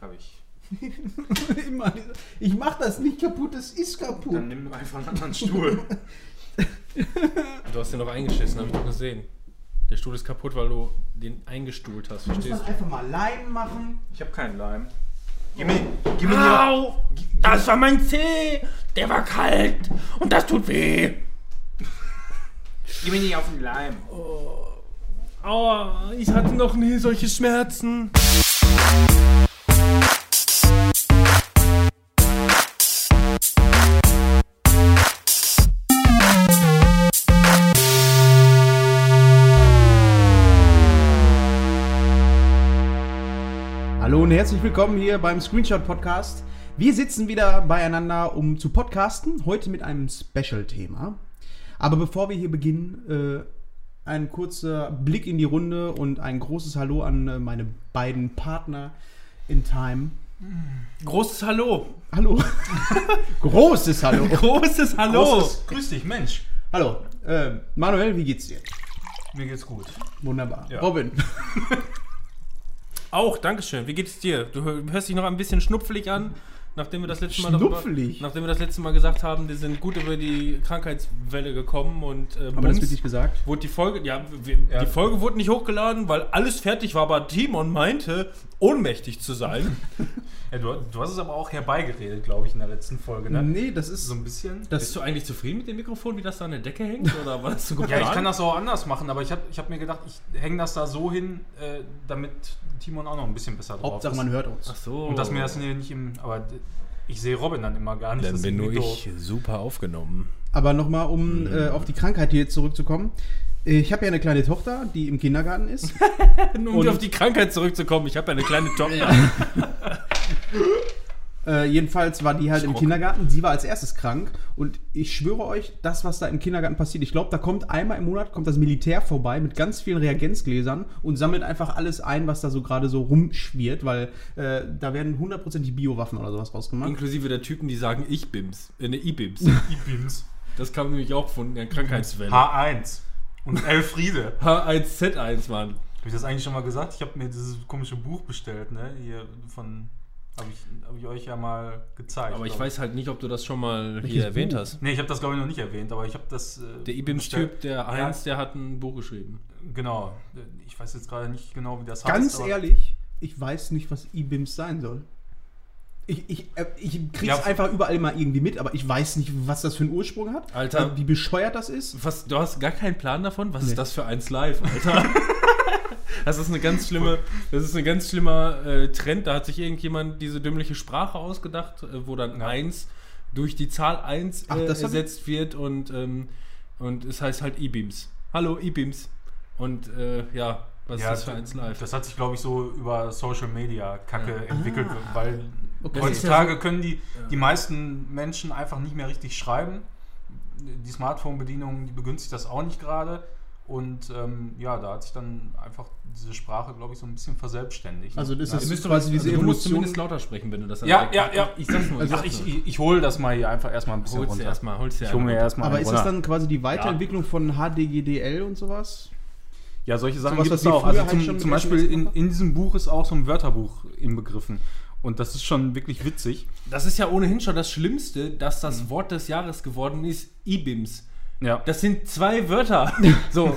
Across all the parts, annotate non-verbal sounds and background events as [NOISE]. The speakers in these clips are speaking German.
Hab ich. [LAUGHS] Immer ich mach das nicht kaputt, das ist kaputt. Dann nimm einfach einen anderen Stuhl. Du hast den noch eingeschissen, habe ich doch gesehen. Der Stuhl ist kaputt, weil du den eingestuhlt hast, Muss verstehst man einfach mal Leim machen. Ich habe keinen Leim. Gib mir, gib mir du? hier. Au! Das war mein Zeh! Der war kalt! Und das tut weh! Gib mir nicht auf den Leim. Aua, ich hatte noch nie solche Schmerzen. Herzlich willkommen hier beim Screenshot Podcast. Wir sitzen wieder beieinander, um zu podcasten. Heute mit einem Special-Thema. Aber bevor wir hier beginnen, äh, ein kurzer Blick in die Runde und ein großes Hallo an äh, meine beiden Partner in Time. Großes Hallo! Hallo. [LAUGHS] großes Hallo. Großes Hallo! Großes, grüß dich, Mensch. Hallo. Äh, Manuel, wie geht's dir? Mir geht's gut. Wunderbar. Ja. Robin. [LAUGHS] Auch, Dankeschön. Wie geht es dir? Du hör- hörst dich noch ein bisschen schnupfelig an, nachdem wir das letzte Mal Schnupfelig? nachdem wir das letzte Mal gesagt haben, wir sind gut über die Krankheitswelle gekommen und äh, Haben wir das bums, wirklich gesagt? wurde die Folge, ja, wir, Ja. die Folge wurde nicht hochgeladen, weil alles fertig war, aber Timon meinte, ohnmächtig zu sein. [LAUGHS] Ja, du, du hast es aber auch herbeigeredet, glaube ich, in der letzten Folge, ne? Nee, das ist So ein bisschen. Das, Bist du eigentlich zufrieden mit dem Mikrofon, wie das da an der Decke hängt? Oder war das so geplant? Ja, ich kann das auch anders machen, aber ich habe ich hab mir gedacht, ich hänge das da so hin, äh, damit Timon auch noch ein bisschen besser drauf Hauptsache ist. man hört uns. Ach so. Und dass mir das nicht im. Aber ich sehe Robin dann immer gar nicht. Dann bin nur ich super aufgenommen. Aber nochmal, um äh, auf die Krankheit hier zurückzukommen. Ich habe ja eine kleine Tochter, die im Kindergarten ist. [LAUGHS] Um Und- auf die Krankheit zurückzukommen, ich habe ja eine kleine Tochter. [LAUGHS] Äh, jedenfalls war die halt im Schrock. Kindergarten. Sie war als erstes krank. Und ich schwöre euch, das, was da im Kindergarten passiert, ich glaube, da kommt einmal im Monat kommt das Militär vorbei mit ganz vielen Reagenzgläsern und sammelt einfach alles ein, was da so gerade so rumschwirrt, weil äh, da werden hundertprozentig Biowaffen oder sowas rausgemacht. Inklusive der Typen, die sagen Ich-Bims. Äh, ne, I-Bims. I-Beams. Das kam nämlich auch von der Krankheitswelle. H1. Und Elfriede. H1Z1, [LAUGHS] Mann. Habe ich das eigentlich schon mal gesagt? Ich habe mir dieses komische Buch bestellt, ne? Hier von. Habe ich, hab ich euch ja mal gezeigt. Aber ich weiß halt nicht, ob du das schon mal Welches hier erwähnt Buch? hast. Nee, ich habe das glaube ich noch nicht erwähnt, aber ich habe das. äh, Der. I-Bims-Typ, der Ja, Heinz, der hat ein Buch geschrieben. Genau. Ich weiß jetzt gerade nicht genau, wie das Ganz heißt. aber- ehrlich, ich weiß nicht, was E-Bims sein soll. Ich, ich, äh, ich krieg's Ja. einfach überall mal irgendwie mit, aber ich weiß nicht, was das für einen Ursprung hat. Alter. Wie bescheuert das ist. Was, du hast gar keinen Plan davon? Was Nee. ist das für eins live, Alter? [LAUGHS] das ist eine ganz schlimme, das ist ein ganz schlimmer äh, Trend. Da hat sich irgendjemand diese dümmliche Sprache ausgedacht, äh, wo dann Ja. 1 durch die Zahl 1 Ach, äh, ich- ersetzt wird und, ähm, und es heißt halt E-Beams. Hallo, E-Beams. Und äh, ja, was Ja, ist das für eins live? Das hat sich, glaube ich, so über Social Media Kacke Ja. entwickelt, Ah. weil Okay. heutzutage können die, die meisten Menschen einfach nicht mehr richtig schreiben. Die Smartphone-Bedienung, die begünstigt das auch nicht gerade. Und ähm, ja, da hat sich dann einfach diese Sprache, glaube ich, so ein bisschen verselbstständigt. Also das ja. ist- Ihr müsst quasi diese also du musst zumindest lauter sprechen, wenn du das Ja, ja, ja. Ich sag's nur. Also Ach, ich, nur. ich, ich hole das mal hier einfach erstmal ein bisschen Hol's runter. erstmal, hol's dir ich hole mir erstmal Aber ist das dann quasi die Weiterentwicklung von HDGDL und sowas? Ja, solche Sachen Sowas, gibt was es auch. Also halt zum, schon zum Beispiel in, in diesem Buch ist auch so ein Wörterbuch inbegriffen. Und das ist schon wirklich witzig. Das ist ja ohnehin schon das Schlimmste, dass das Mhm. Wort des Jahres geworden ist, E-Bims. Ja. Das sind zwei Wörter. [LAUGHS] So.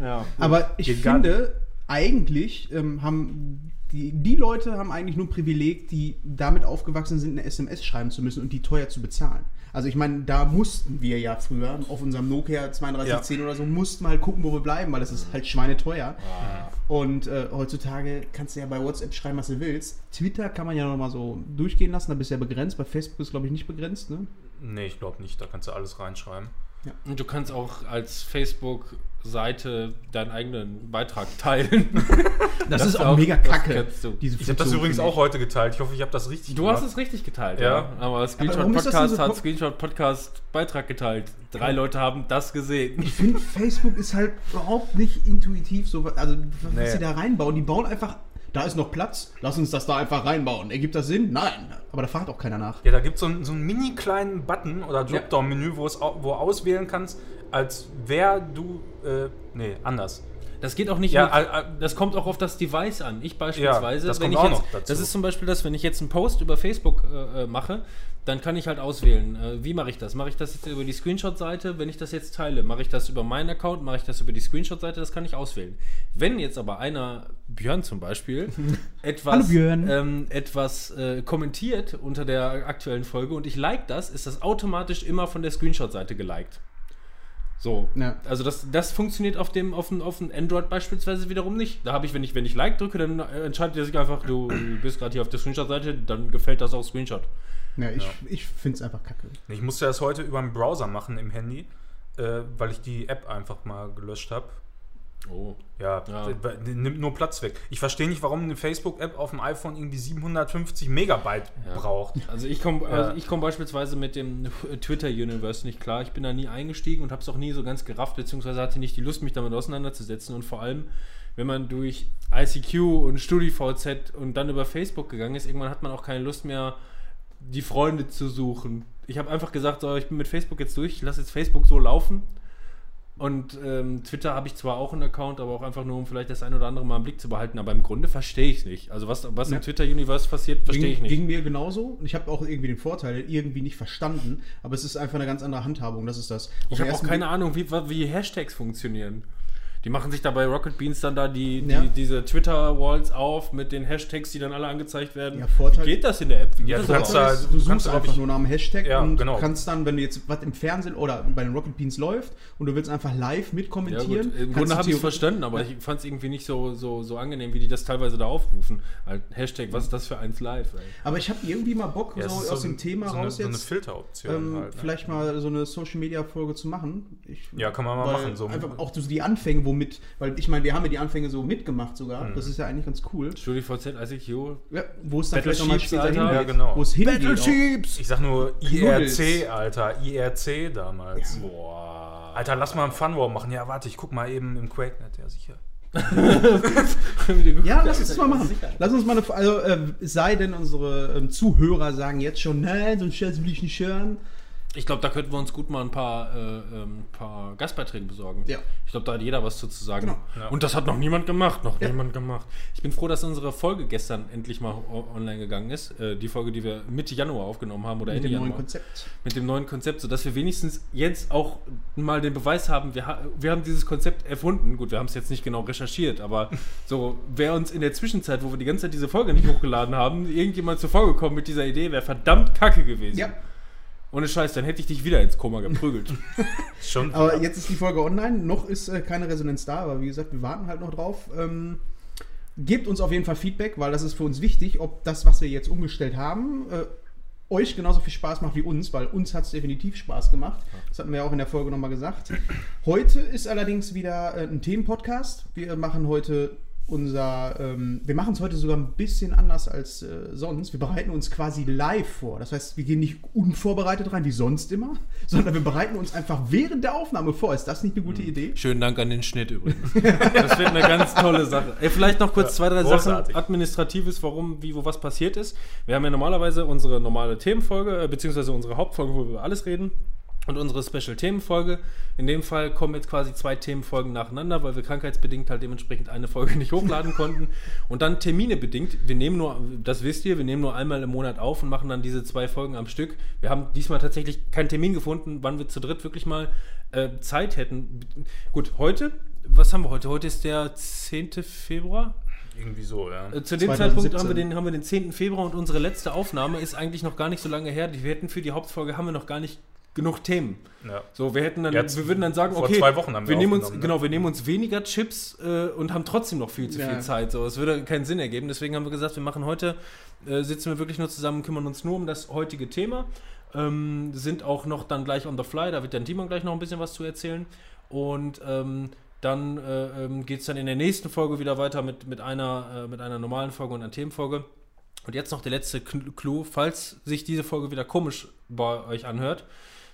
ja. Aber ich finde, eigentlich ähm, haben die, die Leute haben eigentlich nur ein Privileg, die damit aufgewachsen sind, eine SMS schreiben zu müssen und die teuer zu bezahlen. Also ich meine, da mussten wir ja früher auf unserem Nokia 3210 oder so, mussten mal gucken, wo wir bleiben, weil das ist halt schweineteuer. Und äh, heutzutage kannst du ja bei WhatsApp schreiben, was du willst. Twitter kann man ja noch mal so durchgehen lassen, da bist du ja begrenzt. Bei Facebook ist, glaube ich, nicht begrenzt. Ne? Nee, ich glaube nicht. Da kannst du alles reinschreiben. Und du kannst auch als Facebook-Seite deinen eigenen Beitrag teilen. [LAUGHS] Das, Das ist auch, auch- mega kacke. kannst du. diese Ich habe das übrigens auch heute geteilt. Ich hoffe, ich habe das richtig Du hast gemacht. es richtig geteilt, Ja. ja. Aber Screenshot denn Podcast so hat Screenshot Podcast Beitrag geteilt. Drei Leute haben das gesehen. Ich finde, Facebook ist halt überhaupt nicht intuitiv so, also was Nee. sie da reinbauen. Die bauen einfach, da ist noch Platz, lass uns das da einfach reinbauen. Ergibt das Sinn? Nein. Aber da fragt auch keiner nach. Ja, da gibt so es so einen mini kleinen Button oder Dropdown-Menü, wo es au- wo du auswählen kannst, als wer du. Äh, nee, anders. Das geht auch nicht. Ja, mit, äh, das kommt auch auf das Device an. Ich beispielsweise, das wenn kommt ich auch jetzt, noch dazu. das ist zum Beispiel das, wenn ich jetzt einen Post über Facebook äh, äh, mache, dann kann ich halt auswählen, äh, wie mache ich das? Mache ich das jetzt über die Screenshot-Seite, wenn ich das jetzt teile? Mache ich das über meinen Account? Mache ich das über die Screenshot-Seite? Das kann ich auswählen. Wenn jetzt aber einer, Björn zum Beispiel, [LAUGHS] etwas. Ähm, etwas äh, kommentiert unter der aktuellen Folge und ich like das, ist das automatisch immer von der Screenshot-Seite geliked. So. Ja. Also das, das funktioniert auf dem, auf dem, auf dem Android beispielsweise wiederum nicht. Da habe ich, wenn ich, wenn ich Like drücke, dann entscheidet er sich einfach, du bist gerade hier auf der Screenshot-Seite, dann gefällt das auch Screenshot. Ja, ich, ich finde es einfach kacke. Ich musste das heute über den Browser machen im Handy, äh, weil ich die App einfach mal gelöscht habe. Oh. Ja, Ja. nimmt nur Platz weg. Ich verstehe nicht, warum eine Facebook-App auf dem iPhone irgendwie 750 Megabyte Ja. braucht. Also ich komme Ja. also ich komm beispielsweise mit dem Twitter-Universe nicht klar. Ich bin da nie eingestiegen und habe es auch nie so ganz gerafft, beziehungsweise hatte nicht die Lust, mich damit auseinanderzusetzen. Und vor allem, wenn man durch ICQ und StudiVZ und dann über Facebook gegangen ist, irgendwann hat man auch keine Lust mehr, die Freunde zu suchen. Ich habe einfach gesagt, so, ich bin mit Facebook jetzt durch, ich lasse jetzt Facebook so laufen. Und ähm, Twitter habe ich zwar auch einen Account, aber auch einfach nur, um vielleicht das ein oder andere mal im Blick zu behalten. Aber im Grunde verstehe ich es nicht. Also was, was Ja. im Twitter-Universe passiert, verstehe ich nicht. ging mir genauso. Ich habe auch irgendwie den Vorteil irgendwie nicht verstanden, aber es ist einfach eine ganz andere Handhabung. Das ist das. Auf Ich habe auch keine Ahnung, wie, wie Hashtags funktionieren. Die machen sich da bei Rocket Beans dann da die, die, Ja. diese Twitter-Walls auf mit den Hashtags, die dann alle angezeigt werden. Ja, Vorteil- wie geht das in der App? Ja, du kannst da- du du suchst einfach ich- nur nach einem Hashtag Ja, und genau. kannst dann, wenn du jetzt was im Fernsehen oder bei den Rocket Beans läuft und du willst einfach live ja, mitkommentieren, gut. Im kannst Grunde du habe ich es verstanden, aber ich fand es irgendwie nicht so, so, so angenehm, wie die das teilweise da aufrufen. Halt, Hashtag, was ist das für eins live? Ey? Aber ich habe irgendwie mal Bock, Ja, so aus so dem ein- Thema so eine, raus so eine jetzt. Filteroption Ähm, halt. Ne? vielleicht mal so eine Social Media Folge zu machen. Ich, Ja, kann man mal machen, so. einfach auch so die Anfänge, womit, weil ich meine, wir haben ja die Anfänge so mitgemacht sogar. Mhm. Das ist ja eigentlich ganz cool. StudiVZ, ICQ. Ja, wo es dann Battle vielleicht nochmal später Alter. hingeht. Ja, genau. Wo es hingeht. auch. Ich sag nur. IRC, Alter. IRC damals. Boah. Alter, lass mal einen Funwar machen. Ja, warte, ich guck mal eben im QuakeNet. Ja, sicher. [LAUGHS] Ja, lass uns das mal machen. Lass uns mal eine, also äh, sei denn, unsere ähm, Zuhörer sagen jetzt schon, nein, so einen Scheiß will ich nicht hören. Ich glaube, da könnten wir uns gut mal ein paar, äh, ähm, paar Gastbeiträge besorgen. Ja. Ich glaube, da hat jeder was zu, sagen. Genau. Ja. Und das hat noch niemand gemacht, noch Ja. niemand gemacht. Ich bin froh, dass unsere Folge gestern endlich mal online gegangen ist. Äh, die Folge, die wir Mitte Januar aufgenommen haben oder Mit Ende dem neuen Januar. Konzept. Mit dem neuen Konzept, sodass wir wenigstens jetzt auch mal den Beweis haben, wir, ha wir haben dieses Konzept erfunden. Gut, wir haben es jetzt nicht genau recherchiert, aber [LAUGHS] so, wäre uns in der Zwischenzeit, wo wir die ganze Zeit diese Folge nicht hochgeladen haben, irgendjemand zuvor gekommen mit dieser Idee, wäre verdammt kacke gewesen. Ja, Ohne Scheiß, dann hätte ich dich wieder ins Koma geprügelt. [LAUGHS] Schon. aber jetzt ist die Folge online. Noch ist äh, keine Resonanz da, aber wie gesagt, wir warten halt noch drauf. Ähm, gebt uns auf jeden Fall Feedback, weil das ist für uns wichtig, ob das, was wir jetzt umgestellt haben, äh, euch genauso viel Spaß macht wie uns, weil uns hat es definitiv Spaß gemacht. Das hatten wir ja auch in der Folge nochmal gesagt. Heute ist allerdings wieder äh, ein Themenpodcast. Wir machen heute unser, ähm, wir machen es heute sogar ein bisschen anders als äh, sonst. Wir bereiten uns quasi live vor. Das heißt, wir gehen nicht unvorbereitet rein wie sonst immer, [LAUGHS] sondern wir bereiten uns einfach während der Aufnahme vor. Ist das nicht eine gute Idee? Schönen Dank an den Schnitt übrigens. [LAUGHS] [LAUGHS] Das wird eine ganz tolle Sache. Ey, vielleicht noch kurz zwei, drei großartig. Sachen Administratives, warum, wie, wo was passiert ist. Wir haben ja normalerweise unsere normale Themenfolge, äh, beziehungsweise unsere Hauptfolge, wo wir über alles reden. Und unsere Special-Themenfolge. In dem Fall kommen jetzt quasi zwei Themenfolgen nacheinander, weil wir krankheitsbedingt halt dementsprechend eine Folge [LAUGHS] nicht hochladen konnten. Und dann Termine bedingt. Wir nehmen nur, das wisst ihr, wir nehmen nur einmal im Monat auf und machen dann diese zwei Folgen am Stück. Wir haben diesmal tatsächlich keinen Termin gefunden, wann wir zu dritt wirklich mal äh, Zeit hätten. Gut, heute, was haben wir heute? Heute ist der 10. Februar. Irgendwie so, ja. Äh, Zu dem 2017. Zeitpunkt haben wir, den, haben wir den 10. Februar und unsere letzte Aufnahme ist eigentlich noch gar nicht so lange her. Wir hätten für die Hauptfolge haben wir noch gar nicht genug Themen. ja. So, wir hätten dann, Jetzt, wir würden dann sagen, vor okay, zwei Wochen haben wir nehmen uns, ne? genau, wir nehmen uns weniger Chips äh, und haben trotzdem noch viel zu Ja. viel Zeit. So, es würde keinen Sinn ergeben. Deswegen haben wir gesagt, wir machen heute, äh, sitzen wir wirklich nur zusammen, kümmern uns nur um das heutige Thema. Ähm, sind auch noch dann gleich on the fly, da wird dann Timon gleich noch ein bisschen was zu erzählen. Und ähm, dann äh, ähm, geht es dann in der nächsten Folge wieder weiter mit, mit, einer, äh, mit einer normalen Folge und einer Themenfolge. Und jetzt noch der letzte Clou, falls sich diese Folge wieder komisch bei euch anhört.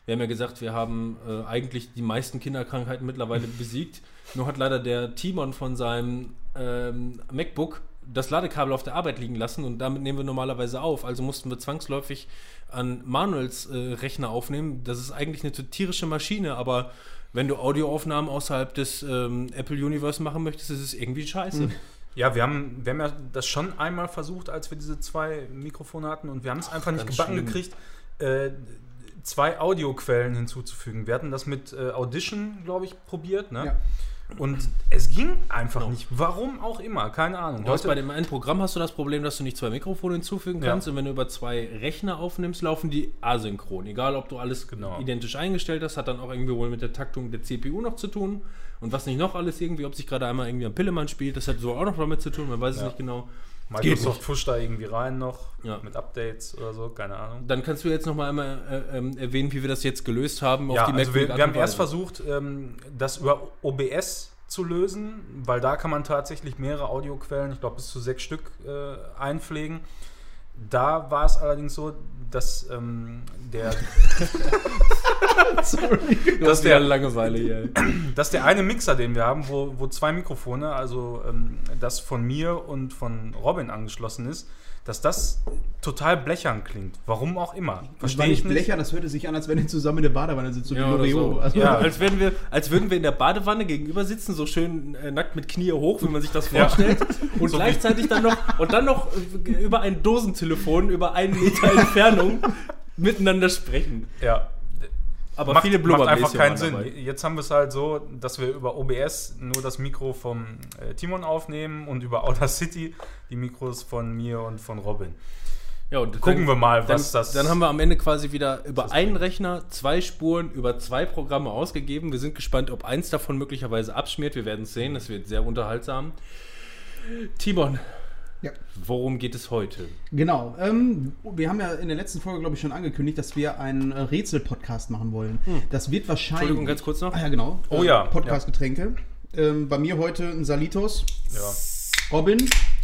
Wir haben ja gesagt, wir haben äh, eigentlich die meisten Kinderkrankheiten mittlerweile [LAUGHS] besiegt. Nur hat leider der Timon von seinem ähm, MacBook das Ladekabel auf der Arbeit liegen lassen und damit nehmen wir normalerweise auf. Also mussten wir zwangsläufig an Manuels äh, Rechner aufnehmen. Das ist eigentlich eine tierische Maschine, aber wenn du Audioaufnahmen außerhalb des ähm, Apple Universe machen möchtest, ist es irgendwie scheiße. Ja, wir haben, wir haben ja das schon einmal versucht, als wir diese zwei Mikrofone hatten und wir haben es einfach nicht gebacken schlimm. gekriegt, äh, zwei Audioquellen hinzuzufügen. Wir hatten das mit äh, Audition, glaube ich, probiert, ne? Ja. Und es ging einfach nicht. Warum auch immer, keine Ahnung. Du hast bei dem einen Programm hast du das Problem, dass du nicht zwei Mikrofone hinzufügen Ja. kannst und wenn du über zwei Rechner aufnimmst, laufen die asynchron. Egal, ob du alles Genau. identisch eingestellt hast, hat dann auch irgendwie wohl mit der Taktung der CPU noch zu tun und was nicht noch alles irgendwie, ob sich gerade einmal irgendwie am Pillemann spielt, das hat so auch noch damit zu tun, man weiß es Ja. nicht genau. Microsoft pusht da irgendwie rein noch Ja. mit Updates oder so, keine Ahnung. Dann kannst du jetzt noch mal einmal äh, ähm, erwähnen, wie wir das jetzt gelöst haben Ja, also wir, wir haben erst versucht, ähm, das über OBS zu lösen, weil da kann man tatsächlich mehrere Audioquellen, ich glaube bis zu sechs Stück, äh, einpflegen. Da war es allerdings so, dass ähm, der, [LAUGHS] Du dass der, Langeweile hier. [CLEARS THROAT] dass der eine Mixer, den wir haben, wo, wo zwei Mikrofone, also ähm, das von mir und von Robin angeschlossen ist, dass das total blechern klingt. Warum auch immer. Verstehe nicht ich nicht. Blechern, das hörte sich an, als wenn ihr zusammen in der Badewanne sitzt, so Ja, wie Loriot. so. Also, Ja. Als, würden wir, als würden wir in der Badewanne gegenüber sitzen, so schön äh, nackt mit Knie hoch, wie man sich das vorstellt. [LAUGHS] Und So gleichzeitig dann noch und dann noch äh, über ein Dosentelefon, über einen Meter Entfernung [LAUGHS] miteinander sprechen. Ja, Aber macht, viele macht einfach keinen Sinn. dabei. Jetzt haben wir es halt so, dass wir über OBS nur das Mikro vom äh, Timon aufnehmen und über Audacity die Mikros von mir und von Robin. Ja, und Gucken wir mal, dann, was das- Dann haben wir am Ende quasi wieder über einen Rechner zwei Spuren über zwei Programme ausgegeben. Wir sind gespannt, ob eins davon möglicherweise abschmiert. Wir werden es sehen. Das wird sehr unterhaltsam. Timon, Ja. worum geht es heute? Genau. Ähm, wir haben ja in der letzten Folge, glaube ich, schon angekündigt, dass wir einen äh, Rätsel-Podcast machen wollen. Das wird wahrscheinlich. Entschuldigung, ganz kurz noch. Ah, ja, genau. Oh ja, Podcast-Getränke. Ähm, bei mir heute ein Salitos. Ja. Robin.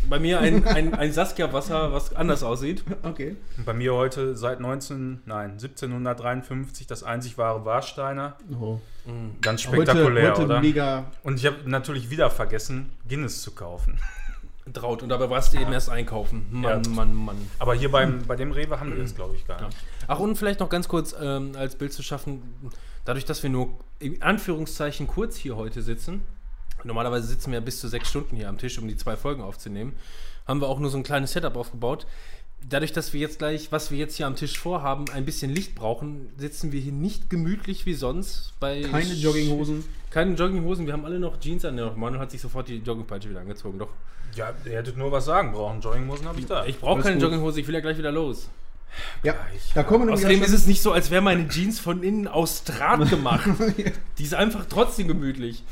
Bei mir ein, [LAUGHS] ein, ein Saskia-Wasser, was anders aussieht. Okay. Und bei mir heute seit 19, nein, 1753 das einzig wahre Warsteiner. Oh. Ganz spektakulär, heute, heute oder? mega. Und ich habe natürlich wieder vergessen, Guinness zu kaufen. Traut. Und dabei warst du eben erst einkaufen. Mann, Ja. Mann, Mann. Aber hier beim, bei dem Rewe haben wir das, glaube ich, gar Ja. nicht. Ach, und vielleicht noch ganz kurz ähm, als Bild zu schaffen, dadurch, dass wir nur in Anführungszeichen kurz hier heute sitzen, normalerweise sitzen wir ja bis zu sechs Stunden hier am Tisch, um die zwei Folgen aufzunehmen, haben wir auch nur so ein kleines Setup aufgebaut. Dadurch, dass wir jetzt gleich, was wir jetzt hier am Tisch vorhaben, ein bisschen Licht brauchen, sitzen wir hier nicht gemütlich wie sonst. Bei Keine Jogginghosen. Keine Jogginghosen, wir haben alle noch Jeans an. Ja, Manuel hat sich sofort die Joggingpeitsche wieder angezogen. Doch. Ja, ihr hättet nur was sagen brauchen. Jogginghosen habe ich da. Ich brauche keine gut. Jogginghose, ich will ja gleich wieder los. Ja, Gleich. da kommen Außerdem ist es nicht so, als wäre meine Jeans von innen aus Draht gemacht. [LAUGHS] Die ist einfach trotzdem gemütlich.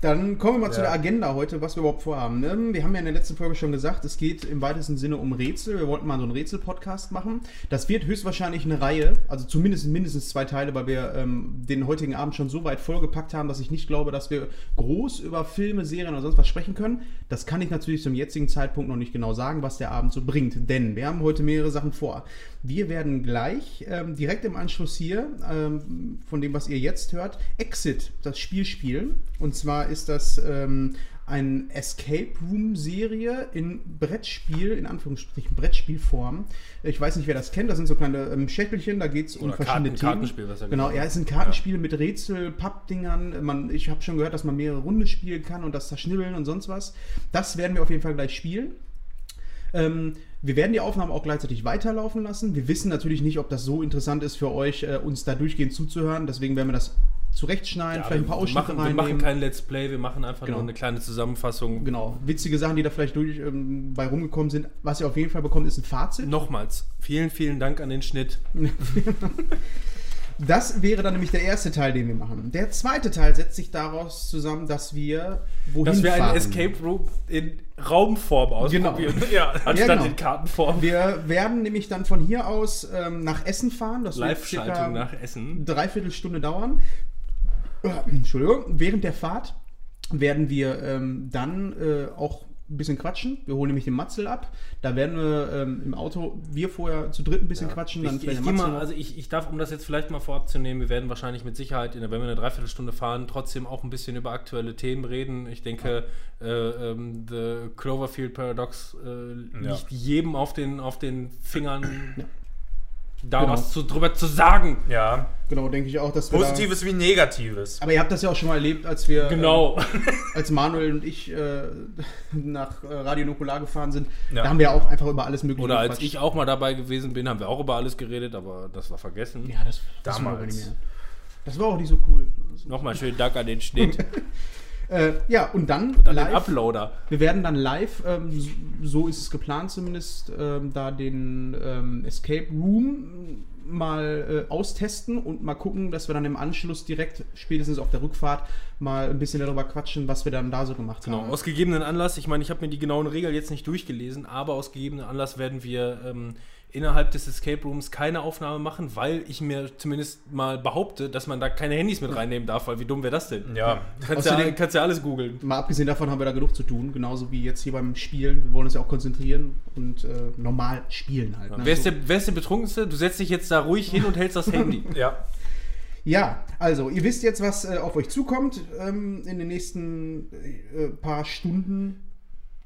Dann kommen wir mal zu Ja. der Agenda heute, was wir überhaupt vorhaben. ne? Wir haben ja in der letzten Folge schon gesagt, es geht im weitesten Sinne um Rätsel. Wir wollten mal so einen Rätsel-Podcast machen. Das wird höchstwahrscheinlich eine Reihe, also zumindest mindestens zwei Teile, weil wir ähm, den heutigen Abend schon so weit vollgepackt haben, dass ich nicht glaube, dass wir groß über Filme, Serien oder sonst was sprechen können. Das kann ich natürlich zum jetzigen Zeitpunkt noch nicht genau sagen, was der Abend so bringt. Denn wir haben heute mehrere Sachen vor. Wir werden gleich ähm, direkt im Anschluss hier, ähm, von dem, was ihr jetzt hört, Exit, das Spiel spielen. Und zwar ist das ähm, ein Escape Room Serie in Brettspiel, in Anführungsstrichen Brettspielform. Ich weiß nicht, wer das kennt. Das sind so kleine ähm, Schächtelchen, da geht es um Oder verschiedene Karten- Themen. Kartenspiel, was er genau, gesagt ja, es sind Kartenspiele mit Rätsel, Pappdingern. Man, ich habe schon gehört, dass man mehrere Runden spielen kann und das zerschnibbeln und sonst was. Das werden wir auf jeden Fall gleich spielen. Ähm, wir werden die Aufnahme auch gleichzeitig weiterlaufen lassen. Wir wissen natürlich nicht, ob das so interessant ist für euch, äh, uns da durchgehend zuzuhören. Deswegen werden wir das zurechtschneiden, vielleicht ein paar wir, Ausschnitte machen, wir machen reinnehmen. kein Let's Play, wir machen einfach Genau. nur eine kleine Zusammenfassung. Genau, witzige Sachen, die da vielleicht durch, ähm, bei rumgekommen sind. Was ihr auf jeden Fall bekommt, ist ein Fazit. Nochmals, vielen, vielen Dank an den Schnitt. [LAUGHS] Das wäre dann nämlich der erste Teil, den wir machen. Der zweite Teil setzt sich daraus zusammen, dass wir wohin Dass wir fahren. einen Escape Room in Raumform ausprobieren. [LAUGHS] Ja, Anstatt Ja, genau. in Kartenform. Wir werden nämlich dann von hier aus ähm, nach Essen fahren. Das Live-Schaltung nach Essen. dreiviertel Stunde dauern. Äh, Entschuldigung. Während der Fahrt werden wir ähm, dann äh, auch ein bisschen quatschen. Wir holen nämlich den Matzel ab. Da werden wir ähm, im Auto, wir vorher zu dritt ein bisschen quatschen. Dann Ich, vielleicht ich, mal, also ich, ich darf, um das jetzt vielleicht mal vorab zu nehmen, wir werden wahrscheinlich mit Sicherheit, in der, wenn wir eine Dreiviertelstunde fahren, trotzdem auch ein bisschen über aktuelle Themen reden. Ich denke, äh, ähm, The Cloverfield Paradox äh, Ja. liegt jedem auf den, auf den Fingern, da Genau. was zu, drüber zu sagen. Ja. genau, denke ich auch, dass wir Positives wie Negatives. Aber ihr habt das ja auch schon mal erlebt, als wir, Genau. ähm, als Manuel und ich äh, [LAUGHS] nach äh, Radio Nukular gefahren sind. Ja. Da haben wir auch einfach über alles Mögliche Oder als ich auch mal dabei gewesen bin, haben wir auch über alles geredet, aber das war vergessen. Ja, das, das war Damals. mehr. Das war auch nicht so cool. Nochmal schönen Dank an den Schnitt, [LAUGHS] Äh, ja, und dann an den live. Uploader. Wir werden dann live, ähm, so- ist es geplant zumindest, ähm, da den ähm, Escape Room mal äh, austesten und mal gucken, dass wir dann im Anschluss direkt, spätestens auf der Rückfahrt, mal ein bisschen darüber quatschen, was wir dann da so gemacht Genau, haben. aus gegebenen Anlass, ich meine, ich habe mir die genauen Regeln jetzt nicht durchgelesen, aber aus gegebenen Anlass werden wir ähm, innerhalb des Escape Rooms keine Aufnahme machen, weil ich mir zumindest mal behaupte, dass man da keine Handys mit reinnehmen darf, weil wie dumm wäre das denn? Ja. Kannst ja, Außerdem- kannst ja alles googeln. Mal abgesehen davon haben wir da genug zu tun, genauso wie jetzt hier beim Spielen. Wir wollen uns ja auch konzentrieren und äh, normal spielen halt. ne? Wer ist, der, wer ist der Betrunkenste? Du setzt dich jetzt da ruhig hin und hältst das Handy. [LAUGHS] Ja. Ja, also ihr wisst jetzt, was äh, auf euch zukommt ähm, in den nächsten äh, paar Stunden.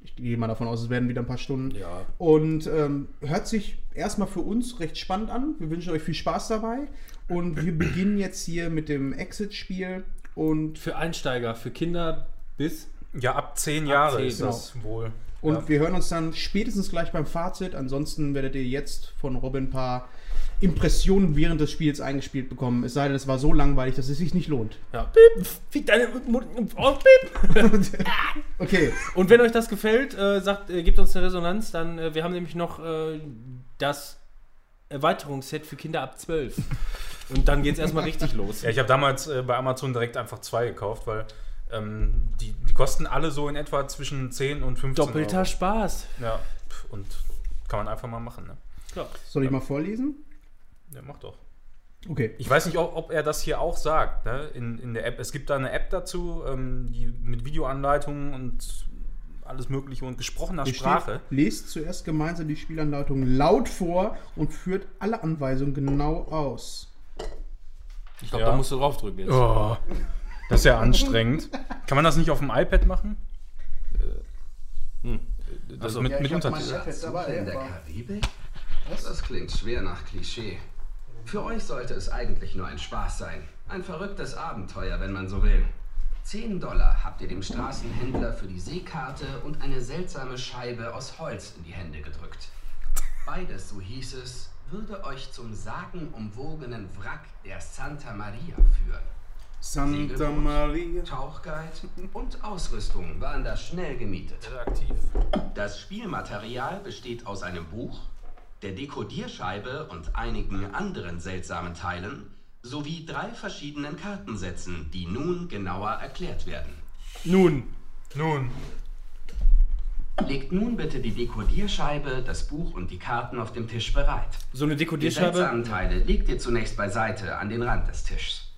Ich gehe mal davon aus, es werden wieder ein paar Stunden. Ja. Und ähm, hört sich erstmal für uns recht spannend an. Wir wünschen euch viel Spaß dabei. Und wir beginnen jetzt hier mit dem Exit-Spiel. Und, Für Einsteiger, für Kinder bis. Ja, ab zehn Jahre zehn, ist das wohl. und ja. wir hören uns dann spätestens gleich beim Fazit. Ansonsten werdet ihr jetzt von Robin ein paar Impressionen während des Spiels eingespielt bekommen. Es sei denn, es war so langweilig, dass es sich nicht lohnt. Ja. Fick deine. [LAUGHS] Okay. Und wenn euch das gefällt, äh, sagt, äh, gebt uns eine Resonanz, dann, äh, wir haben nämlich noch äh, das Erweiterungsset für Kinder ab 12. Und dann geht es erstmal richtig [LAUGHS] los. Ja, ich habe damals äh, bei Amazon direkt einfach zwei gekauft, weil ähm, die, die kosten alle so in etwa zwischen 10 und 15 Doppelter Euro. Spaß. Ja, und kann man einfach mal machen, ne? Ja. Soll ich mal vorlesen? Ja, mach doch. Okay. Ich weiß nicht, ob, ob er das hier auch sagt, ne? in, in der App. Es gibt da eine App dazu, ähm, die mit Videoanleitungen und alles Mögliche und gesprochener Hier Sprache. Steht, lest zuerst gemeinsam die Spielanleitung laut vor und führt alle Anweisungen genau aus. Ich glaube, Ja. da musst du draufdrücken jetzt. Oh, das ist ja anstrengend. Kann man das nicht auf dem iPad machen? Hm. Das Also, mit, ja, mit ich hab mein Untertiteln. Das klingt schwer nach Klischee. Für euch sollte es eigentlich nur ein Spaß sein. Ein verrücktes Abenteuer, wenn man so will. 10 Dollar habt ihr dem Straßenhändler für die Seekarte und eine seltsame Scheibe aus Holz in die Hände gedrückt. Beides, so hieß es, würde euch zum sagenumwogenen Wrack der Santa Maria führen. Santa Maria. Tauchguide und Ausrüstung waren da schnell gemietet. aktiv. Das Spielmaterial besteht aus einem Buch, der Dekodierscheibe und einigen anderen seltsamen Teilen sowie drei verschiedenen Kartensätzen, die nun genauer erklärt werden. Nun, Nun, Legt nun bitte die Dekodierscheibe, das Buch und die Karten auf dem Tisch bereit. so eine Die Dekodierscheibe. seltsamen Teile legt ihr zunächst beiseite an den Rand des Tischs.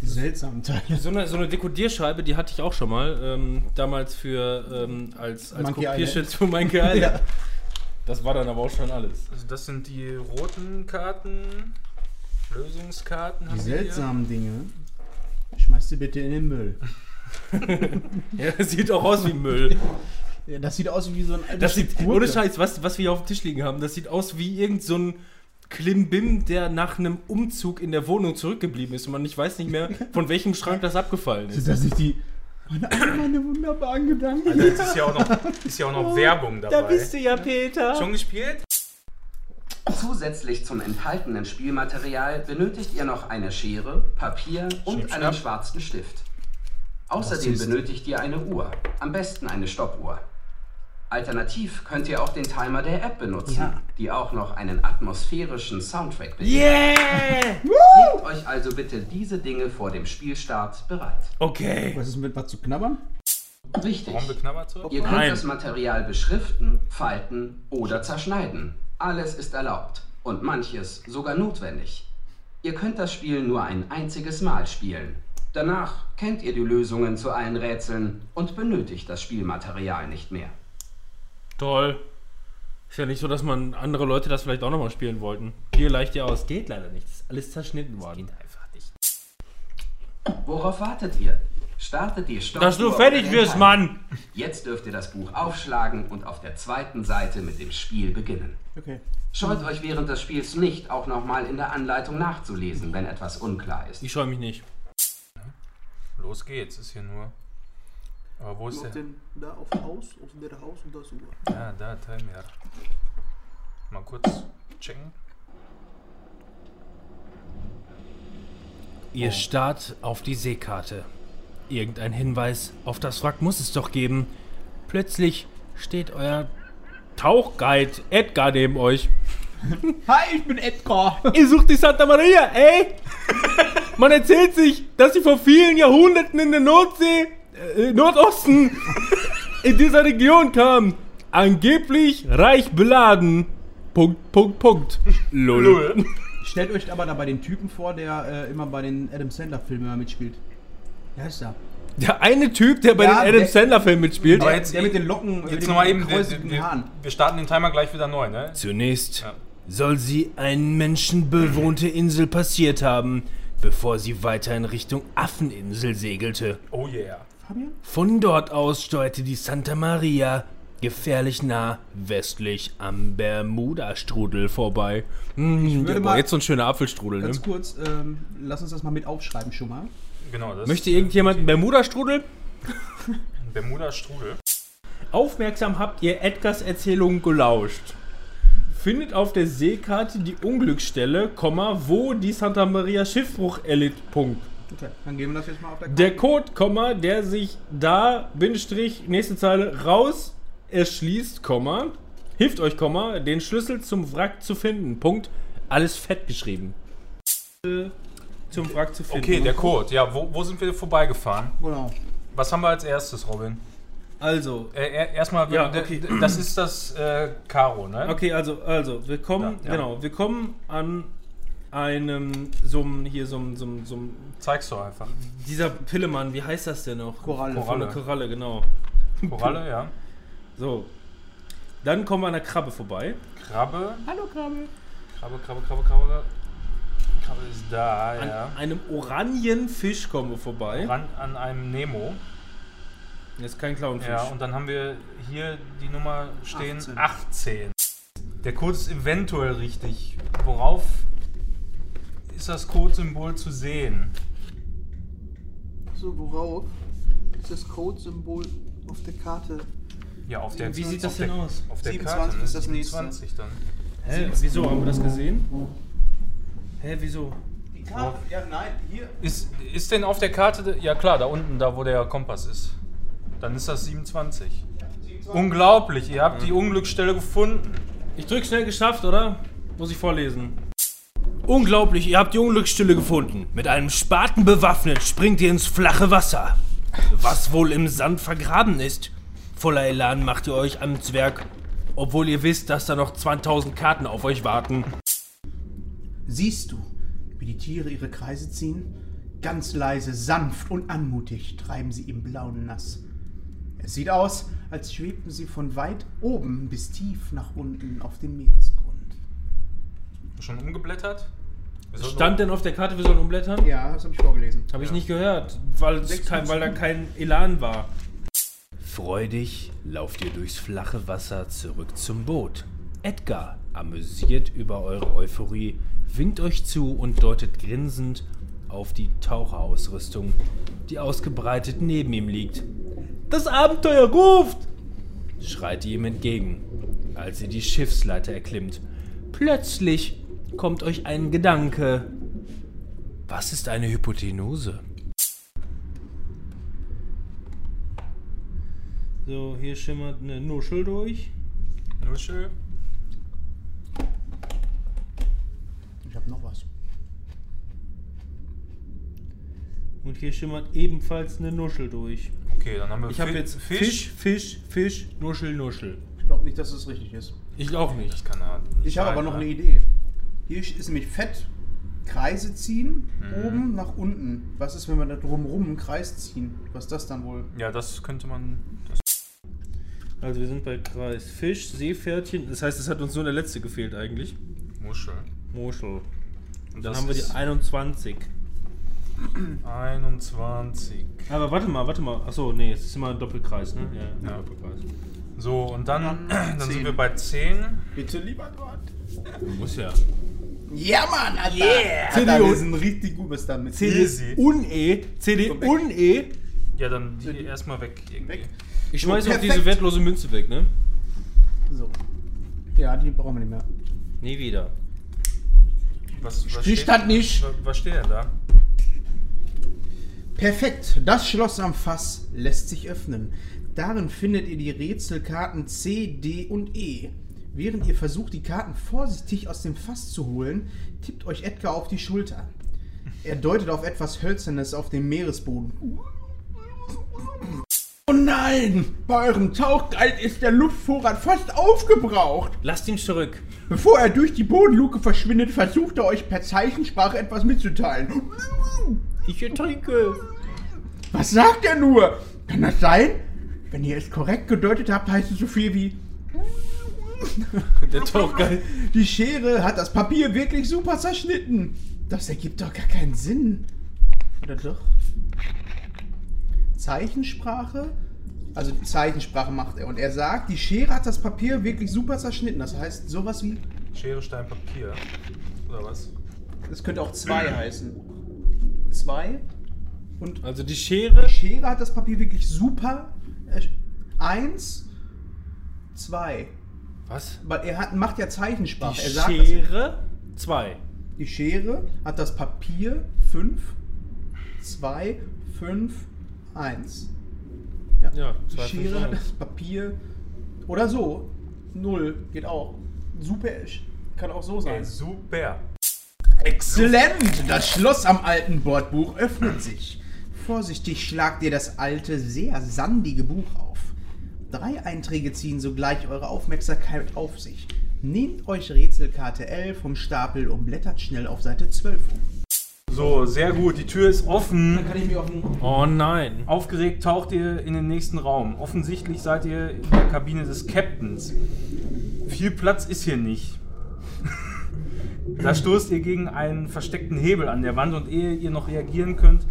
Die seltsamen Teile. So eine, so eine Dekodierscheibe, die hatte ich auch schon mal. Ähm, damals für als, als Monkey Kopierschutz für Monkey [LAUGHS] Island. Ja. Das war dann aber auch schon alles. also das sind die roten Karten, Lösungskarten. Die haben wir hier. seltsamen Dinge schmeißt ihr bitte in den Müll. [LAUGHS] Ja, das sieht auch aus wie Müll. Ja, das sieht aus wie so ein Das sieht, ohne Scheiß, was, was wir hier auf dem Tisch liegen haben, das sieht aus wie irgend so ein Klimbim, der nach einem Umzug in der Wohnung zurückgeblieben ist und man nicht weiß nicht mehr, von welchem Schrank das abgefallen Sind ist. das nicht die. Meine, all meine wunderbaren Gedanken. Also jetzt ist ja auch noch, ist ja auch noch Werbung dabei. ja, Peter. Schon gespielt? Zusätzlich zum enthaltenen Spielmaterial benötigt ihr noch eine Schere, Papier und Schnipp, einen schwarzen Stift. Außerdem benötigt ihr eine Uhr, am besten eine Stoppuhr. Alternativ könnt ihr auch den Timer der App benutzen, Ja. die auch noch einen atmosphärischen Soundtrack bietet. Yeah! Legt euch also bitte diese Dinge vor dem Spielstart bereit. Okay. Was ist mit was zu knabbern? Richtig. Ihr könnt Nein. das Material beschriften, falten oder zerschneiden. Alles ist erlaubt und manches sogar notwendig. Ihr könnt das Spiel nur ein einziges Mal spielen. Danach kennt ihr die Lösungen zu allen Rätseln und benötigt das Spielmaterial nicht mehr. Toll. Ist ja nicht so, dass man andere Leute das vielleicht auch nochmal spielen wollten. Hier leicht ja aus. Geht leider nicht. Ist alles zerschnitten worden. Einfach nicht. Worauf wartet ihr? Startet die Stoppuhr. Dass du fertig wirst. Mann! Jetzt dürft ihr das Buch aufschlagen und auf der zweiten Seite mit dem Spiel beginnen. Okay. Scheut euch während des Spiels nicht, auch nochmal in der Anleitung nachzulesen, wenn etwas unklar ist. Ich scheue mich nicht. Los geht's, ist hier nur. Aber wo ist Auf der? den, da auf Haus, auf der Haus und das Uhr. Ja, da, Timer. Mal kurz checken. Ihr starrt auf die Seekarte. Irgendein Hinweis auf das Wrack muss es doch geben. Plötzlich steht euer Tauchguide Edgar neben euch. [LAUGHS] Hi, ich bin Edgar. [LAUGHS] Ihr sucht die Santa Maria, ey! [LAUGHS] Man erzählt sich, dass sie vor vielen Jahrhunderten in der Nordsee, äh, Nordosten, [LAUGHS] in dieser Region kam. Angeblich reich beladen. Punkt, Punkt, Punkt. Lull. Stellt euch aber dabei den Typen vor, der äh, immer bei den Adam Sandler-Filmen mitspielt. Wer ist da? Der eine Typ, der bei Ja, den Adam der- Sandler-Filmen mitspielt. Aber Der, jetzt- der mit den Locken, Jetzt den nochmal eben, wir, wir, Haaren. wir starten den Timer gleich wieder neu, ne? Zunächst Ja. soll sie eine menschenbewohnte Insel passiert haben, bevor sie weiter in Richtung Affeninsel segelte. Oh yeah. Fabian? Von dort aus steuerte die Santa Maria gefährlich nah westlich am Bermuda-Strudel vorbei. Hm, würde boah, mal- jetzt so ein schöner Apfelstrudel, ne? Ganz kurz, ähm, lass uns das mal mit aufschreiben schon mal. Genau, das Möchte irgendjemand einen Bermuda-Strudel? [LAUGHS] Bermuda Strudel. Aufmerksam habt ihr Edgars Erzählung gelauscht. Findet auf der Seekarte die Unglücksstelle, Komma, wo die Santa Maria Schiffbruch erlitt. Punkt. Okay, dann gehen wir das jetzt mal auf der Der Code, Komma, der sich da, Bindestrich, nächste Zeile, raus erschließt, Komma, hilft euch, Komma, den Schlüssel zum Wrack zu finden. Punkt. Alles fett geschrieben. Zum Wrack zu finden. Okay, der Code. Ja, wo, wo sind wir vorbeigefahren? Genau. Was haben wir als erstes, Robin? Also, Äh, er- erstmal, Ja, okay. das ist das äh, Karo, ne? okay, also, also, wir kommen, Ja, ja. genau, wir kommen an einem, so einem, hier, so einem, so einem, so einem Zeigst du einfach. dieser Pillemann, wie heißt das denn noch? Koralle. Koralle, Koralle. Genau. Koralle, ja. [LAUGHS] So. Dann kommen wir an der Krabbe vorbei. Krabbe. Hallo Krabbe. Krabbe, Krabbe, Krabbe, Krabbe. Krabbe ist da, An ja. einem Orangenfisch kommen wir vorbei. Ran, an einem Nemo. Das ist kein Clownfisch. Ja, und dann haben wir hier die Nummer stehen 18. 18. Der Code ist eventuell richtig. Worauf ist das Codesymbol zu sehen? So, worauf ist das Code-Symbol auf der Karte? Ja, auf der Wie sieht das denn aus? Auf der 27 Karte, ne? ist das nächste. 27 dann. Hä, wieso haben wir das gesehen? Hä, wieso? Die Karte, ja nein, hier. Ist, ist denn auf der Karte, ja klar, da unten, da wo der Kompass ist. Dann ist das 27. Unglaublich, ihr habt die Unglücksstelle gefunden. Ich drück schnell geschafft, oder? Muss ich vorlesen. Unglaublich, ihr habt die Unglücksstille gefunden. Mit einem Spaten bewaffnet springt ihr ins flache Wasser. Was wohl im Sand vergraben ist. Voller Elan macht ihr euch ans Werk, obwohl ihr wisst, dass da noch 20.000 Karten auf euch warten. Siehst du, wie die Tiere ihre Kreise ziehen? Ganz leise, sanft und anmutig treiben sie im blauen Nass. Es sieht aus, als schwebten sie von weit oben bis tief nach unten auf dem Meeresgrund. Schon umgeblättert? Stand denn auf der Karte, wir sollen umblättern? Ja, das habe ich vorgelesen. Habe ich nicht gehört, weil, kein, weil da kein Elan war. Freudig lauft ihr durchs flache Wasser zurück zum Boot. Edgar, amüsiert über eure Euphorie, winkt euch zu und deutet grinsend auf die Taucherausrüstung, die ausgebreitet neben ihm liegt. Das Abenteuer ruft! schreit ihr ihm entgegen, als ihr die Schiffsleiter erklimmt. Plötzlich kommt euch ein Gedanke. Was ist eine Hypotenuse? So, hier schimmert eine Nuschel durch. Nuschel. Ich habe noch was. Und hier schimmert ebenfalls eine Nuschel durch. Okay, dann haben wir Ich habe Fi- jetzt Fisch, Fisch, Fisch, Nuschel, Nuschel. Ich glaube nicht, dass es richtig ist. Ich auch nicht. Das kann er Ich habe aber noch ne? eine Idee. Hier ist nämlich fett Kreise ziehen, oben nach unten. Was ist, wenn wir da drumrum einen Kreis ziehen? Was ist das dann wohl? Ja, das könnte man. Das Also wir sind bei Kreis Fisch, Seepferdchen. Das heißt, es hat uns nur der letzte gefehlt eigentlich. Muschel. Muschel. Und dann haben wir die ist- 21. 21. Aber warte mal, warte mal. Achso, nee, es ist immer ein Doppelkreis, ne? Ja, Ja. Doppelkreis. So, und dann, dann, [CLEARS THROAT] zehn. sind wir bei 10. Bitte lieber Gott. Muss ja. Ja, Mann, Alter. Yeah. Alter, wir sind richtig gut bis damit. CD Easy. und E. CD und E. Ja, dann die erstmal weg. Irgendwie. Weg. Ich schmeiß auch diese wertlose Münze weg, ne? So. Ja, die brauchen wir nicht mehr. Nie wieder. Was, was Die stand nicht. wa- Was steht denn da? Perfekt. Das Schloss am Fass lässt sich öffnen. Darin findet ihr die Rätselkarten C, D und E. Während ihr versucht, die Karten vorsichtig aus dem Fass zu holen, tippt euch Edgar auf die Schulter. Er deutet auf etwas Hölzernes auf dem Meeresboden. Oh nein! Bei eurem Tauchguide ist der Luftvorrat fast aufgebraucht. Lasst ihn zurück. Bevor er durch die Bodenluke verschwindet, versucht er euch per Zeichensprache etwas mitzuteilen. Ich ertrinke. Was sagt er nur? Kann das sein? Wenn ihr es korrekt gedeutet habt, heißt es so viel wie [LAUGHS] Der Tauchgeil. Die Schere hat das Papier wirklich super zerschnitten. Das ergibt doch gar keinen Sinn. Oder doch? Zeichensprache? Also Zeichensprache macht er. Und er sagt, die Schere hat das Papier wirklich super zerschnitten. Das heißt sowas wie. Schere, Stein, Papier. Oder was? Das könnte auch zwei heißen. Zwei. Und Also die Schere. die Schere hat das Papier wirklich super. Äh, eins, zwei. Was? Weil er hat, macht ja Die Zeichensprache. er sagt ja. Schere 2. Die Schere hat das Papier 5, 2, 5, 1. Ja, Die zwei, Schere fünf, hat das Papier. Oder so. 0 geht auch. Super. Kann auch so sein. Ey, super. Exzellent! Das Schloss am alten Bordbuch öffnet sich. Vorsichtig schlagt ihr das alte, sehr sandige Buch auf. Drei Einträge ziehen sogleich eure Aufmerksamkeit auf sich. Nehmt euch Rätselkarte L vom Stapel und blättert schnell auf Seite 12 um. So, sehr gut. Die Tür ist offen. kann ich mich auf den Oh nein. Aufgeregt taucht ihr in den nächsten Raum. Offensichtlich seid ihr in der Kabine des Captains. Viel Platz ist hier nicht. [LAUGHS] Da stoßt ihr gegen einen versteckten Hebel an der Wand und ehe ihr noch reagieren könnt,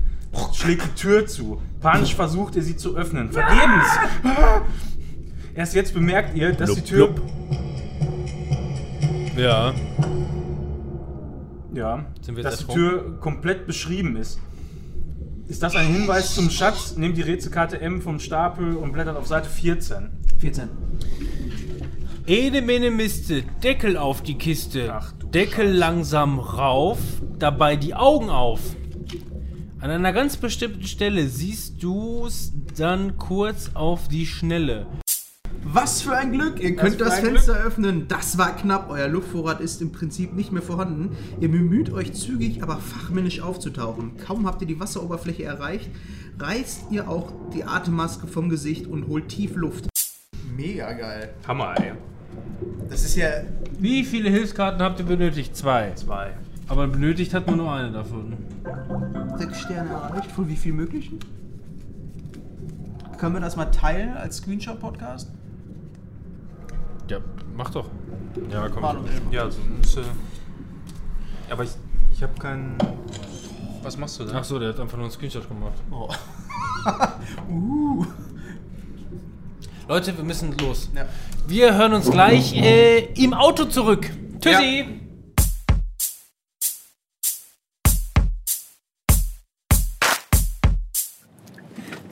schlägt die Tür zu. Panisch versucht ihr sie zu öffnen. Vergebens! Erst jetzt bemerkt ihr, dass die Tür. Ja. Ja, Sind wir dass die Tür komplett beschrieben ist. Ist das ein Hinweis zum Schatz? Nehmt die Rätselkarte M vom Stapel und blättert auf Seite 14. 14. Ene mene Miste, Deckel auf die Kiste. Ach du Deckel langsam rauf, dabei die Augen auf. An einer ganz bestimmten Stelle siehst du's dann kurz auf die Schnelle. Was für ein Glück! Ihr könnt das ein Fenster öffnen. Das war knapp. Euer Luftvorrat ist im Prinzip nicht mehr vorhanden. Ihr bemüht euch zügig, aber fachmännisch aufzutauchen. Kaum habt ihr die Wasseroberfläche erreicht, reißt ihr auch die Atemmaske vom Gesicht und holt tief Luft. Mega geil. Hammer, ey. Das ist ja. Wie viele Hilfskarten habt ihr benötigt? Zwei. Zwei. Aber benötigt hat man nur eine davon. Sechs Sterne erreicht. Von wie viel möglichen? Können wir das mal teilen als Screenshot-Podcast? Ja, mach doch. Ja, komm. Ja, sonst. Äh, aber ich, ich habe keinen. Was machst du da? Ach so, der hat einfach nur einen Screenshot gemacht. Oh. [LAUGHS] uh. Leute, wir müssen los. Ja. Wir hören uns gleich äh, im Auto zurück. Tschüssi.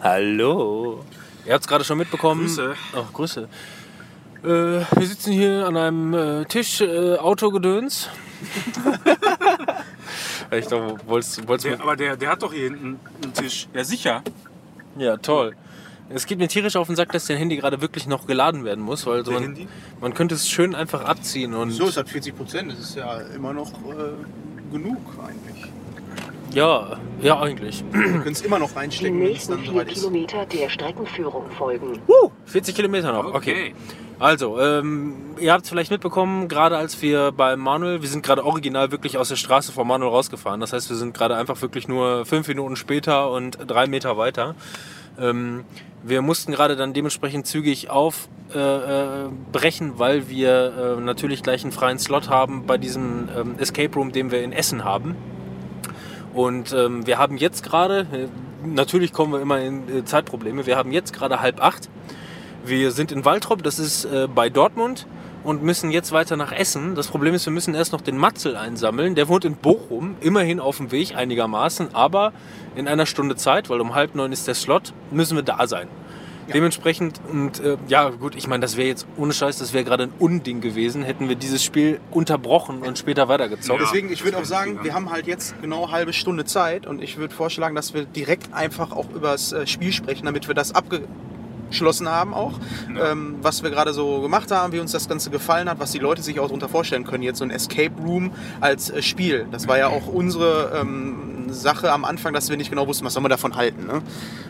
Hallo. Ihr habt es gerade schon mitbekommen. Grüße. Ach, Grüße. Äh, wir sitzen hier an einem äh, Tisch, äh, Autogedöns. [LAUGHS] ich glaube, wolltest, wolltest Der, aber der, der hat doch hier hinten einen Tisch. Ja, sicher. Ja, toll. Es geht mir tierisch auf den Sack, dass dein Handy gerade wirklich noch geladen werden muss, weil so Der man, Handy? man könnte es schön einfach abziehen und So, es hat 40 Prozent. Das ist ja immer noch äh, genug eigentlich. Ja, ja eigentlich. Wir können es immer noch Die reinstecken, wenn es nächsten dann vier soweit ist. Kilometer der Streckenführung folgen. Uh, 40 Kilometer noch. Okay. Okay. Also, ähm, ihr habt es vielleicht mitbekommen, gerade als wir bei Manuel, wir sind gerade original wirklich aus der Straße von Manuel rausgefahren. Das heißt, wir sind gerade einfach wirklich nur fünf Minuten später und drei Meter weiter. Ähm, wir mussten gerade dann dementsprechend zügig aufbrechen, äh, brechen, weil wir äh, natürlich gleich einen freien Slot haben bei diesem ähm, Escape Room, den wir in Essen haben. Und ähm, wir haben jetzt gerade, äh, natürlich kommen wir immer in äh, Zeitprobleme, wir haben jetzt gerade halb acht. Wir sind in Waltrop, das ist äh, bei Dortmund und müssen jetzt weiter nach Essen. Das Problem ist, wir müssen erst noch den Matzel einsammeln. Der wohnt in Bochum, immerhin auf dem Weg einigermaßen, aber in einer Stunde Zeit, weil um halb neun ist der Slot, müssen wir da sein. Dementsprechend, und äh, ja gut, ich meine, das wäre jetzt ohne Scheiß, das wäre gerade ein Unding gewesen, hätten wir dieses Spiel unterbrochen und später weitergezockt. Deswegen, ich würde auch sagen, wir haben halt jetzt genau eine halbe Stunde Zeit und ich würde vorschlagen, dass wir direkt einfach auch über das äh, Spiel sprechen, damit wir das abgeschlossen haben auch, ähm, was wir gerade so gemacht haben, wie uns das Ganze gefallen hat, was die Leute sich auch darunter vorstellen können, jetzt so ein Escape Room als äh, Spiel. Das war ja auch unsere ähm, Sache am Anfang, dass wir nicht genau wussten, was soll man davon halten, ne?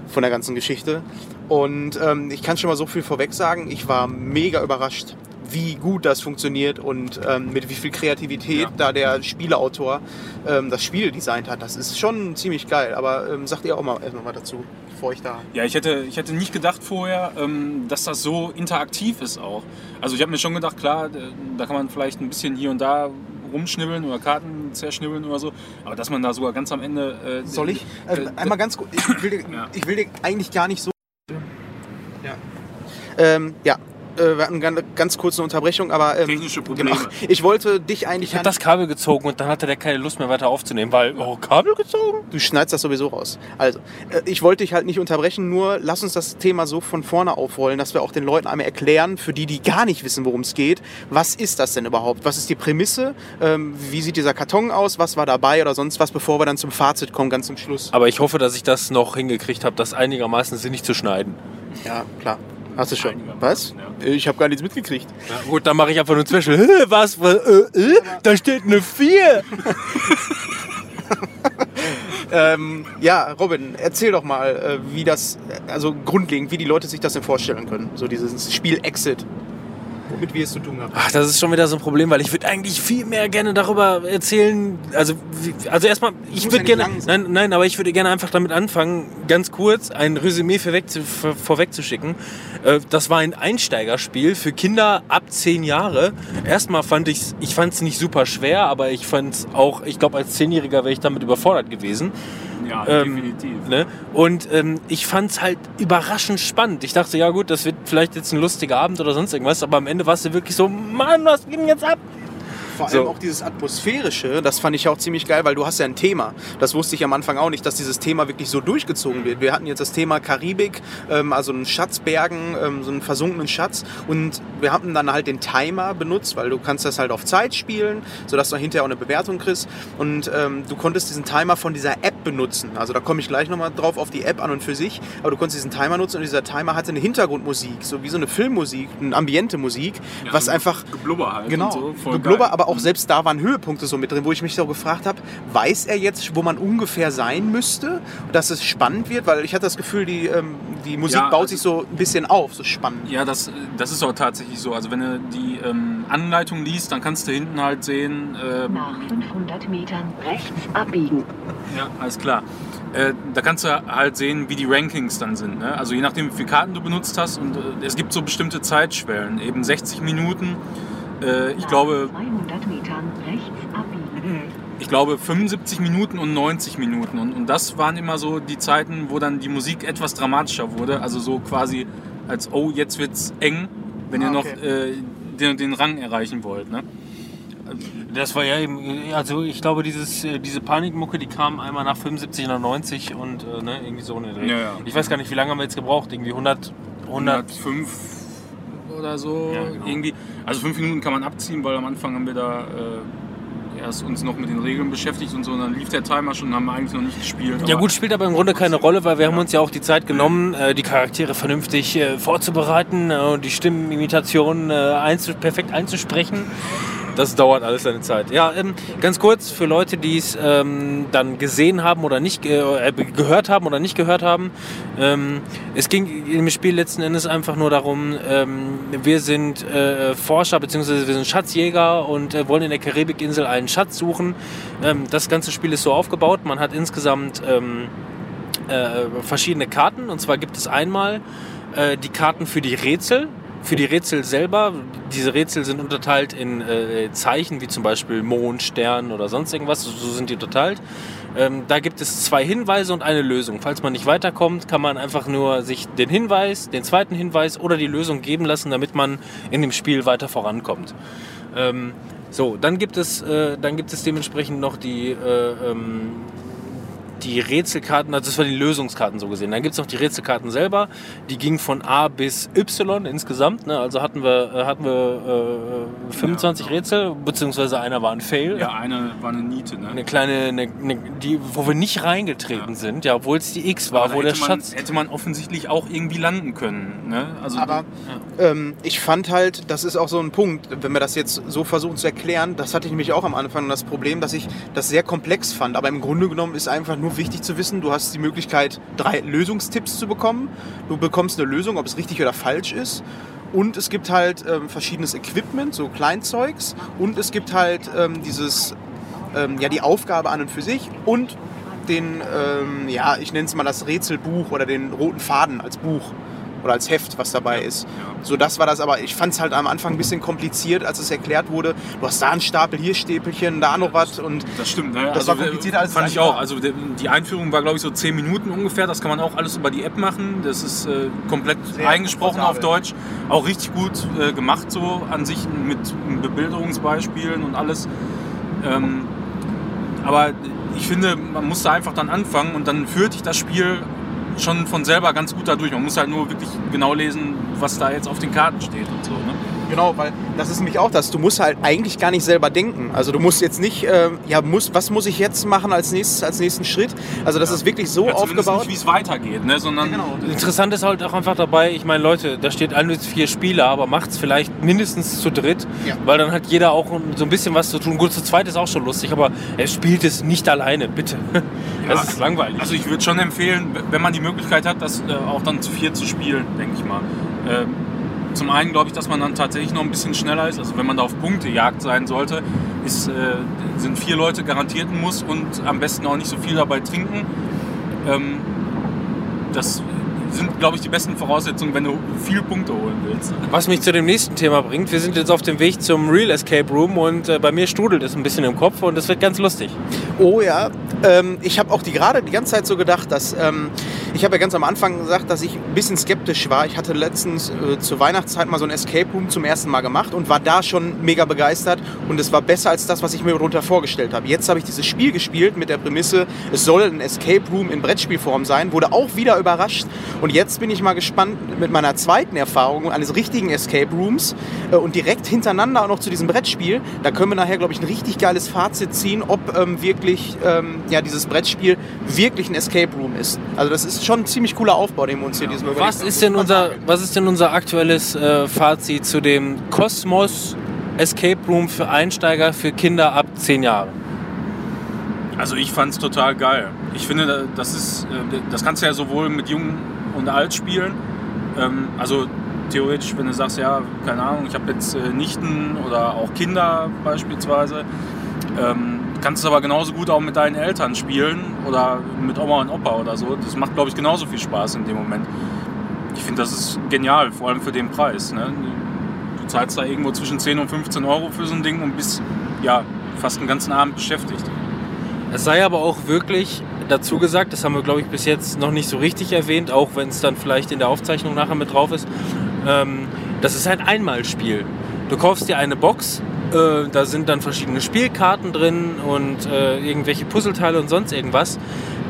von der ganzen Geschichte. Und ähm, ich kann schon mal so viel vorweg sagen, ich war mega überrascht, wie gut das funktioniert und ähm, mit wie viel Kreativität Ja. da der Spieleautor ähm, das Spiel designt hat. Das ist schon ziemlich geil. Aber ähm, sagt ihr auch mal erstmal was dazu, bevor ich da. Ja, ich hätte, ich hätte nicht gedacht vorher, ähm, dass das so interaktiv ist auch. Also ich habe mir schon gedacht, klar, äh, da kann man vielleicht ein bisschen hier und da rumschnibbeln oder Karten zerschnibbeln oder so, aber dass man da sogar ganz am Ende... Äh, Soll ich? Äh, äh, einmal ganz kurz. Ich will, dir, Ja. ich will dir eigentlich gar nicht so. Ja. Ähm, ja. Äh, wir hatten eine ganz kurze Unterbrechung, aber. Ähm, Technische Probleme. Genau. Ich wollte dich eigentlich. Ich habe das Kabel gezogen und dann hatte der keine Lust mehr weiter aufzunehmen, weil, oh, Kabel gezogen? Du schneidest das sowieso raus. Also, äh, ich wollte dich halt nicht unterbrechen, nur lass uns das Thema so von vorne aufrollen, dass wir auch den Leuten einmal erklären, für die, die gar nicht wissen, worum es geht, was ist das denn überhaupt? Was ist die Prämisse? Ähm, wie sieht dieser Karton aus? Was war dabei oder sonst was, bevor wir dann zum Fazit kommen, ganz zum Schluss? Aber ich hoffe, dass ich das noch hingekriegt habe, das einigermaßen sinnig zu schneiden. Ja, klar. Hast du schon. Was? ja. Ich habe gar nichts mitgekriegt. Ja, gut, dann mache ich einfach nur. Hä, Was? was äh, äh, da steht eine 4. [LAUGHS] Ähm, ja, Robin, erzähl doch mal, äh, wie das, äh, also grundlegend, wie die Leute sich das denn vorstellen können. So dieses Spiel Exit. Womit wir es zu tun haben. Ach, das ist schon wieder so ein Problem, weil ich würde eigentlich viel mehr gerne darüber erzählen. Also, also erstmal, ich würde ja gerne, nein, nein, aber ich würde gerne einfach damit anfangen, ganz kurz ein Resümee vorweg zu, vor, vorwegzuschicken. Äh, Das war ein Einsteigerspiel für Kinder ab 10 Jahre. Erstmal fand ich es, ich fand es nicht super schwer, aber ich fand es auch, ich glaube, als Zehnjähriger wäre ich damit überfordert gewesen. Ja, Ähm, definitiv. Ne? Und ähm, ich fand es halt überraschend spannend. Ich dachte, ja gut, das wird vielleicht jetzt ein lustiger Abend oder sonst irgendwas, aber am Ende war es ja wirklich so, Mann, was denn jetzt ab? Vor So. allem auch dieses Atmosphärische, das fand ich auch ziemlich geil, weil du hast ja ein Thema. Das wusste ich am Anfang auch nicht, dass dieses Thema wirklich so durchgezogen wird. Wir hatten jetzt das Thema Karibik, ähm, also einen Schatzbergen, ähm, so einen versunkenen Schatz und wir hatten dann halt den Timer benutzt, weil du kannst das halt auf Zeit spielen, sodass du hinterher auch eine Bewertung kriegst und ähm, du konntest diesen Timer von dieser App benutzen. Also da komme ich gleich nochmal drauf auf die App an und für sich, aber du konntest diesen Timer nutzen und dieser Timer hatte eine Hintergrundmusik, so wie so eine Filmmusik, eine Ambiente-Musik, Ja, was einfach Geblubber halt Genau, so. Voll Geblubber, geil. Aber auch selbst da waren Höhepunkte so mit drin, wo ich mich so gefragt habe, weiß er jetzt, wo man ungefähr sein müsste, dass es spannend wird? Weil ich hatte das Gefühl, die, ähm, die Musik Ja, baut also- sich so ein bisschen auf, so spannend. Ja, das, das ist auch tatsächlich so. Also wenn du die ähm, Anleitung liest, dann kannst du hinten halt sehen, äh, Nach 500 Metern rechts abbiegen. Ja, alles klar. Äh, da kannst du halt sehen, wie die Rankings dann sind. Ne? Also je nachdem, wie viele Karten du benutzt hast. Und äh, es gibt so bestimmte Zeitschwellen. Eben 60 Minuten. Äh, ich, glaube, 200 Metern rechts abbiegen. [LAUGHS] ich glaube 75 Minuten und 90 Minuten. Und, und das waren immer so die Zeiten, wo dann die Musik etwas dramatischer wurde. Also so quasi als, oh, jetzt wird's eng, wenn Ah, ihr noch okay. äh, den, den Rang erreichen wollt. Ne? Das war ja eben, also ich glaube, dieses, äh, diese Panikmucke, die kam einmal nach 75 oder 90 und äh, ne, irgendwie so eine Dreh. Ja, ja. Ich weiß gar nicht, wie lange haben wir jetzt gebraucht? Irgendwie 100, 100 105 oder so. Ja, genau. Irgendwie. Also fünf Minuten kann man abziehen, weil am Anfang haben wir da äh, erst uns noch mit den Regeln beschäftigt und so. Und dann lief der Timer schon, haben wir eigentlich noch nicht gespielt. Ja gut, spielt aber im Grunde keine Rolle, weil wir haben uns ja auch die Zeit genommen, äh, die Charaktere vernünftig äh, vorzubereiten äh, und die Stimmenimitationen äh, einzu perfekt einzusprechen. Das dauert alles seine Zeit. Ja, ähm, ganz kurz für Leute, die es ähm, dann gesehen haben oder nicht ge äh, gehört haben oder nicht gehört haben. Ähm, es ging im Spiel letzten Endes einfach nur darum, ähm, wir sind äh, Forscher bzw. wir sind Schatzjäger und äh, wollen in der Karibikinsel einen Schatz suchen. Ähm, das ganze Spiel ist so aufgebaut. Man hat insgesamt ähm, äh, verschiedene Karten. Und zwar gibt es einmal äh, die Karten für die Rätsel. Für die Rätsel selber, diese Rätsel sind unterteilt in äh, Zeichen, wie zum Beispiel Mond, Stern oder sonst irgendwas, so sind die unterteilt. Ähm, da gibt es zwei Hinweise und eine Lösung. Falls man nicht weiterkommt, kann man einfach nur sich den Hinweis, den zweiten Hinweis oder die Lösung geben lassen, damit man in dem Spiel weiter vorankommt. Ähm, so, dann gibt es, äh, dann gibt es dementsprechend noch die, äh, ähm, die Rätselkarten, also das waren die Lösungskarten so gesehen. Dann gibt es noch die Rätselkarten selber, die gingen von A bis Y insgesamt. Ne? Also hatten wir, äh, hatten wir äh, 25 Rätsel, beziehungsweise einer war ein Fail. Ja, eine war eine Niete, ne? Eine kleine, eine, eine, die, wo wir nicht reingetreten sind, ja, obwohl es die X war, Aber wo der hätte man, Schatz. hätte man offensichtlich auch irgendwie landen können. Ne? Also, Aber ähm, ich fand halt, das ist auch so ein Punkt, wenn wir das jetzt so versuchen zu erklären, das hatte ich nämlich auch am Anfang das Problem, dass ich das sehr komplex fand. Aber im Grunde genommen ist einfach nur wichtig zu wissen, du hast die Möglichkeit, drei Lösungstipps zu bekommen. Du bekommst eine Lösung, ob es richtig oder falsch ist. Und es gibt halt ähm, verschiedenes Equipment, so Kleinzeugs. Und es gibt halt ähm, dieses, ähm, ja, die Aufgabe an und für sich. Und den, ähm, ja, ich nenne es mal das Rätselbuch oder den roten Faden als Buch oder als Heft, was dabei ist. So, das war das, aber ich fand es halt am Anfang ein bisschen kompliziert, als es erklärt wurde. Du hast da einen Stapel, hier Stäpelchen, da noch was und Das stimmt, ne? Das war komplizierter, als Fand ich auch. war. Also die Einführung war, glaube ich, so 10 Minuten ungefähr. Das kann man auch alles über die App machen. Das ist äh, komplett Sehr eingesprochen auf. Deutsch. Auch richtig gut äh, gemacht so an sich mit Bebilderungsbeispielen und alles. Ähm, aber ich finde, man muss da einfach dann anfangen und dann führt dich das Spiel schon von selber ganz gut dadurch. Man muss halt nur wirklich genau lesen, was da jetzt auf den Karten steht und so. Ne? Genau, weil das ist nämlich auch das. Du musst halt eigentlich gar nicht selber denken. Also du musst jetzt nicht, äh, ja, muss, was muss ich jetzt machen als nächstes, als nächsten Schritt? Also das ist wirklich so Ja, aufgebaut. nicht, wie es weitergeht, ne? sondern Genau. Interessant ist halt auch einfach dabei, ich meine, Leute, da steht ein bis vier Spieler, aber macht es vielleicht mindestens zu dritt, Ja. weil dann hat jeder auch so ein bisschen was zu tun. Gut, zu zweit ist auch schon lustig, aber er spielt es nicht alleine, bitte. [LAUGHS] Das ist langweilig. Also ich würde schon empfehlen, wenn man die Möglichkeit hat, das äh, auch dann zu viert zu spielen, denke ich mal. Ähm, zum einen glaube ich, dass man dann tatsächlich noch ein bisschen schneller ist. Also wenn man da auf Punktejagd sein sollte, ist, äh, sind vier Leute garantiert ein Muss und am besten auch nicht so viel dabei trinken. Ähm, das sind, glaube ich, die besten Voraussetzungen, wenn du viele Punkte holen willst. Was mich zu dem nächsten Thema bringt, wir sind jetzt auf dem Weg zum Real Escape Room und äh, bei mir strudelt es ein bisschen im Kopf und es wird ganz lustig. Oh ja, ähm, ich habe auch die gerade die ganze Zeit so gedacht, dass ähm, ich habe ja ganz am Anfang gesagt, dass ich ein bisschen skeptisch war. Ich hatte letztens äh, zur Weihnachtszeit mal so ein Escape Room zum ersten Mal gemacht und war da schon mega begeistert und es war besser als das, was ich mir darunter vorgestellt habe. Jetzt habe ich dieses Spiel gespielt mit der Prämisse, es soll ein Escape Room in Brettspielform sein, wurde auch wieder überrascht und jetzt bin ich mal gespannt mit meiner zweiten Erfahrung eines richtigen Escape Rooms äh, und direkt hintereinander auch noch zu diesem Brettspiel. Da können wir nachher, glaube ich, ein richtig geiles Fazit ziehen, ob ähm, wirklich ähm, ja, dieses Brettspiel wirklich ein Escape Room ist. Also das ist schon ein ziemlich cooler Aufbau, den wir uns hier diesmal überlegt Was haben. ist denn unser, was ist denn unser aktuelles äh, Fazit zu dem Kosmos Escape Room für Einsteiger für Kinder ab 10 Jahren? Also ich fand es total geil. Ich finde, das ist, äh, das kannst du ja sowohl mit Jung und Alt spielen. Ähm, Also theoretisch, wenn du sagst, ja, keine Ahnung, ich habe jetzt äh, Nichten oder auch Kinder beispielsweise, ähm, kannst du aber genauso gut auch mit deinen Eltern spielen oder mit Oma und Opa oder so. Das macht, glaube ich, genauso viel Spaß in dem Moment. Ich finde, das ist genial, vor allem für den Preis. Ne? Du zahlst da irgendwo zwischen 10 und 15 Euro für so ein Ding und bist ja fast einen ganzen Abend beschäftigt. Es sei aber auch wirklich dazu gesagt, das haben wir glaube ich bis jetzt noch nicht so richtig erwähnt, auch wenn es dann vielleicht in der Aufzeichnung nachher mit drauf ist. Ähm, das ist ein Einmalspiel. Du kaufst dir eine Box, äh, da sind dann verschiedene Spielkarten drin und äh, irgendwelche Puzzleteile und sonst irgendwas.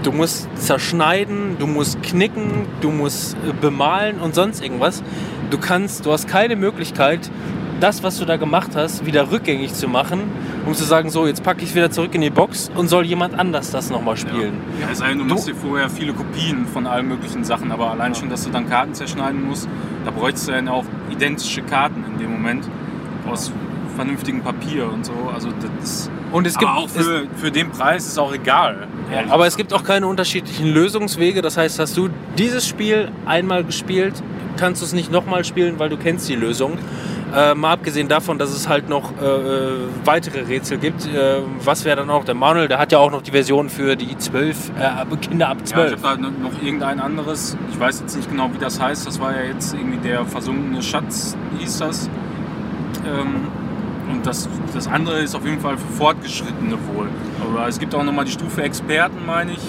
Du musst zerschneiden, du musst knicken, du musst äh, bemalen und sonst irgendwas. Du kannst, du hast keine Möglichkeit, das, was du da gemacht hast, wieder rückgängig zu machen, um zu sagen, so, jetzt packe ich es wieder zurück in die Box und soll jemand anders das nochmal spielen. Ja, es sei denn, du machst dir vorher viele Kopien von allen möglichen Sachen, aber allein schon, dass du dann Karten zerschneiden musst, da bräuchtest du dann auch identische Karten in dem Moment aus vernünftigem Papier und so. Also das Und es gibt aber auch für, für den Preis ist auch egal. ehrlich Aber es gibt auch keine unterschiedlichen Lösungswege. Das heißt, hast du dieses Spiel einmal gespielt, kannst du es nicht nochmal spielen, weil du kennst die Lösung. Äh, mal abgesehen davon, dass es halt noch äh, äh, weitere Rätsel gibt. Äh, was wäre dann auch der Manuel? Der hat ja auch noch die Version für die 12, äh, Kinder ab Ja, ich 12. habe da noch irgendein anderes, ich weiß jetzt nicht genau, wie das heißt. Das war ja jetzt irgendwie der versunkene Schatz, hieß das. Ähm, und das, das andere ist auf jeden Fall für Fortgeschrittene wohl. Aber es gibt auch nochmal die Stufe Experten, meine ich.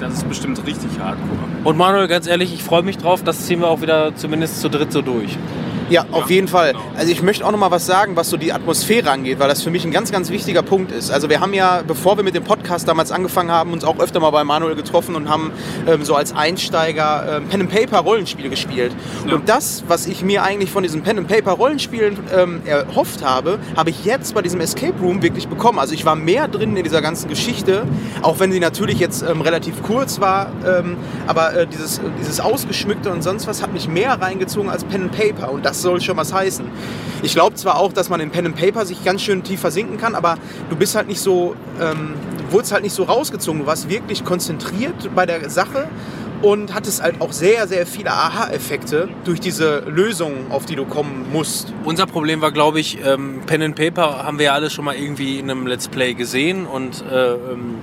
Das ist bestimmt richtig hardcore. Und Manuel, ganz ehrlich, ich freue mich drauf. Das ziehen wir auch wieder zumindest zu dritt so durch. Ja, auf jeden Fall. genau. Also ich möchte auch noch mal was sagen, was so die Atmosphäre angeht, weil das für mich ein ganz, ganz wichtiger Punkt ist. Also wir haben ja, bevor wir mit dem Podcast damals angefangen haben, uns auch öfter mal bei Manuel getroffen und haben ähm, so als Einsteiger ähm, Pen and Paper Rollenspiele gespielt. Ja. Und das, was ich mir eigentlich von diesen Pen and Paper Rollenspielen ähm, erhofft habe, habe ich jetzt bei diesem Escape Room wirklich bekommen. Also ich war mehr drin in dieser ganzen Geschichte, auch wenn sie natürlich jetzt ähm, relativ kurz war, ähm, aber äh, dieses, dieses Ausgeschmückte und sonst was hat mich mehr reingezogen als Pen and Paper und das soll schon was heißen. Ich glaube zwar auch, dass man in Pen and Paper sich ganz schön tief versinken kann, aber du bist halt nicht so, ähm, wurdest halt nicht so rausgezogen. Du warst wirklich konzentriert bei der Sache und hattest halt auch sehr, sehr viele Aha-Effekte durch diese Lösung, auf die du kommen musst. Unser Problem war, glaube ich, ähm, Pen and Paper haben wir ja alle schon mal irgendwie in einem Let's Play gesehen und, äh, ähm,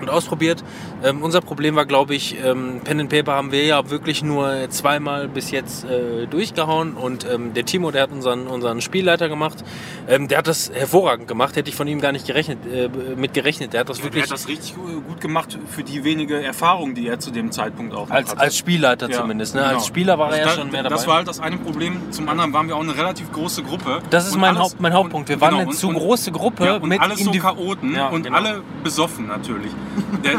und ausprobiert. Ähm, unser Problem war, glaube ich, ähm, Pen and Paper haben wir ja wirklich nur zweimal bis jetzt äh, durchgehauen und ähm, der Timo, der hat unseren, unseren Spielleiter gemacht, ähm, der hat das hervorragend gemacht, hätte ich von ihm gar nicht gerechnet, äh, mit gerechnet. Der hat das wirklich hat das richtig gut gemacht für die wenige Erfahrung, die er zu dem Zeitpunkt auch als, hatte. als Spielleiter Ja, zumindest. Ne? genau. Als Spieler war er ja Also da- schon mehr dabei. Das war halt das eine Problem. Zum anderen waren wir auch eine relativ große Gruppe. Das ist mein alles- Haupt- mein Hauptpunkt. Wir waren genau, eine und- zu und- große Gruppe Ja, und mit alles so Chaoten Ja, und genau. alle besoffen natürlich. da,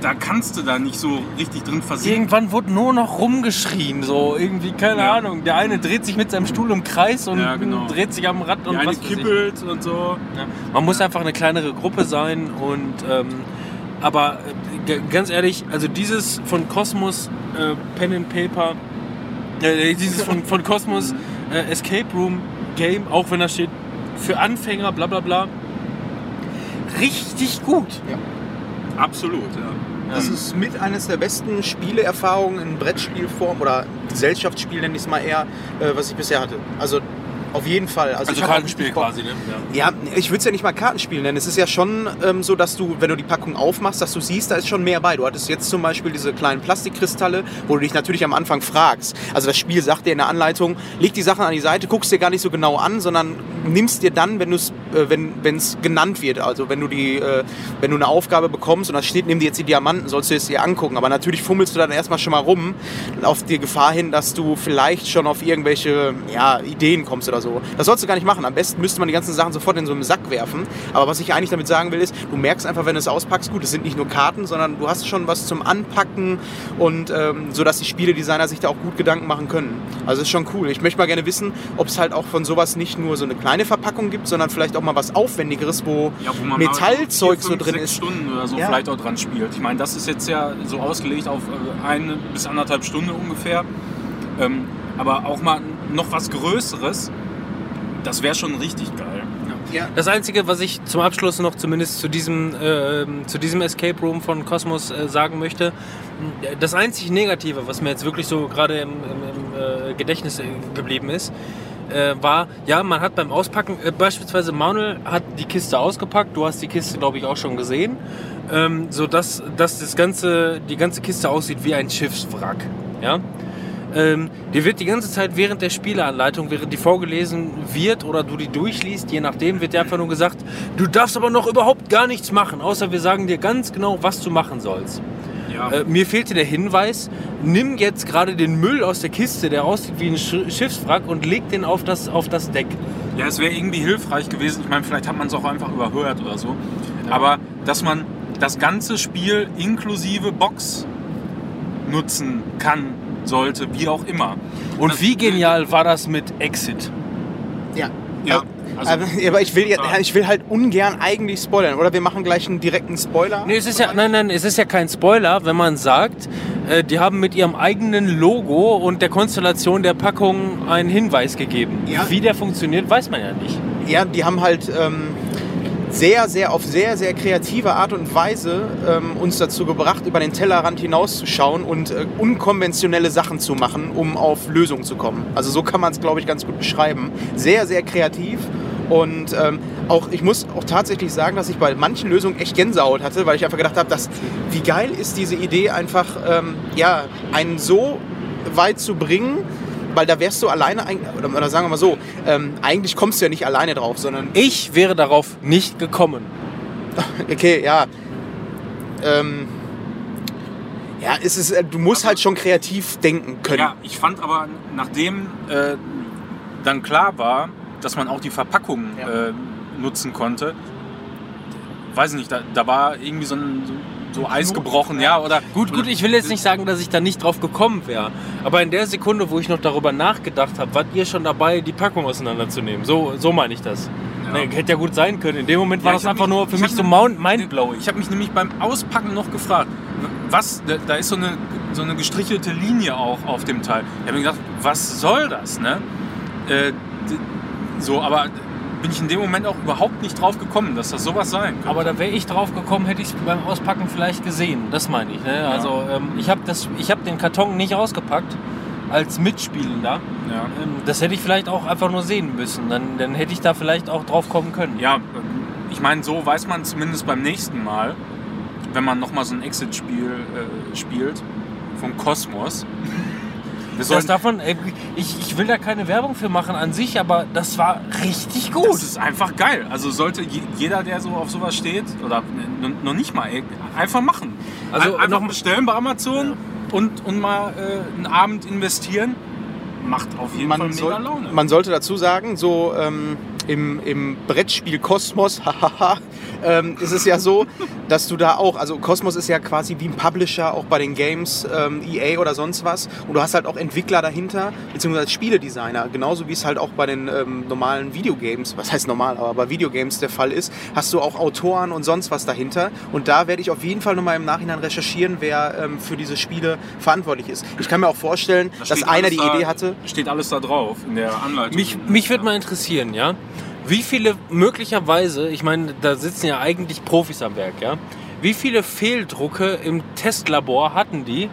da, da kannst du da nicht so richtig drin versinken. Irgendwann wurde nur noch rumgeschrien, so irgendwie, keine Ja. Ahnung. Der eine dreht sich mit seinem Stuhl im Kreis und Ja, genau. dreht sich am Rad und eine was weiß ich. kippelt und so. Ja. Man muss einfach eine kleinere Gruppe sein und ähm, aber äh, ganz ehrlich, also dieses von Cosmos äh, Pen and Paper, äh, dieses von, von Cosmos [LAUGHS] äh, Escape Room Game, auch wenn da steht für Anfänger, bla bla bla, richtig gut. Absolut, ja. Das ist mit eines der besten Spieleerfahrungen in Brettspielform oder Gesellschaftsspiel nenne ich es mal eher, äh, was ich bisher hatte. Also auf jeden Fall. Also, Also Kartenspiel quasi, ne? Ja. Ja, ich würde es ja nicht mal Kartenspiel nennen. Es ist ja schon ähm, so, dass du, wenn du die Packung aufmachst, dass du siehst, da ist schon mehr bei. Du hattest jetzt zum Beispiel diese kleinen Plastikkristalle, wo du dich natürlich am Anfang fragst. Also das Spiel sagt dir in der Anleitung, leg die Sachen an die Seite, guckst dir gar nicht so genau an, sondern nimmst dir dann, wenn es äh, wenn es genannt wird. Also wenn du die, äh, wenn du eine Aufgabe bekommst und da steht, nimm dir jetzt die Diamanten, sollst du es dir angucken. Aber natürlich fummelst du dann erstmal schon mal rum, auf die Gefahr hin, dass du vielleicht schon auf irgendwelche ja, Ideen kommst oder so. Das sollst du gar nicht machen. Am besten müsste man die ganzen Sachen sofort in so einen Sack werfen. Aber was ich eigentlich damit sagen will, ist, du merkst einfach, wenn du es auspackst, gut, es sind nicht nur Karten, sondern du hast schon was zum Anpacken und ähm, so, dass die Spieledesigner sich da auch gut Gedanken machen können. Also ist schon cool. Ich möchte mal gerne wissen, ob es halt auch von sowas nicht nur so eine kleine Verpackung gibt, sondern vielleicht auch mal was Aufwendigeres, wo, Ja, wo man Metallzeug so vier, fünf, drin sechs ist. Stunden oder so Ja. vielleicht auch dran spielt. Ich meine, das ist jetzt ja so ausgelegt auf äh, eine bis anderthalb Stunden ungefähr. Ähm, aber auch mal noch was Größeres, das wäre schon richtig geil. Das Einzige, was ich zum Abschluss noch zumindest zu diesem, äh, zu diesem Escape Room von Cosmos äh, sagen möchte, das einzig Negative, was mir jetzt wirklich so gerade im, im, im äh, Gedächtnis äh, geblieben ist, äh, war, ja, man hat beim Auspacken, äh, beispielsweise Manuel hat die Kiste ausgepackt, du hast die Kiste, glaube ich, auch schon gesehen, ähm, sodass dass das ganze, die ganze Kiste aussieht wie ein Schiffswrack. Ja? Ähm, dir wird die ganze Zeit während der Spieleanleitung, während die vorgelesen wird oder du die durchliest, je nachdem, wird dir einfach nur gesagt, du darfst aber noch überhaupt gar nichts machen, außer wir sagen dir ganz genau, was du machen sollst. Ja. Äh, mir fehlte der Hinweis, nimm jetzt gerade den Müll aus der Kiste, der aussieht wie ein Sch Schiffswrack und leg den auf das, auf das Deck. Ja, es wäre irgendwie hilfreich gewesen. Ich meine, vielleicht hat man es auch einfach überhört oder so. Aber dass man das ganze Spiel inklusive Box nutzen kann, sollte, wie auch immer. Und Das- wie genial war das mit Exit? Ja. Ja, also- aber, aber ich will, ich will halt ungern eigentlich spoilern. Oder wir machen gleich einen direkten Spoiler. Nee, es ist ja, nein, nein, es ist ja kein Spoiler, wenn man sagt, äh, die haben mit ihrem eigenen Logo und der Konstellation der Packung einen Hinweis gegeben. Ja. Wie der funktioniert, weiß man ja nicht. ja, die haben halt ähm, sehr, sehr, auf sehr, sehr kreative Art und Weise ähm, uns dazu gebracht, über den Tellerrand hinauszuschauen und äh, unkonventionelle Sachen zu machen, um auf Lösungen zu kommen. Also so kann man es, glaube ich, ganz gut beschreiben. Sehr, sehr kreativ. Und ähm, auch, ich muss auch tatsächlich sagen, dass ich bei manchen Lösungen echt Gänsehaut hatte, weil ich einfach gedacht habe, dass, wie geil ist diese Idee, einfach ähm, ja, einen so weit zu bringen, weil da wärst du alleine, oder, oder sagen wir mal so, ähm, eigentlich kommst du ja nicht alleine drauf, sondern Ich wäre darauf nicht gekommen. [LAUGHS] Okay, ja. Ähm, ja, es ist, äh, du musst halt schon kreativ denken können. Ja, ich fand aber, nachdem äh, dann klar war, dass man auch die Verpackung Ja. äh, nutzen konnte, weiß nicht, da, da war irgendwie so ein so, so Eis gebrochen, ja, oder Gut, gut, ich will jetzt nicht sagen, dass ich da nicht drauf gekommen wäre. Aber in der Sekunde, wo ich noch darüber nachgedacht habe, wart ihr schon dabei, die Packung auseinanderzunehmen. So, so meine ich das. Ja. Nee, hätte ja gut sein können. In dem Moment war Ja, das einfach mich- nur für ich mich so mindblowing. Ich habe mich nämlich beim Auspacken noch gefragt, was, da, da ist so eine, so eine gestrichelte Linie auch auf dem Teil. Ich habe mir gedacht, was soll das, ne? Äh, so, aber bin ich in dem Moment auch überhaupt nicht drauf gekommen, dass das sowas sein könnte. Aber da wäre ich drauf gekommen, hätte ich es beim Auspacken vielleicht gesehen. Das meine ich. Ne? Also ähm, ich habe hab den Karton nicht ausgepackt als Mitspielender. ja. Ähm, das hätte ich vielleicht auch einfach nur sehen müssen. Dann, dann hätte ich da vielleicht auch drauf kommen können. Ja, ich meine, so weiß man zumindest beim nächsten Mal, wenn man nochmal so ein Exit-Spiel äh, spielt von Kosmos. Wir Das davon, äh, ich, ich will da keine Werbung für machen an sich, aber das war richtig gut. das ist einfach geil. Also sollte je- jeder, der so auf sowas steht, oder noch nicht mal, ey, einfach machen. Also Also einfach noch- bestellen bei Amazon und, und mal äh, einen Abend investieren. Macht auf jeden Fall man, mega soll, Laune. man sollte dazu sagen, so ähm, im, im Brettspiel Kosmos, [LAUGHS] hahaha, ähm, ist es ja so, dass du da auch, also Kosmos ist ja quasi wie ein Publisher auch bei den Games, ähm, EA oder sonst was. Und du hast halt auch Entwickler dahinter, beziehungsweise Spieledesigner, genauso wie es halt auch bei den ähm, normalen Videogames, was heißt normal, aber bei Videogames der Fall ist, hast du auch Autoren und sonst was dahinter. Und da werde ich auf jeden Fall nochmal im Nachhinein recherchieren, wer ähm, für diese Spiele verantwortlich ist. Ich kann mir auch vorstellen, Da dass einer die da, Idee hatte. Steht alles da drauf in der Anleitung. Mich, mich würde mal interessieren, ja, wie viele möglicherweise, ich meine, da sitzen ja eigentlich Profis am Werk, ja, wie viele Fehldrucke im Testlabor hatten die,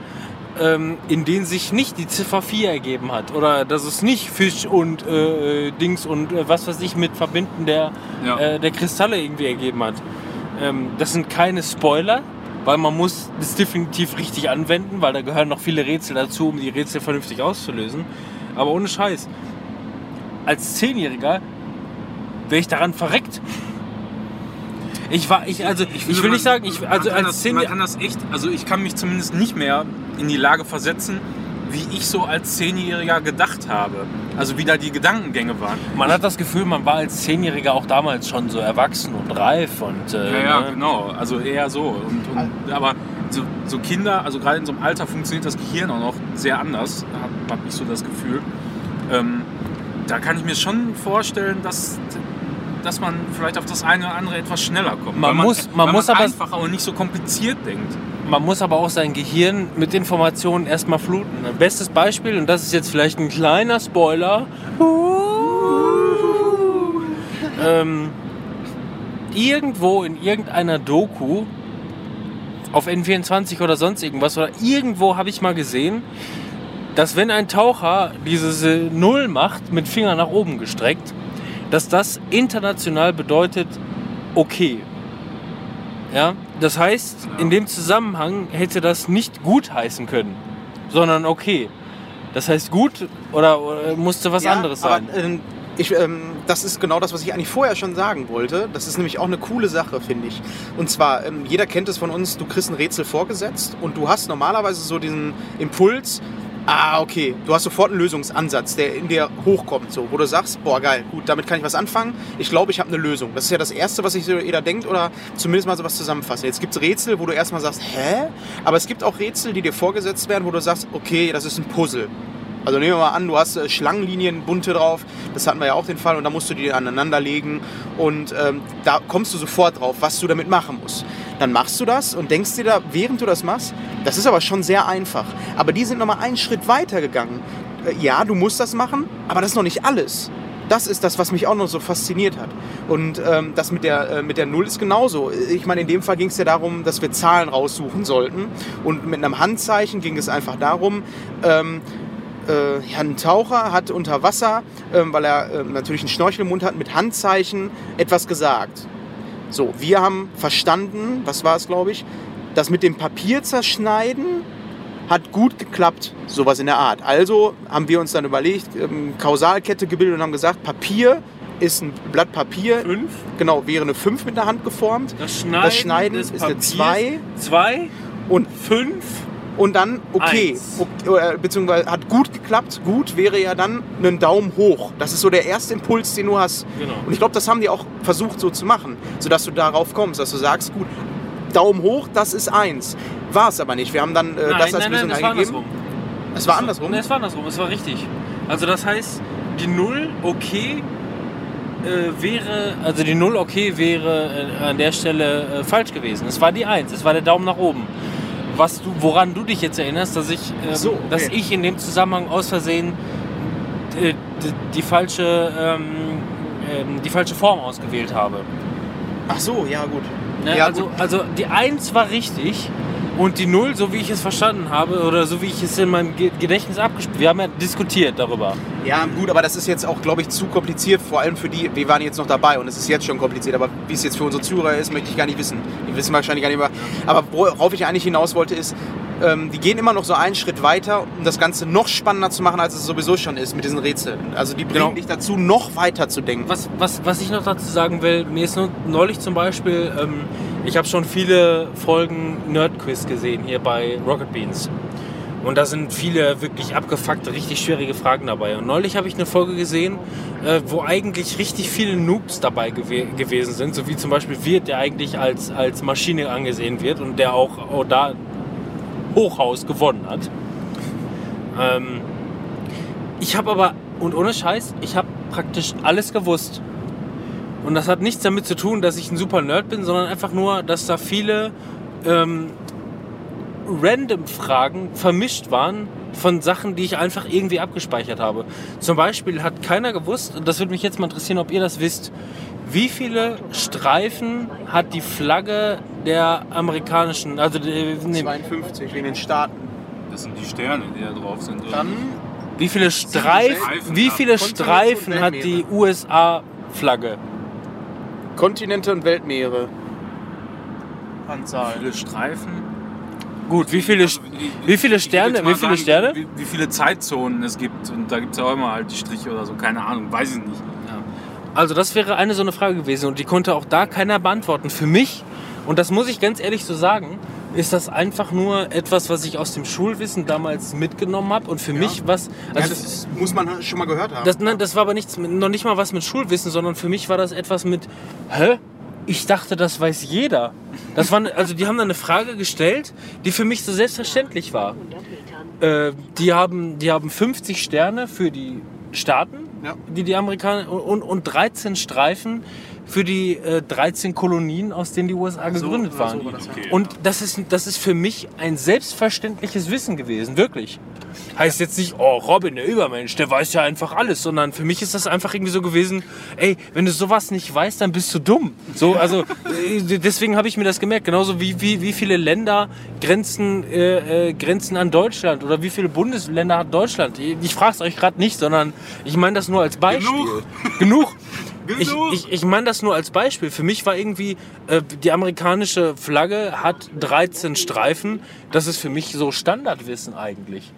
ähm, in denen sich nicht die Ziffer 4 ergeben hat oder dass es nicht Fisch und äh, Dings und äh, was weiß ich mit Verbinden der, Ja. äh, der Kristalle irgendwie ergeben hat. Ähm, das sind keine Spoiler, weil man muss das definitiv richtig anwenden, weil da gehören noch viele Rätsel dazu, um die Rätsel vernünftig auszulösen. Aber ohne Scheiß, als Zehnjähriger wäre ich daran verreckt. Ich war, ich, also, ich, finde, will man- nicht sagen, ich, also als das, man kann das echt, also ich kann mich zumindest nicht mehr in die Lage versetzen, wie ich so als Zehnjähriger gedacht habe. Also wie da die Gedankengänge waren. Man hat das Gefühl, man war als Zehnjähriger auch damals schon so erwachsen und reif und. Äh, Ja, ja, ne? genau. Also eher so. Und, und, aber so, so Kinder, also gerade in so einem Alter funktioniert das Gehirn auch noch sehr anders, habe hab ich so das Gefühl. Ähm, da kann ich mir schon vorstellen, dass, dass man vielleicht auf das eine oder andere etwas schneller kommt. Man weil muss- man weil muss man aber- einfacher und nicht so kompliziert denkt. Man muss aber auch sein Gehirn mit Informationen erstmal fluten. Ein bestes Beispiel, und das ist jetzt vielleicht ein kleiner Spoiler. ähm, irgendwo in irgendeiner Doku auf N24 oder sonst irgendwas oder irgendwo habe ich mal gesehen, dass wenn ein Taucher dieses Null macht, mit Finger nach oben gestreckt, dass das international bedeutet, okay. Ja, das heißt, in dem Zusammenhang hätte das nicht gut heißen können, sondern okay. Das heißt gut oder, oder musste was Ja, anderes aber, sein? ähm, ich, ähm, das ist genau das, was ich eigentlich vorher schon sagen wollte. Das ist nämlich auch eine coole Sache, finde ich. Und zwar, ähm, jeder kennt es von uns, du kriegst ein Rätsel vorgesetzt und du hast normalerweise so diesen Impuls, ah, okay, du hast sofort einen Lösungsansatz, der in dir hochkommt, so, wo du sagst, boah, geil, gut, damit kann ich was anfangen. Ich glaube, ich habe eine Lösung. Das ist ja das Erste, was sich jeder denkt oder zumindest mal so was zusammenfassen. Jetzt gibt es Rätsel, wo du erstmal sagst, hä? Aber es gibt auch Rätsel, die dir vorgesetzt werden, wo du sagst, okay, das ist ein Puzzle. Also nehmen wir mal an, du hast äh, Schlangenlinien, bunte drauf. Das hatten wir ja auch den Fall. Und da musst du die aneinander legen. Und ähm, da kommst du sofort drauf, was du damit machen musst. Dann machst du das und denkst dir da, während du das machst, das ist aber schon sehr einfach. Aber die sind nochmal einen Schritt weiter gegangen. Äh, ja, du musst das machen, aber das ist noch nicht alles. Das ist das, was mich auch noch so fasziniert hat. Und ähm, das mit der, äh, mit der Null ist genauso. Ich meine, in dem Fall ging es ja darum, dass wir Zahlen raussuchen sollten. Und mit einem Handzeichen ging es einfach darum, ähm, äh, ein Taucher hat unter Wasser, ähm, weil er äh, natürlich einen Schnorchel im Mund hat, mit Handzeichen etwas gesagt. So, wir haben verstanden, was war es, glaube ich, das mit dem Papier zerschneiden hat gut geklappt, sowas in der Art. Also haben wir uns dann überlegt, ähm, Kausalkette gebildet und haben gesagt, Papier ist ein Blatt Papier. Fünf. Genau, wäre eine 5 mit der Hand geformt. Das Schneiden, Das Schneiden ist eine Papiers. zwei. Zwei. Und Fünf. Und dann okay, okay äh, beziehungsweise hat gut geklappt. Gut wäre ja dann ein Daumen hoch. Das ist so der erste Impuls, den du hast. Genau. Und ich glaube, das haben die auch versucht so zu machen, sodass du darauf kommst, dass du sagst, gut, Daumen hoch, das ist eins. War es aber nicht. Wir haben dann äh, das als Lösung das war eingegeben. andersrum. Es war andersrum. Es war andersrum, es war richtig. Also das heißt, die Null okay äh, wäre, also die Null okay wäre äh, an der Stelle äh, falsch gewesen. Es war die Eins, es war der Daumen nach oben. Was du, woran du dich jetzt erinnerst, dass ich, ähm, so, okay. dass ich in dem Zusammenhang aus Versehen äh, die, die falsche, ähm, ähm, die falsche Form ausgewählt habe. Ach so, ja gut. Ne? Ja, also, gut. also die 1 war richtig und die 0, so wie ich es verstanden habe oder so wie ich es in meinem Ge- Gedächtnis abgespielt Wir haben ja diskutiert darüber. Ja, gut, aber das ist jetzt auch, glaube ich, zu kompliziert, vor allem für die, wir waren jetzt noch dabei und es ist jetzt schon kompliziert, aber wie es jetzt für unsere Zuhörer ist, möchte ich gar nicht wissen. Die wissen wahrscheinlich gar nicht mehr. Aber worauf ich eigentlich hinaus wollte, ist, ähm, die gehen immer noch so einen Schritt weiter, um das Ganze noch spannender zu machen, als es sowieso schon ist mit diesen Rätseln. Also die bringen Genau. dich dazu, noch weiter zu denken. Was, was, was ich noch dazu sagen will, mir ist nur neulich zum Beispiel, ähm, ich habe schon viele Folgen Nerdquiz gesehen hier bei Rocket Beans. Und da sind viele wirklich abgefuckte, richtig schwierige Fragen dabei. Und neulich habe ich eine Folge gesehen, äh, wo eigentlich richtig viele Noobs dabei gewe gewesen sind. So wie zum Beispiel Wirt, der eigentlich als, als Maschine angesehen wird und der auch, auch da Hochhaus gewonnen hat. Ähm, ich habe aber, und ohne Scheiß, ich habe praktisch alles gewusst. Und das hat nichts damit zu tun, dass ich ein super Nerd bin, sondern einfach nur, dass da viele ähm, random Fragen vermischt waren von Sachen, die ich einfach irgendwie abgespeichert habe. Zum Beispiel hat keiner gewusst, und das würde mich jetzt mal interessieren, ob ihr das wisst, wie viele Streifen hat die Flagge der amerikanischen, also die, nee, 52 wegen den Staaten. Das sind die Sterne, die da drauf sind. oder? Dann wie viele Streifen, Streifen, wie viele Streifen hat die USA-Flagge? Kontinente und Weltmeere. Anzahl. Wie viele Streifen? Gut, wie viele, Also, wie viele Sterne, wie viele sagen, Sterne? Wie, wie viele Zeitzonen es gibt. Und da gibt es ja auch immer halt die Striche oder so. Keine Ahnung, weiß ich nicht. Also das wäre eine so eine Frage gewesen und die konnte auch da keiner beantworten. Für mich, und das muss ich ganz ehrlich so sagen, ist das einfach nur etwas, was ich aus dem Schulwissen damals mitgenommen habe und für mich was... ja, Also das ist, muss man schon mal gehört haben. das, nein, das war aber nichts, noch nicht mal was mit Schulwissen, sondern für mich war das etwas mit, hä? Ich dachte, das weiß jeder. Das war, also die haben dann eine Frage gestellt, die für mich so selbstverständlich war. 100 Metern. Äh, die, haben, die haben 50 Sterne für die Staaten, Ja. die die Amerikaner und, und 13 Streifen für die äh, 13 Kolonien, aus denen die USA gegründet so waren. war das. Okay. Und das ist, das ist für mich ein selbstverständliches Wissen gewesen, wirklich. Heißt jetzt nicht, oh, Robin, der Übermensch, der weiß ja einfach alles, sondern für mich ist das einfach irgendwie so gewesen, ey, wenn du sowas nicht weißt, dann bist du dumm. So, also äh, deswegen habe ich mir das gemerkt, genauso wie, wie, wie viele Länder grenzen, äh, äh, grenzen an Deutschland oder wie viele Bundesländer hat Deutschland. Ich frage es euch gerade nicht, sondern ich meine das nur als Beispiel. Genug. Genug. Ich, ich, ich meine das nur als Beispiel. Für mich war irgendwie, äh, die amerikanische Flagge hat 13 Streifen. Das ist für mich so Standardwissen eigentlich.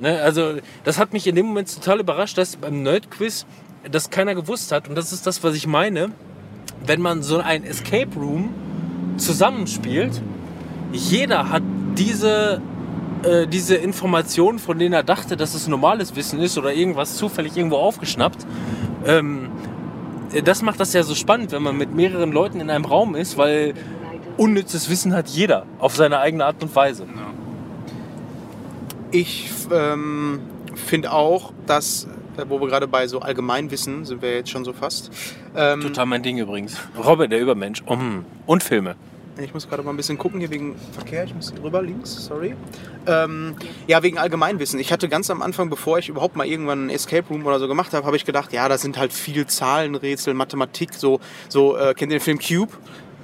Ne? Also, das hat mich in dem Moment total überrascht, dass beim Nerd-Quiz das keiner gewusst hat. Und das ist das, was ich meine. Wenn man so ein Escape Room zusammenspielt, jeder hat diese, äh, diese Informationen, von denen er dachte, dass es normales Wissen ist oder irgendwas zufällig irgendwo aufgeschnappt. Ähm, das macht das ja so spannend, wenn man mit mehreren Leuten in einem Raum ist, weil unnützes Wissen hat jeder auf seine eigene Art und Weise. Ich ähm, finde auch, dass, äh, wo wir gerade bei so Allgemeinwissen sind wir jetzt schon so fast. Ähm, Total mein Ding übrigens. Robin, der Übermensch. Mm. Und Filme. Ich muss gerade mal ein bisschen gucken hier wegen Verkehr. Ich muss hier rüber links, sorry. Ähm, ja, wegen Allgemeinwissen. Ich hatte ganz am Anfang, bevor ich überhaupt mal irgendwann einen Escape Room oder so gemacht habe, habe ich gedacht, ja, das sind halt viel Zahlenrätsel, Mathematik, so, so äh, kennt ihr den Film Cube?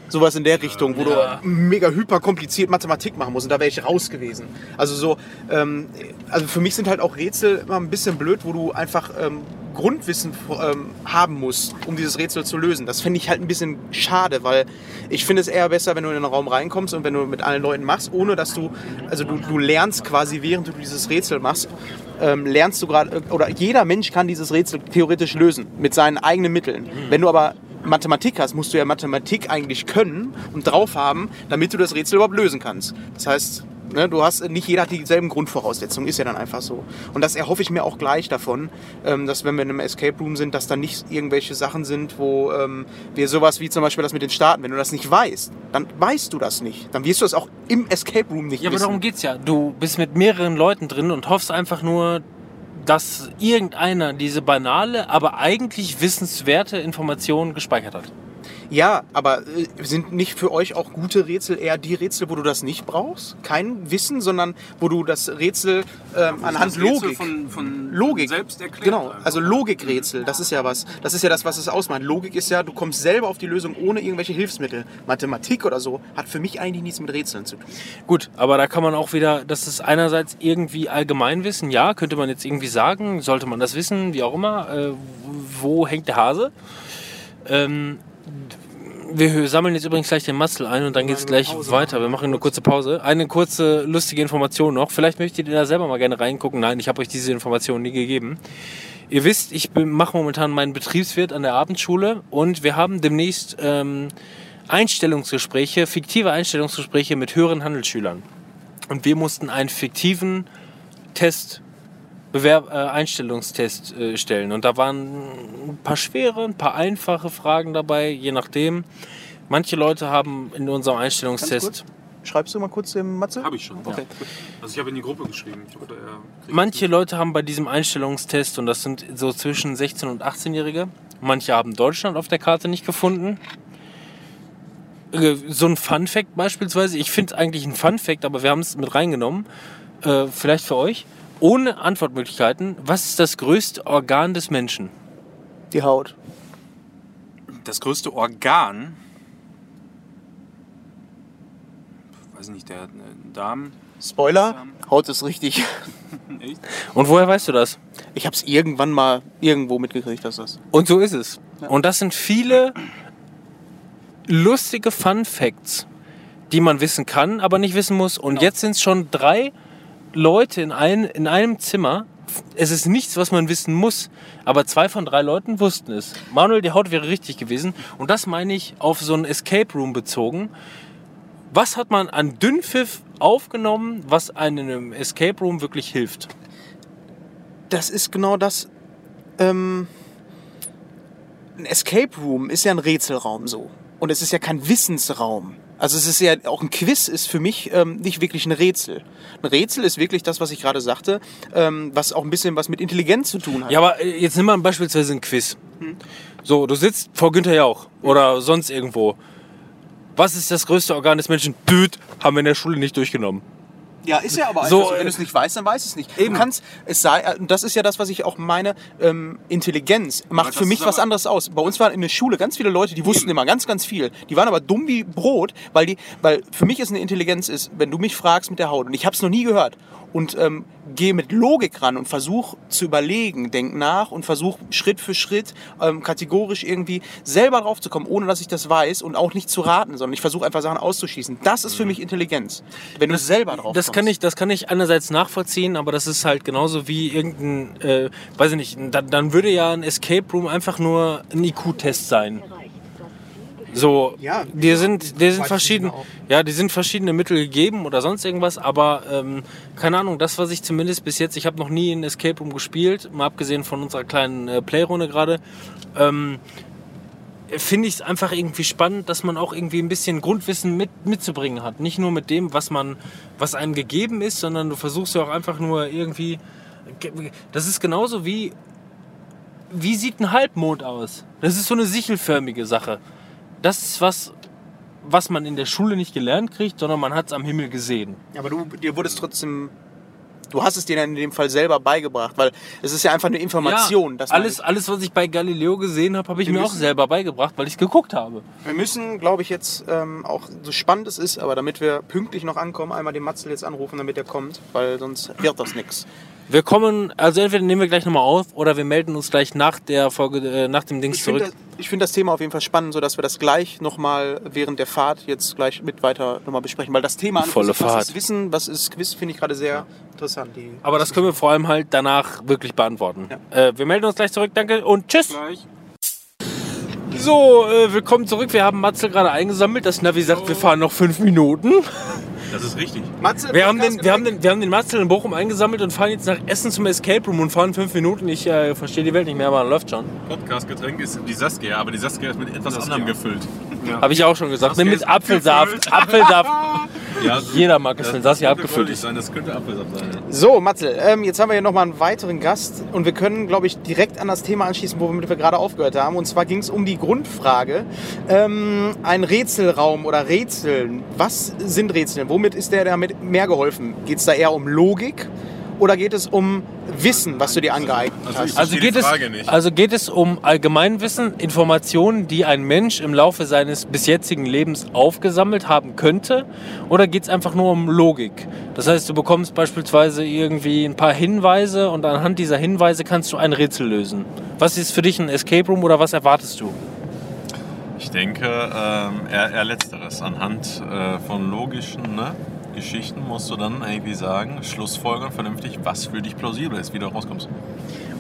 Sowas in der Richtung, wo Ja. du mega hyper kompliziert Mathematik machen musst und da wäre ich raus gewesen. Also so, ähm, also für mich sind halt auch Rätsel immer ein bisschen blöd, wo du einfach ähm, Grundwissen ähm, haben musst, um dieses Rätsel zu lösen. Das finde ich halt ein bisschen schade, weil ich finde es eher besser, wenn du in den Raum reinkommst und wenn du mit allen Leuten machst, ohne dass du, also du, du lernst quasi, während du dieses Rätsel machst, ähm, lernst du gerade, oder jeder Mensch kann dieses Rätsel theoretisch lösen mit seinen eigenen Mitteln. Wenn du aber Mathematik hast, musst du ja Mathematik eigentlich können und drauf haben, damit du das Rätsel überhaupt lösen kannst. Das heißt, ne, du hast nicht jeder hat dieselben Grundvoraussetzungen, ist ja dann einfach so. Und das erhoffe ich mir auch gleich davon, ähm, dass wenn wir in einem Escape Room sind, dass da nicht irgendwelche Sachen sind, wo ähm, wir sowas wie zum Beispiel das mit den Staaten, wenn du das nicht weißt, dann weißt du das nicht. Dann wirst du es auch im Escape Room nicht Ja, aber wissen. darum geht's ja. Du bist mit mehreren Leuten drin und hoffst einfach nur, dass irgendeiner diese banale, aber eigentlich wissenswerte Information gespeichert hat. Ja, aber äh, sind nicht für euch auch gute Rätsel eher die Rätsel, wo du das nicht brauchst? Kein Wissen, sondern wo du das Rätsel ähm, anhand Das Rätsel Logik. Von, von Logik. selbst erklärt. Genau, einfach. also Logikrätsel, das ist ja was. Das ist ja das, was es ausmacht. Logik ist ja, du kommst selber auf die Lösung ohne irgendwelche Hilfsmittel. Mathematik oder so hat für mich eigentlich nichts mit Rätseln zu tun. Gut, aber da kann man auch wieder, das ist einerseits irgendwie Allgemeinwissen, ja, könnte man jetzt irgendwie sagen, sollte man das wissen, wie auch immer, äh, wo hängt der Hase? Ähm, wir sammeln jetzt übrigens gleich den Mastel ein und dann geht es gleich weiter. Wir machen eine kurze Pause. Eine kurze lustige Information noch. Vielleicht möchtet ihr da selber mal gerne reingucken. Nein, ich habe euch diese Information nie gegeben. Ihr wisst, ich mache momentan meinen Betriebswirt an der Abendschule und wir haben demnächst ähm, Einstellungsgespräche, fiktive Einstellungsgespräche mit höheren Handelsschülern. Und wir mussten einen fiktiven Test, Bewerb, äh, Einstellungstest äh, stellen. Und da waren ein paar schwere, ein paar einfache Fragen dabei, je nachdem. Manche Leute haben in unserem Einstellungstest, Schreibst du mal kurz dem Matze? Habe ich schon. Okay. Also ich habe in die Gruppe geschrieben. Ich hoffe, er kriegt manche Leute haben bei diesem Einstellungstest, und das sind so zwischen 16 und 18-Jährige, manche haben Deutschland auf der Karte nicht gefunden. Äh, So ein Fun Fact beispielsweise, ich finde es eigentlich ein Fun Fact, aber wir haben es mit reingenommen, äh, vielleicht für euch. Ohne Antwortmöglichkeiten, was ist das größte Organ des Menschen? Die Haut. das größte Organ, weiß ich nicht, der äh, Darm. Spoiler, Haut ist richtig. [LAUGHS] Echt? Und woher weißt du das? Ich habe es irgendwann mal irgendwo mitgekriegt, dass das. Und so ist es. Und das sind viele lustige Fun Facts, die man wissen kann, aber nicht wissen muss. Und jetzt sind es schon drei Leute in, ein, in einem Zimmer. Es ist nichts, was man wissen muss, aber zwei von drei Leuten wussten es. Manuel, die Haut wäre richtig gewesen. Und das meine ich auf so ein Escape Room bezogen. Was hat man an Dünnpfiff aufgenommen, was einem im Escape Room wirklich hilft? Das ist genau das. Ähm, ein Escape Room ist ja ein Rätselraum so. Und es ist ja kein Wissensraum. Also es ist ja auch ein Quiz ist für mich ähm, nicht wirklich ein Rätsel. Ein Rätsel ist wirklich das, was ich gerade sagte, ähm, was auch ein bisschen was mit Intelligenz zu tun hat. Ja, aber äh, jetzt nimm mal beispielsweise ein Quiz. So, du sitzt vor Günther Jauch oder sonst irgendwo. Was ist das größte Organ des Menschen? Düt, haben wir in der Schule nicht durchgenommen. Ja, ist ja aber einfach So, so, äh, wenn du es nicht weißt, dann weißt es nicht. Eben. Du kannst, es sei, äh, das ist ja das, was ich auch meine, ähm, Intelligenz macht für mich was anderes aus. Bei uns waren in der Schule ganz viele Leute, die wussten immer ganz, ganz viel. Die waren aber dumm wie Brot, weil die, weil für mich ist eine Intelligenz ist, wenn du mich fragst mit der Haut und ich habe es noch nie gehört und ähm, gehe mit Logik ran und versuche zu überlegen, denk nach und versuche Schritt für Schritt ähm, kategorisch irgendwie selber drauf zu kommen, ohne dass ich das weiß und auch nicht zu raten, sondern ich versuche einfach Sachen auszuschließen. Das ist für mich Intelligenz, wenn du selber drauf Das kommst. kann ich, das kann ich einerseits nachvollziehen, aber das ist halt genauso wie irgendein, äh, weiß ich nicht, dann, dann würde ja ein Escape Room einfach nur ein IQ-Test sein. So, Ja, die sind, die sind Weiß verschieden, ich auch. ja, die sind verschiedene Mittel gegeben oder sonst irgendwas, aber ähm, keine Ahnung, das, was ich zumindest bis jetzt, ich habe noch nie in Escape Room gespielt, mal abgesehen von unserer kleinen äh, Playrunde gerade, ähm, finde ich es einfach irgendwie spannend, dass man auch irgendwie ein bisschen Grundwissen mit, mitzubringen hat. Nicht nur mit dem, was man, was einem gegeben ist, sondern du versuchst ja auch einfach nur irgendwie. Das ist genauso wie. Wie sieht ein Halbmond aus? Das ist so eine sichelförmige Sache. Das ist was. was man in der Schule nicht gelernt kriegt, sondern man hat es am Himmel gesehen. Aber du, dir wurde es trotzdem. Du hast es dir dann in dem Fall selber beigebracht, weil es ist ja einfach eine Information. dass man- alles, alles, was ich bei Galileo gesehen habe, habe ich mir auch müssen- selber beigebracht, weil ich geguckt habe. Wir müssen, glaube ich, jetzt ähm, auch so spannend es ist, aber damit wir pünktlich noch ankommen, einmal den Matzel jetzt anrufen, damit er kommt, weil sonst wird das nichts. Wir kommen, also entweder nehmen wir gleich nochmal auf oder wir melden uns gleich nach der Folge, äh, nach dem Dings Ich zurück. das, ich find das Thema auf jeden Fall spannend, sodass wir das gleich nochmal während der Fahrt jetzt gleich mit weiter nochmal besprechen, weil das Thema an Volle sich, was Fahrt. ist Wissen, was ist Quiz, finde ich gerade sehr interessant. Die, Aber das können wir vor allem halt danach wirklich beantworten. Äh, wir melden uns gleich zurück, danke und tschüss. So, äh, willkommen zurück. Wir haben Matzel gerade eingesammelt. Das Navi sagt, wir fahren noch fünf Minuten. [LAUGHS] Das ist richtig. Matze, Wir haben, den, wir, haben den, wir haben den Matzel in Bochum eingesammelt und fahren jetzt nach Essen zum Escape Room und fahren fünf Minuten. Ich äh, verstehe die Welt nicht mehr, aber läuft schon. Podcast-Getränk ist die Saskia, aber die Saskia ist mit etwas anderem gefüllt. Habe ich auch schon gesagt. Nee, mit Apfelsaft. Apfelsaft. [LAUGHS] Ja, Jeder mag es, wenn könnte abgefüllt ist. sein, das könnte Apfelsaft sein. So, Matzel, ähm, jetzt haben wir hier nochmal einen weiteren Gast und wir können, glaube ich, direkt an das Thema anschließen, womit wir gerade aufgehört haben. Und zwar ging es um die Grundfrage, ähm, ein Rätselraum oder Rätseln. Was sind Rätseln? Womit ist der damit mehr geholfen? Geht es da eher um Logik oder geht es um Wissen, was du dir angeeignet Also hast? Also geht, es, also geht es um Allgemeinwissen, Informationen, die ein Mensch im Laufe seines bis jetzigen Lebens aufgesammelt haben könnte? Oder geht es einfach nur um Logik? Das heißt, du bekommst beispielsweise irgendwie ein paar Hinweise und anhand dieser Hinweise kannst du ein Rätsel lösen. Was ist für dich ein Escape Room oder was erwartest du? Ich denke, ähm, eher, eher letzteres. Anhand äh, von logischen ne, Geschichten musst du dann irgendwie sagen, Schlussfolgern vernünftig, was für dich plausibel ist, wie du rauskommst.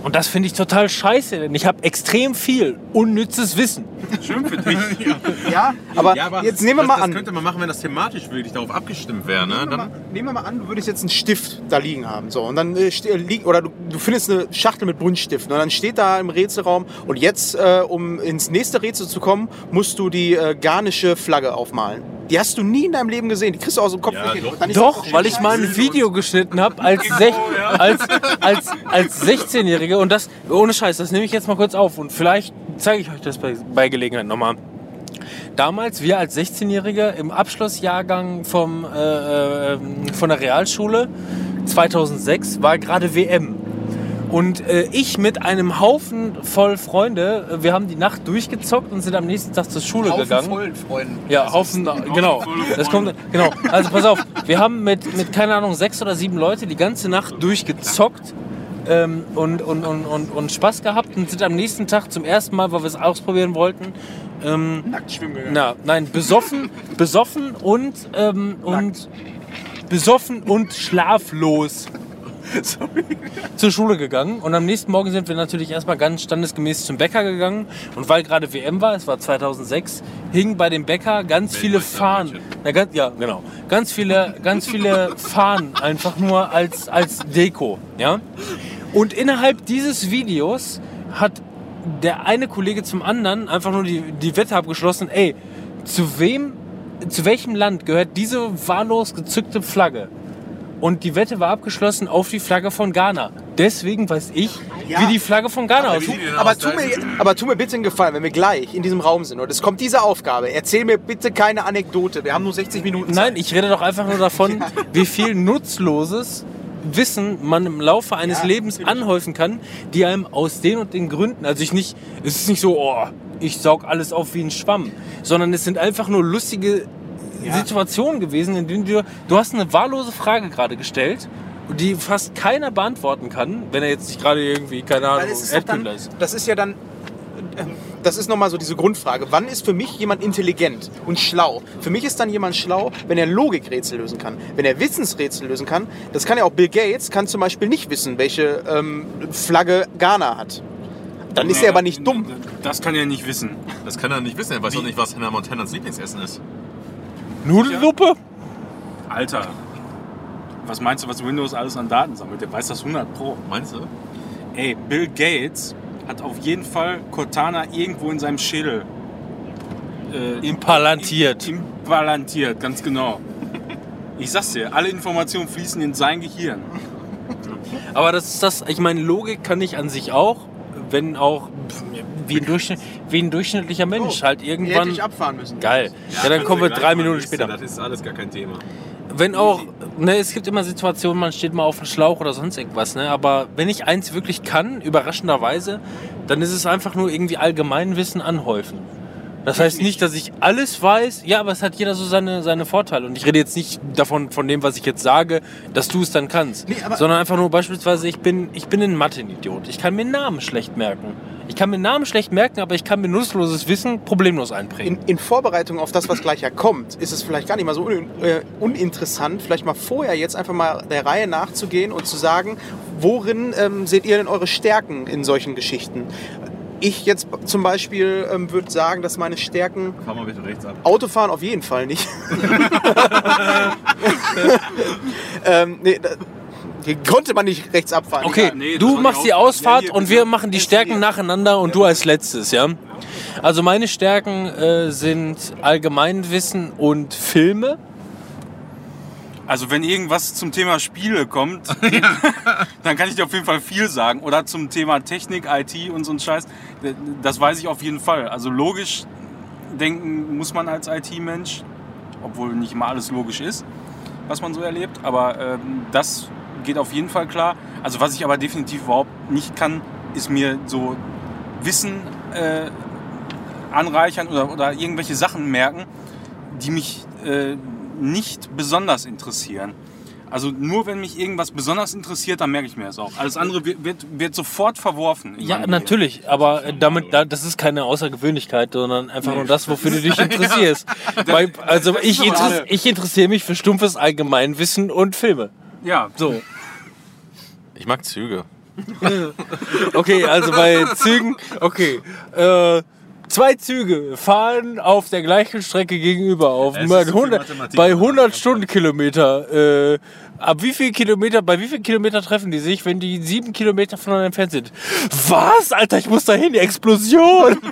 Und das finde ich total scheiße, denn ich habe extrem viel unnützes Wissen. Schön für dich. [LAUGHS] Ja, aber, jetzt nehmen wir das, mal das an. könnte man machen, wenn das thematisch wirklich darauf abgestimmt wäre. Ne? Nehmen wir, mal, nehmen wir mal an, du würdest jetzt einen Stift da liegen haben. So, und dann äh, ste- liegt, oder du, du findest eine Schachtel mit Buntstiften und dann steht da im Rätselraum und jetzt, äh, um ins nächste Rätsel zu kommen, musst du die äh, garnische Flagge aufmalen. Die hast du nie in deinem Leben gesehen. Die kriegst du aus dem Kopf Ja, nicht hin. Doch. Weil ich mal ein Video geschnitten habe als, sech, als, als, als 16-Jähriger und das, ohne Scheiß, das nehme ich jetzt mal kurz auf und vielleicht zeige ich euch das bei, bei Gelegenheit nochmal. Damals, wir als 16-Jährige im Abschlussjahrgang vom, äh, äh, von der Realschule 2006 war gerade WM. Und äh, ich mit einem Haufen voll Freunde, äh, wir haben die Nacht durchgezockt und sind am nächsten Tag zur Schule Haufen gegangen. vollen Freunden. Ja, Haufen, genau. Das kommt, genau. Also pass auf, wir haben mit, mit keine Ahnung, sechs oder sieben Leute die ganze Nacht durchgezockt ähm, und, und, und, und, und Spaß gehabt und sind am nächsten Tag zum ersten Mal, weil wir es ausprobieren wollten, ähm, nackt schwimmen gegangen. na, nein, besoffen, besoffen und, ähm, und besoffen und schlaflos [LAUGHS] zur Schule gegangen und am nächsten Morgen sind wir natürlich erstmal ganz standesgemäß zum Bäcker gegangen und weil gerade WM war, es war 2006, hingen bei dem Bäcker ganz viele Fahnen. Na, ganz, ja, genau. Ganz viele, ganz viele [LAUGHS] Fahnen einfach nur als, als Deko, ja. Und innerhalb dieses Videos hat der eine Kollege zum anderen einfach nur die, die Wette abgeschlossen, ey, zu wem, zu welchem Land gehört diese wahllos gezückte Flagge? Und die Wette war abgeschlossen auf die Flagge von Ghana. Deswegen weiß ich, Ja. wie die Flagge von Ghana Aber aussieht. Aber tu, mir, aber tu mir bitte einen Gefallen, wenn wir gleich in diesem Raum sind und es kommt diese Aufgabe, erzähl mir bitte keine Anekdote. Wir haben nur 60 Minuten Zeit. Nein, ich rede doch einfach nur davon, [LAUGHS] wie viel nutzloses Wissen man im Laufe eines Ja, Lebens anhäufen kann, die einem aus den und den Gründen, also ich nicht, es ist nicht so, oh, ich saug alles auf wie ein Schwamm, sondern es sind einfach nur lustige Situationen gewesen, in denen du, du hast eine wahllose Frage gerade gestellt, die fast keiner beantworten kann, wenn er jetzt nicht gerade irgendwie, keine Ahnung, Erdkühler ist. das ist ja dann, ähm, das ist nochmal so diese Grundfrage. Wann ist für mich jemand intelligent und schlau? Für mich ist dann jemand schlau, wenn er Logikrätsel lösen kann. Wenn er Wissensrätsel lösen kann, das kann ja auch Bill Gates, kann zum Beispiel nicht wissen, welche ähm, Flagge Ghana hat. Dann ist er aber nicht dumm. Das kann er nicht wissen. Das kann er nicht wissen. Er weiß doch nicht, was Hannah Montanas Lieblingsessen ist. Nudelsuppe? Alter, was meinst du, was Windows alles an Daten sammelt? Der weiß das 100 Pro. Meinst du? Ey, Bill Gates hat auf jeden Fall Cortana irgendwo in seinem Schädel äh, Implantiert. im- Implantiert, ganz genau. Ich sag's dir, alle Informationen fließen in sein Gehirn. Aber das ist das, ich meine, Logik kann ich an sich auch. Wenn auch wie ein, Durchschnitt, wie ein durchschnittlicher Mensch halt Hier hätte irgendwann. ich abfahren müssen. Geil. Ja, dann kommen wir drei Minuten später. Das ist alles gar kein Thema. Wenn auch, ne, es gibt immer Situationen, man steht mal auf dem Schlauch oder sonst irgendwas, ne? Aber wenn ich eins wirklich kann, überraschenderweise, dann ist es einfach nur irgendwie Allgemeinwissen anhäufen. Das heißt nicht, dass ich alles weiß, ja, aber es hat jeder so seine, seine Vorteile. Und ich rede jetzt nicht davon, von dem, was ich jetzt sage, dass du es dann kannst. Nee, sondern einfach nur beispielsweise, ich bin, ich bin ein Mathe-Idiot. Ich kann mir Namen schlecht merken. Ich kann mir Namen schlecht merken, aber ich kann mir nutzloses Wissen problemlos einprägen. In, in Vorbereitung auf das, was gleich ja kommt, ist es vielleicht gar nicht mal so un, äh, uninteressant, vielleicht mal vorher jetzt einfach mal der Reihe nachzugehen und zu sagen, worin ähm, seht ihr denn eure Stärken in solchen Geschichten? Ich jetzt zum Beispiel ähm, würde sagen, dass meine Stärken Fahr mal bitte rechts ab. Autofahren auf jeden Fall nicht. [LAUGHS] ähm, nee, da, hier konnte man nicht rechts abfahren. Okay, Egal. nee, du machst die. Ausfahrt Ja, und wir machen die Stärken nacheinander und du als letztes, ja? Also meine Stärken äh, sind Allgemeinwissen und Filme. Also wenn irgendwas zum Thema Spiele kommt, [LAUGHS] dann kann ich dir auf jeden Fall viel sagen. Oder zum Thema Technik, IT und so ein Scheiß. Das weiß ich auf jeden Fall. Also logisch denken muss man als IT-Mensch, obwohl nicht immer alles logisch ist, was man so erlebt. Aber ähm, das geht auf jeden Fall klar. Also was ich aber definitiv überhaupt nicht kann, ist mir so Wissen äh, anreichern oder, oder irgendwelche Sachen merken, die mich äh, nicht besonders interessieren. Also nur wenn mich irgendwas besonders interessiert, dann merke ich mir das auch. Alles andere wird, wird, wird sofort verworfen. Ja, natürlich, aber äh, damit, da- das ist keine Außergewöhnlichkeit, sondern einfach nur das, wofür du dich [LAUGHS] interessierst. Weil, also ich, interess ich interessiere mich für stumpfes Allgemeinwissen und Filme. Ja, So. Ich mag Züge. [LAUGHS] Okay, also bei Zügen, okay. Äh, zwei Züge fahren auf der gleichen Strecke gegenüber auf bei so viel 100, Mathematik. bei 100 Stundenkilometer. Äh, ab wie viel Kilometer, bei wie viel Kilometer treffen die sich, wenn die sieben Kilometer voneinander entfernt sind? Was, Alter, ich muss dahin, die Explosion! [LAUGHS]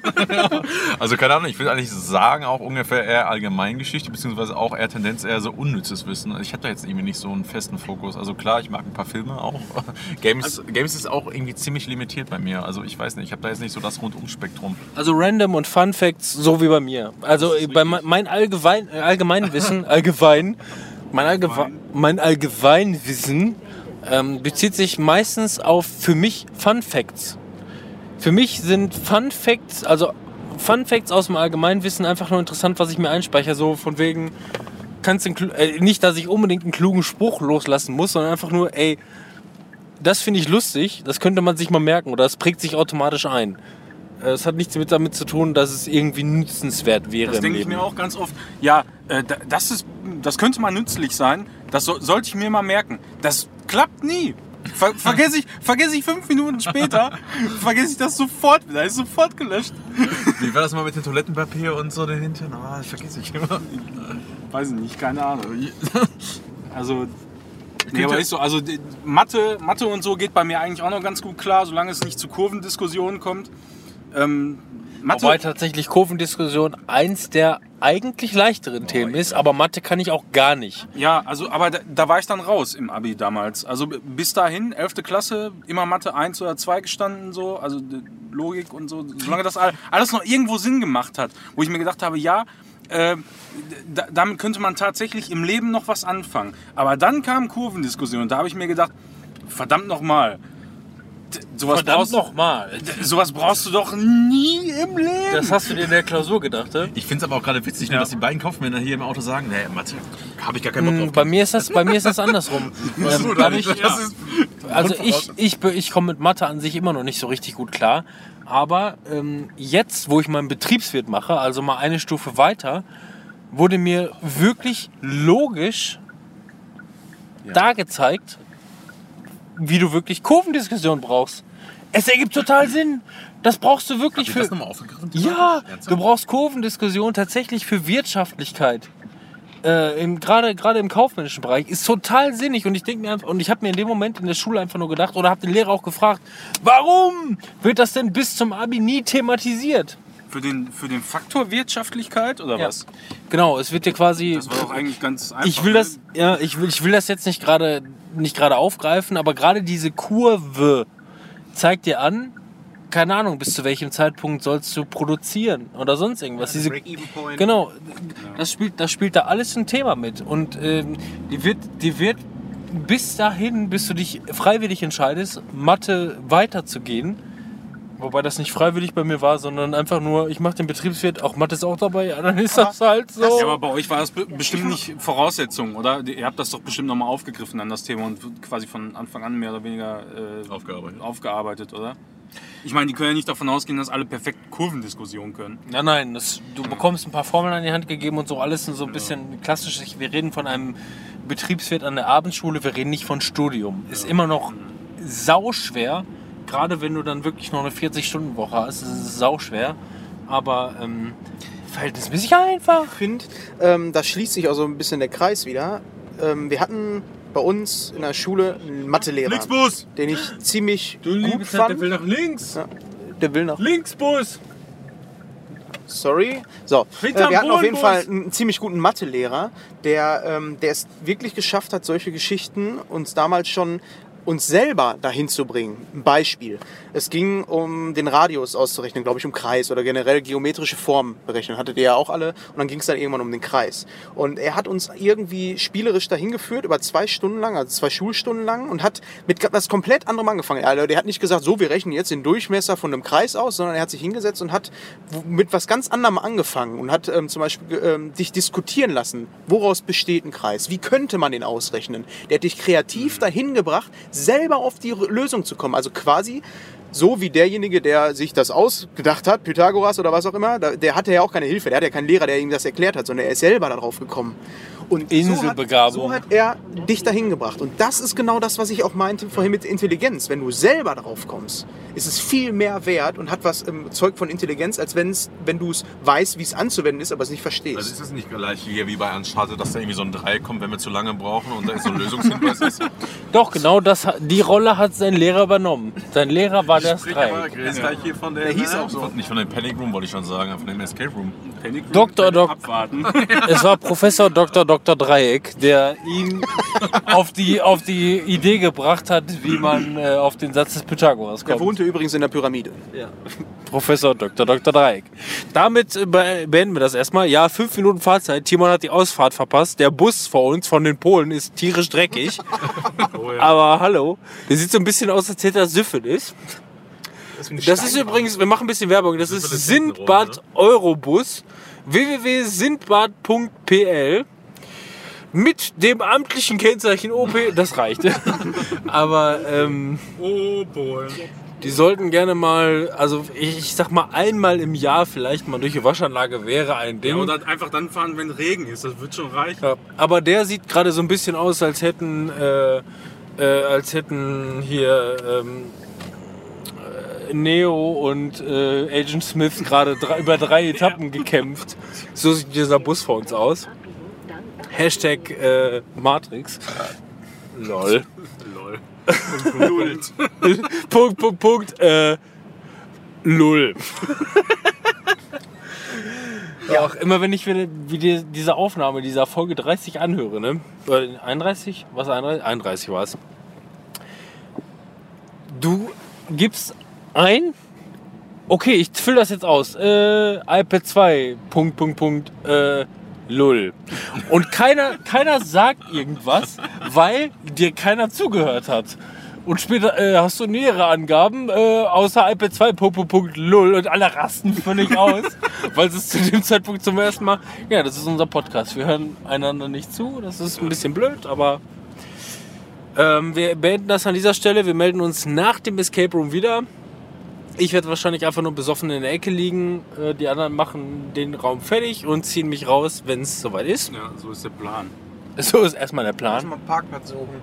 Also keine Ahnung, ich würde eigentlich sagen, auch ungefähr eher Allgemeingeschichte, beziehungsweise auch eher Tendenz eher so unnützes Wissen. Ich habe da jetzt irgendwie nicht so einen festen Fokus. Also klar, ich mag ein paar Filme auch. [LAUGHS] Games, Games ist auch irgendwie ziemlich limitiert bei mir. Also ich weiß nicht, ich habe da jetzt nicht so das Rundumspektrum. Also random und Fun Facts, so wie bei mir. Also bei me- mein Allgemein, äh, Allgemeinwissen, [LAUGHS] allgemein, mein, Allgewe mein Allgemeinwissen ähm, bezieht sich meistens auf für mich Fun Facts. Für mich sind Fun Facts, also Fun Facts aus dem Allgemeinwissen einfach nur interessant, was ich mir einspeichere. So von wegen, kannst den, äh, nicht, dass ich unbedingt einen klugen Spruch loslassen muss, sondern einfach nur, ey, das finde ich lustig, das könnte man sich mal merken oder das prägt sich automatisch ein. Äh, Es hat nichts mit damit zu tun, dass es irgendwie nützenswert wäre das im denke ich mir auch ganz oft. Ja, äh, da- das, ist, das könnte mal nützlich sein. Das so, sollte ich mir mal merken. Das klappt nie. Ver, [LAUGHS] vergesse, ich, vergesse ich fünf Minuten später, [LAUGHS] vergesse ich das sofort wieder. Ist sofort gelöscht. Wie war das mal mit dem Toilettenpapier und so dahinter? Ah, das vergesse ich immer. Weiß ich nicht, keine Ahnung. [LAUGHS] Also, nee, aber ist so, also Mathe, Mathe und so geht bei mir eigentlich auch noch ganz gut klar, solange es nicht zu Kurvendiskussionen kommt. Ähm, Mathe, Wobei tatsächlich Kurvendiskussion eins der eigentlich leichteren Themen ist, aber Mathe kann ich auch gar nicht. ja, also, aber da, da war ich dann raus im Abi damals. Also bis dahin, 11. Klasse, immer Mathe 1 oder 2 gestanden, so, also Logik und so, solange das all- alles noch irgendwo Sinn gemacht hat, wo ich mir gedacht habe, ja, äh, da, damit könnte man tatsächlich im Leben noch was anfangen. Aber dann kam Kurvendiskussion und da habe ich mir gedacht, verdammt nochmal. d- Sowas brauchst, nochmal. sowas brauchst du doch nie im Leben. Das hast du dir in der Klausur gedacht, ne? Ich finde es aber auch gerade witzig, Ja. dass die beiden Kaufmänner hier im Auto sagen, nee, Mathe, habe ich gar keinen Bock drauf. Hm, Bei mir ist das, bei mir ist das andersrum. [LAUGHS] ähm, nicht? Das ist also ich, ich, ich komme mit Mathe an sich immer noch nicht so richtig gut klar. Aber ähm, jetzt, wo ich meinen Betriebswirt mache, also mal eine Stufe weiter, wurde mir wirklich logisch dargezeigt, wie du wirklich Kurvendiskussion brauchst. Es ergibt total Sinn. Das brauchst du wirklich ihr für. das nochmal aufgegriffen? Ja, du brauchst Kurvendiskussion tatsächlich für Wirtschaftlichkeit. Äh, Gerade gerade im kaufmännischen Bereich ist total sinnig und ich denke mir einfach, und ich habe mir in dem Moment in der Schule einfach nur gedacht oder habe den Lehrer auch gefragt, warum wird das denn bis zum Abi nie thematisiert? Für, den, für den Faktor Wirtschaftlichkeit oder Ja. was? Genau, es wird dir quasi Das war doch eigentlich ganz einfach. ich will das ja, ich will, ich will das jetzt nicht gerade nicht gerade aufgreifen, aber gerade diese Kurve zeigt dir an, keine Ahnung, bis zu welchem Zeitpunkt sollst du produzieren oder sonst irgendwas. Diese, Break-Even-Point. genau, das spielt, das spielt da alles ein Thema mit. Und ähm, die, wird, die wird bis dahin, bis du dich freiwillig entscheidest, Mathe weiterzugehen, wobei das nicht freiwillig bei mir war, sondern einfach nur, ich mache den Betriebswirt, auch Mathe ist auch dabei, ja, dann ist das halt so. Ja, aber bei euch war das be- bestimmt nicht Voraussetzung, oder? Ihr habt das doch bestimmt nochmal aufgegriffen an das Thema und quasi von Anfang an mehr oder weniger äh, Aufgearbeitet. aufgearbeitet, oder? Ich meine, die können ja nicht davon ausgehen, dass alle perfekt Kurvendiskussionen können. Nein, nein, das, du bekommst ein paar Formeln an die Hand gegeben und so alles und so ein bisschen klassisch. Wir reden von einem Betriebswirt an der Abendschule, wir reden nicht von Studium. Ist immer noch sauschwer, gerade wenn du dann wirklich noch eine 40-Stunden-Woche hast, ist es sauschwer. Aber ähm, verhältnismäßig einfach. Ich finde, ähm, da schließt sich auch so ein bisschen der Kreis wieder. Ähm, wir hatten bei uns in der Schule einen Mathelehrer, Flixbus! den ich ziemlich Du gut fand. der will nach links. Ja, der will nach Linksbus! Sorry. So, äh, wir hatten auf jeden. Fall einen ziemlich guten Mathelehrer, der, ähm, der es wirklich geschafft hat, solche Geschichten uns damals schon uns selber dahin zu bringen. Ein Beispiel. Es ging um den Radius auszurechnen, glaube ich, um Kreis oder generell geometrische Formen berechnen. Hattet ihr ja auch alle. Und dann ging es dann irgendwann um den Kreis. Und er hat uns irgendwie spielerisch dahin geführt, über zwei Stunden lang, also zwei Schulstunden lang, und hat mit was komplett anderem angefangen. Also der hat nicht gesagt, so, wir rechnen jetzt den Durchmesser von einem Kreis aus, sondern er hat sich hingesetzt und hat mit was ganz anderem angefangen und hat ähm, zum Beispiel ähm, dich diskutieren lassen. Woraus besteht ein Kreis? Wie könnte man den ausrechnen? Der hat dich kreativ dahin gebracht, selber auf die Lösung zu kommen. Also quasi so wie derjenige, der sich das ausgedacht hat, Pythagoras oder was auch immer, der hatte ja auch keine Hilfe, der hat ja keinen Lehrer, der ihm das erklärt hat, sondern er ist selber darauf gekommen. Und Inselbegabung. So hat, so hat er dich dahin gebracht. Und das ist genau das, was ich auch meinte vorhin mit Intelligenz. Wenn du selber darauf kommst, ist es viel mehr wert und hat was im Zeug von Intelligenz, als wenn's, wenn du es weißt, wie es anzuwenden ist, aber es nicht verstehst. Also ist das nicht gleich hier wie bei Uncharted, dass da irgendwie so ein Dreieck kommt, wenn wir zu lange brauchen und da ist so ein Lösungshinweis ist? [LAUGHS] Doch, genau das, hat- die Rolle hat sein Lehrer übernommen. Sein Lehrer war das Sprich aber Dreieck. ist gleich hier von der, Der hieß auch so. Von, nicht von dem Panic Room, wollte ich schon sagen, von dem Escape Room. Panic Room, Dr. Doc- Abwarten. [LAUGHS] Es war Professor Dr. Dr. Dreieck, der ihn [LAUGHS] auf die, auf die Idee gebracht hat, wie man äh, auf den Satz des Pythagoras kommt. wohnte übrigens in der Pyramide. [LAUGHS] Professor Dr. Dr. Dreieck. Damit äh, be- beenden wir das erstmal. Ja, fünf Minuten Fahrzeit. Timon hat die Ausfahrt verpasst. Der Bus vor uns von den Polen ist tierisch dreckig. [LAUGHS] Aber hallo, der sieht so ein bisschen aus, als hätte er Syphilis. Das ist übrigens, wir machen ein bisschen Werbung, das ist hinten Sindbad Eurobus www.sindbad.pl mit dem amtlichen Kennzeichen OP, das reicht. [LAUGHS] Aber ähm, Oh, Polen. die sollten gerne mal, also ich, ich sag mal einmal im Jahr vielleicht mal durch die Waschanlage wäre ein Ding. Ja, und dann einfach dann fahren, wenn Regen ist. Das wird schon reichen. Ja, aber der sieht gerade so ein bisschen aus, als hätten, äh, äh, als hätten hier ähm, äh, Neo und äh, Agent Smith gerade drei, über drei Etappen gekämpft. So sieht dieser Bus vor uns aus. Hashtag äh, Matrix. Lol. Lol. [LAUGHS] Punkt, Punkt, Punkt. Äh, Lull. ja, auch immer wenn ich mir wie die, diese Aufnahme dieser Folge 30 anhöre, ne? Oder 31? Was 31? 31 war es. Du gibst ein. Okay, ich fülle das jetzt aus. Äh, iPad 2. Punkt, Punkt, Punkt. Äh, Lull. Und keiner, keiner sagt irgendwas, weil dir keiner zugehört hat. Und später äh, hast du nähere Angaben, äh, außer iPad 2, Punkt, Lull. Und alle rasten völlig [LAUGHS] aus, weil es zu dem Zeitpunkt zum ersten Mal. Ja, das ist unser Podcast. Wir hören einander nicht zu. Das ist ein bisschen blöd, aber ähm, wir beenden das an dieser Stelle. Wir melden uns nach dem Escape Room wieder. Ich werde wahrscheinlich einfach nur besoffen in der Ecke liegen. Äh, Die anderen machen den Raum fertig und ziehen mich raus, wenn es soweit ist. Ja, so ist der Plan. [LAUGHS] So ist erstmal der Plan. mal einen Parkplatz suchen.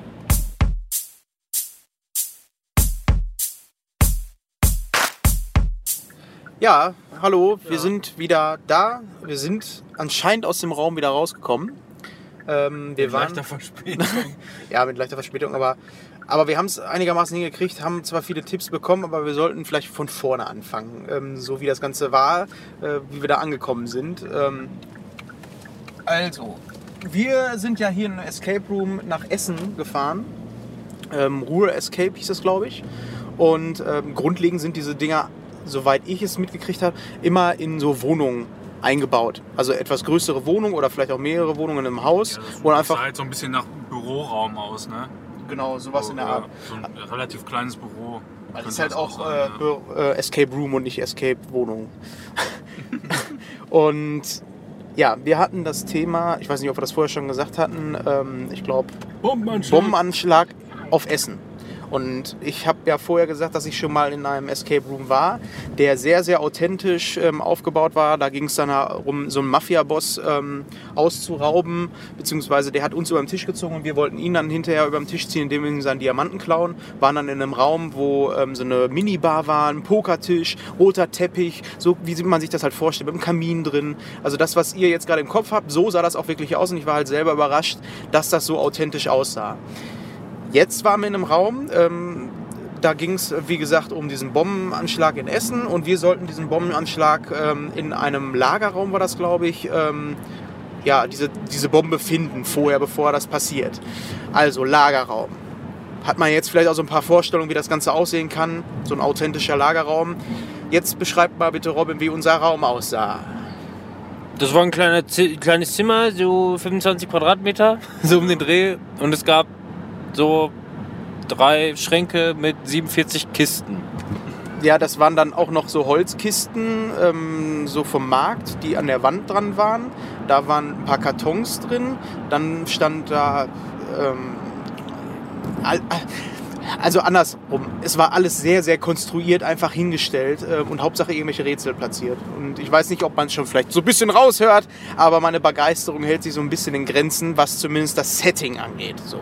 Ja, hallo, wir sind wieder da. Wir sind anscheinend aus dem Raum wieder rausgekommen. Ähm, wir waren, Leichter Verspätung. [LAUGHS] ja, mit leichter Verspätung, aber, aber wir haben es einigermaßen hingekriegt, haben zwar viele Tipps bekommen, aber wir sollten vielleicht von vorne anfangen, ähm, so wie das Ganze war, äh, wie wir da angekommen sind. Ähm, also, wir sind ja hier in einem Escape Room nach Essen gefahren. Ähm, Ruhr Escape hieß das, glaube ich. Und ähm, grundlegend sind diese Dinger soweit ich es mitgekriegt habe, immer in so Wohnungen eingebaut. Also etwas größere Wohnungen oder vielleicht auch mehrere Wohnungen im Haus, das wo sah halt so ein bisschen nach Büroraum aus, ne? Genau sowas in der Ja, Art. So ein relativ kleines Büro. Das könnte ist halt auch sein, äh, ja. Äh, Escape Room und nicht Escape Wohnung. [LAUGHS] und ja, wir hatten das Thema, ich weiß nicht, ob wir das vorher schon gesagt hatten, ähm, ich glaube Bombenanschlag. Bombenanschlag auf Essen. Und ich habe ja vorher gesagt, dass ich schon mal in einem Escape Room war, der sehr, sehr authentisch ähm, aufgebaut war. Da ging es dann darum, so einen Mafia-Boss ähm, auszurauben, beziehungsweise der hat uns über den Tisch gezogen und wir wollten ihn dann hinterher über den Tisch ziehen, indem wir ihm seinen Diamanten klauen. Waren dann in einem Raum, wo ähm, so eine Minibar war, ein Pokertisch, roter Teppich, so wie man sich das halt vorstellt, mit einem Kamin drin. Also das, was ihr jetzt gerade im Kopf habt, so sah das auch wirklich aus und ich war halt selber überrascht, dass das so authentisch aussah. Jetzt waren wir in einem Raum, ähm, da ging es, wie gesagt, um diesen Bombenanschlag in Essen und wir sollten diesen Bombenanschlag ähm, in einem Lagerraum, war das, glaube ich, ähm, ja, diese, diese Bombe finden vorher, bevor das passiert. Also Lagerraum. Hat man jetzt vielleicht auch so ein paar Vorstellungen, wie das Ganze aussehen kann, so ein authentischer Lagerraum. Jetzt beschreibt mal bitte, Robin, wie unser Raum aussah. Das war ein kleiner, kleines Zimmer, so 25 Quadratmeter, [LAUGHS] so um den Dreh. Und es gab so drei Schränke mit 47 Kisten. Ja, das waren dann auch noch so Holzkisten, ähm, so vom Markt, die an der Wand dran waren. Da waren ein paar Kartons drin. Dann stand da. Ähm, also andersrum. Es war alles sehr, sehr konstruiert, einfach hingestellt äh, und Hauptsache irgendwelche Rätsel platziert. Und ich weiß nicht, ob man es schon vielleicht so ein bisschen raushört, aber meine Begeisterung hält sich so ein bisschen in Grenzen, was zumindest das Setting angeht. So.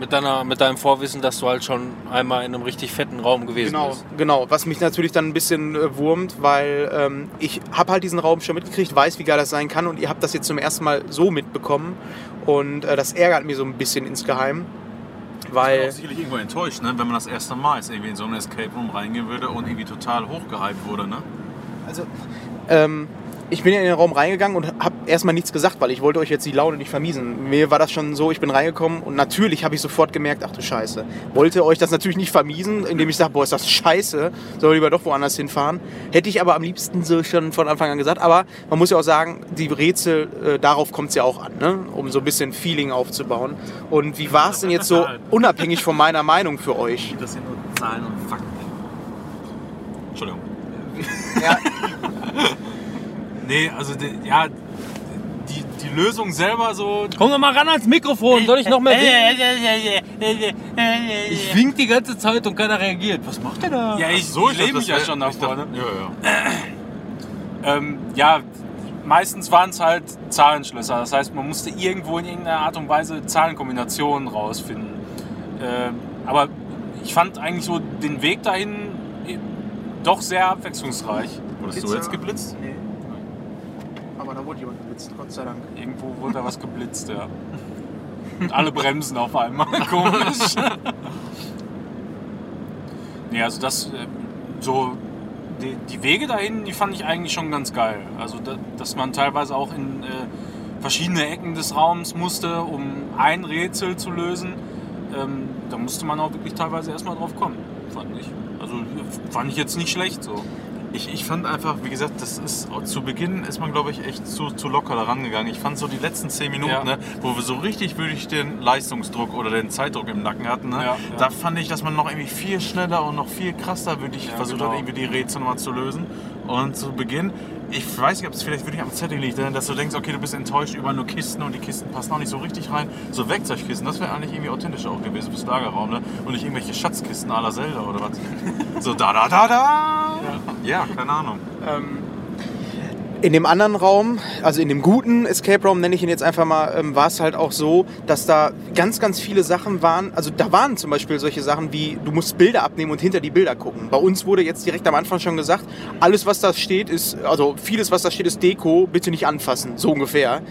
Mit, deiner, mit deinem Vorwissen, dass du halt schon einmal in einem richtig fetten Raum gewesen Genau, bist. genau. Was mich natürlich dann ein bisschen äh, wurmt, weil ähm, ich habe halt diesen Raum schon mitgekriegt, weiß, wie geil das sein kann und ihr habt das jetzt zum ersten Mal so mitbekommen und äh, das ärgert mich so ein bisschen insgeheim, Ich bin weil auch sicherlich irgendwo enttäuscht, ne? wenn man das erste Mal jetzt irgendwie in so einen Escape Room reingehen würde und irgendwie total hochgehypt wurde. Ne? also ähm, ich bin ja in den Raum reingegangen und habe erstmal nichts gesagt, weil ich wollte euch jetzt die Laune nicht vermiesen. Mir war das schon so, ich bin reingekommen und natürlich habe ich sofort gemerkt, ach du Scheiße. Wollte euch das natürlich nicht vermiesen, indem ich sage, boah, ist das scheiße, soll lieber doch woanders hinfahren. Hätte ich aber am liebsten so schon von Anfang an gesagt. Aber man muss ja auch sagen, die Rätsel, äh, darauf kommt es ja auch an, ne? um so ein bisschen Feeling aufzubauen. Und wie war es denn jetzt so, [LAUGHS] unabhängig von meiner Meinung für euch? Das sind nur Zahlen und Fakten. Entschuldigung. Ja, [LAUGHS] Nee, also die, ja, die, die Lösung selber so. Komm doch mal ran ans Mikrofon, soll ich noch mehr winken? Ich wink die ganze Zeit und keiner reagiert. Was macht der da? Ja, ich, So, ich lebe mich ja schon nach vorne. Ja, ja. Ähm, ja, meistens waren es halt Zahlenschlösser. Das heißt, man musste irgendwo in irgendeiner Art und Weise Zahlenkombinationen rausfinden. Ähm, aber ich fand eigentlich so den Weg dahin eh, doch sehr abwechslungsreich. Wurdest du jetzt geblitzt? Nee. Aber da wurde jemand geblitzt, Gott sei Dank. Irgendwo wurde da was geblitzt, ja. Und alle bremsen auf einmal. [LAUGHS] Komisch. nee, also das, äh, so, die, die Wege dahin, die fand ich eigentlich schon ganz geil. Also, da, dass man teilweise auch in äh, verschiedene Ecken des Raums musste, um ein Rätsel zu lösen. Ähm, da musste man auch wirklich teilweise erstmal drauf kommen, fand ich. Also, fand ich jetzt nicht schlecht so. Ich, ich fand einfach, wie gesagt, das ist zu Beginn ist man, glaube ich, echt zu, zu locker daran gegangen. Ich fand so die letzten zehn Minuten, Ja. ne, wo wir so richtig wirklich den Leistungsdruck oder den Zeitdruck im Nacken hatten, ne, Ja, da fand ich, dass man noch irgendwie viel schneller und noch viel krasser wirklich versucht genau. hat, irgendwie die Rätsel nochmal zu lösen. Und zu Beginn, ich weiß nicht, ob es vielleicht wirklich am Setting liegt, ne, dass du denkst, okay, du bist enttäuscht über nur Kisten und die Kisten passen auch nicht so richtig rein. So Werkzeugkisten, das wäre eigentlich irgendwie authentischer auch gewesen fürs Lagerraum, ne? Und nicht irgendwelche Schatzkisten à la Zelda oder was. so da da da da. Ja, keine Ahnung. Ähm, in dem anderen Raum, also in dem guten Escape Room, nenne ich ihn jetzt einfach mal, ähm, war es halt auch so, dass da ganz, ganz viele Sachen waren. Also da waren zum Beispiel solche Sachen wie, du musst Bilder abnehmen und hinter die Bilder gucken. Bei uns wurde jetzt direkt am Anfang schon gesagt, alles was da steht ist, also vieles was da steht ist Deko, bitte nicht anfassen, so ungefähr.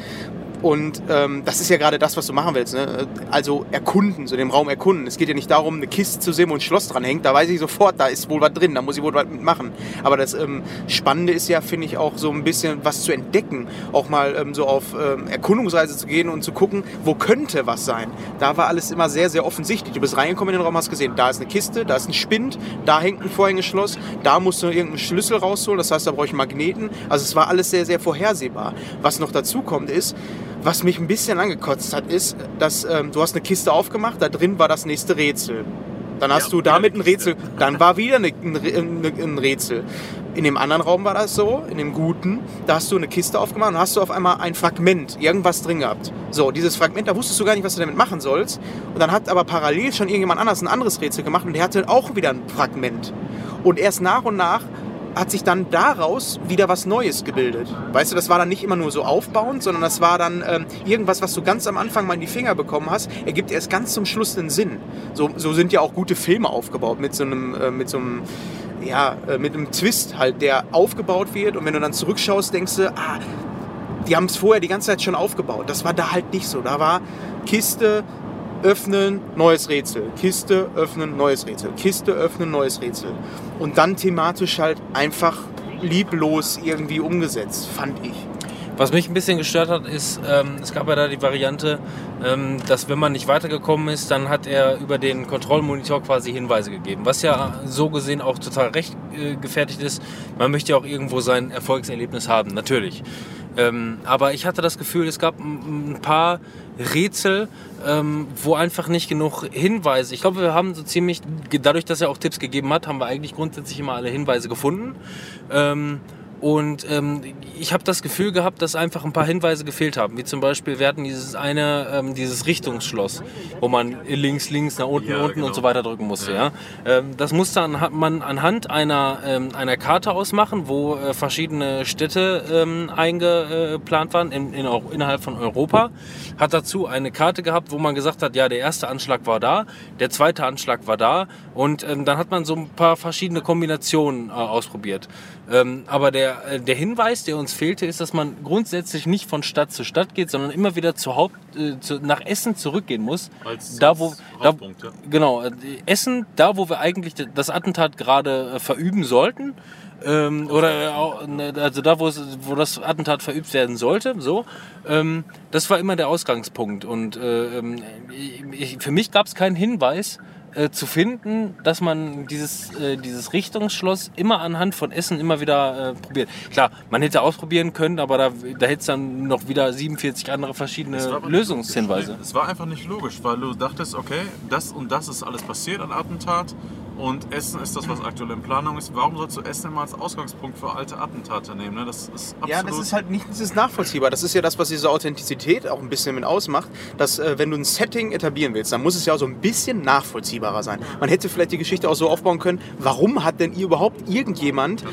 Und ähm, das ist ja gerade das, was du machen willst. Ne? Also erkunden, so den Raum erkunden. Es geht ja nicht darum, eine Kiste zu sehen, wo ein Schloss dran hängt. Da weiß ich sofort, da ist wohl was drin, da muss ich wohl was mitmachen. Aber das ähm, Spannende ist ja, finde ich, auch so ein bisschen was zu entdecken. Auch mal ähm, so auf ähm, Erkundungsreise zu gehen und zu gucken, wo könnte was sein. Da war alles immer sehr, sehr offensichtlich. Du bist reingekommen in den Raum, hast gesehen, da ist eine Kiste, da ist ein Spind, da hängt ein Vorhängeschloss, da musst du irgendeinen Schlüssel rausholen, das heißt, da brauche ich Magneten. Also es war alles sehr, sehr vorhersehbar. Was noch dazu kommt, ist, was mich ein bisschen angekotzt hat, ist, dass ähm, du hast eine Kiste aufgemacht, da drin war das nächste Rätsel. Dann hast Ja, du damit ein. Rätsel, dann war wieder eine, ein, ein, ein Rätsel. In dem anderen Raum war das so, in dem guten, da hast du eine Kiste aufgemacht und hast du auf einmal ein Fragment, irgendwas drin gehabt. So, dieses Fragment, da wusstest du gar nicht, was du damit machen sollst. Und dann hat aber parallel schon irgendjemand anders ein anderes Rätsel gemacht und der hatte auch wieder ein Fragment. Und erst nach und nach hat sich dann daraus wieder was Neues gebildet. Weißt du, das war dann nicht immer nur so aufbauend, sondern das war dann ähm, irgendwas, was du ganz am Anfang mal in die Finger bekommen hast, ergibt erst ganz zum Schluss einen Sinn. So, so sind ja auch gute Filme aufgebaut mit so einem, äh, mit so einem, ja, äh, mit einem Twist halt, der aufgebaut wird und wenn du dann zurückschaust, denkst du, ah, die haben es vorher die ganze Zeit schon aufgebaut. Das war da halt nicht so. Da war Kiste, öffnen, neues Rätsel. Kiste, öffnen, neues Rätsel. Kiste, öffnen, neues Rätsel. Und dann thematisch halt einfach lieblos irgendwie umgesetzt, fand ich. Was mich ein bisschen gestört hat, ist, ähm, es gab ja da die Variante, ähm, dass wenn man nicht weitergekommen ist, dann hat er über den Kontrollmonitor quasi Hinweise gegeben. Was ja so gesehen auch total recht äh, gefertigt ist. Man möchte ja auch irgendwo sein Erfolgserlebnis haben, natürlich. Ähm, aber ich hatte das Gefühl, es gab ein paar Rätsel, ähm, wo einfach nicht genug Hinweise. Ich glaube, wir haben so ziemlich, dadurch, dass er auch Tipps gegeben hat, haben wir eigentlich grundsätzlich immer alle Hinweise gefunden. Ähm, und ähm, ich habe das Gefühl gehabt, dass einfach ein paar Hinweise gefehlt haben. Wie zum Beispiel, wir hatten dieses eine, ähm, dieses Richtungsschloss, wo man links, links, nach unten, Ja, unten genau. und so weiter drücken musste. Ja. Ähm, das musste anha- man anhand einer, ähm, einer Karte ausmachen, wo äh, verschiedene Städte ähm, eingeplant waren in, in, auch innerhalb von Europa. Hat dazu eine Karte gehabt, wo man gesagt hat, ja, der erste Anschlag war da, der zweite Anschlag war da und ähm, dann hat man so ein paar verschiedene Kombinationen äh, ausprobiert. Aber der, äh, der Hinweis, der uns fehlte, ist, dass man grundsätzlich nicht von Stadt zu Stadt geht, sondern immer wieder zu Haupt, äh, zu, nach Essen zurückgehen muss. Als- da, als wo, da, Hauptpunkt, ja. Genau, äh, Essen, da wo wir eigentlich das Attentat gerade äh, verüben sollten. Ähm, oder äh, ne, also da, wo, es, wo das Attentat verübt werden sollte, so. Ähm, das war immer der Ausgangspunkt. Und äh, ähm, ich, für mich gab es keinen Hinweis äh, zu finden, dass man dieses, äh, dieses Richtungsschloss immer anhand von Essen immer wieder äh, probiert. Klar, man hätte ausprobieren können, aber da, da hätte es dann noch wieder 47 andere verschiedene Lösungshinweise. Es war einfach nicht logisch, weil du dachtest, okay, das und das ist alles passiert an Attentat und Essen ist das, was aktuell in Planung ist. Warum sollst du Essen immer als Ausgangspunkt für alte Attentate nehmen? Ne? Das ist absolut. Ja, das ist halt nicht das ist nachvollziehbar. Das ist ja das, was diese Authentizität auch ein bisschen mit ausmacht. Dass, äh, wenn du ein Setting etablieren willst, dann muss es ja auch so ein bisschen nachvollziehbarer sein. Man hätte vielleicht die Geschichte auch so aufbauen können, warum hat denn ihr überhaupt irgendjemand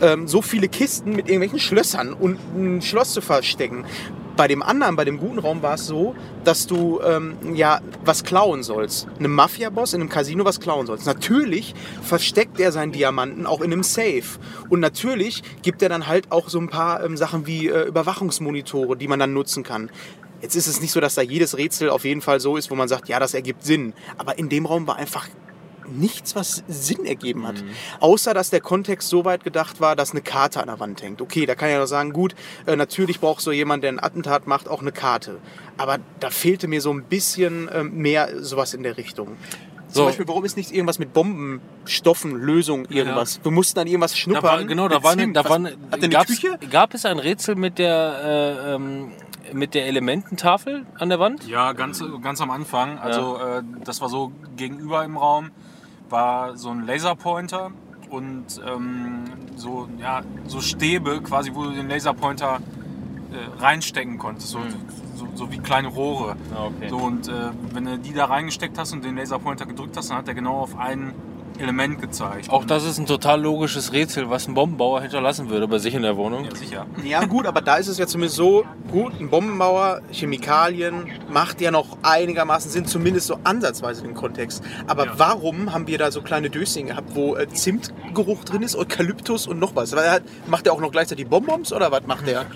ähm, so viele Kisten mit irgendwelchen Schlössern und ein Schloss zu verstecken. Bei dem anderen, bei dem guten Raum war es so, dass du ähm, ja was klauen sollst. Einem Mafia-Boss in einem Casino was klauen sollst. Natürlich versteckt er seinen Diamanten auch in einem Safe. Und natürlich gibt er dann halt auch so ein paar ähm, Sachen wie äh, Überwachungsmonitore, die man dann nutzen kann. Jetzt ist es nicht so, dass da jedes Rätsel auf jeden Fall so ist, wo man sagt, ja, das ergibt Sinn. Aber in dem Raum war einfach nichts, was Sinn ergeben hat. Außer, dass der Kontext so weit gedacht war, dass eine Karte an der Wand hängt. Okay, da kann ich ja noch sagen, gut, äh, natürlich braucht so jemand, der ein Attentat macht, auch eine Karte. Aber da fehlte mir so ein bisschen ähm, mehr sowas in der Richtung. Zum So. Beispiel, warum ist nicht irgendwas mit Bomben, Stoffen, Lösung, irgendwas? Wir mussten dann irgendwas Da schnuppern. war, genau, da mit war, eine, Zimt. da Was- war Küche? gab es ein Rätsel mit der, äh, ähm, mit der Elemententafel an der Wand? Ja, ganz, ganz am Anfang. Also äh, das war so gegenüber im Raum, war so ein Laserpointer und ähm, so, ja, so Stäbe quasi, wo du den Laserpointer äh, reinstecken konntest. So, so, so wie kleine Rohre. Ah, okay. So, und äh, wenn du die da reingesteckt hast und den Laserpointer gedrückt hast, dann hat er genau auf einen Element gezeigt. Auch das ist ein total logisches Rätsel, was ein Bombenbauer hinterlassen würde bei sich in der Wohnung. Ja, sicher. Ja gut, aber da ist es ja zumindest so, gut, ein Bombenbauer, Chemikalien, macht ja noch einigermaßen Sinn, zumindest so ansatzweise den Kontext. Aber Ja. warum haben wir da so kleine Döschen gehabt, wo äh, Zimtgeruch drin ist, Eukalyptus und noch was? Weil er macht er auch noch gleichzeitig Bonbons oder was macht der?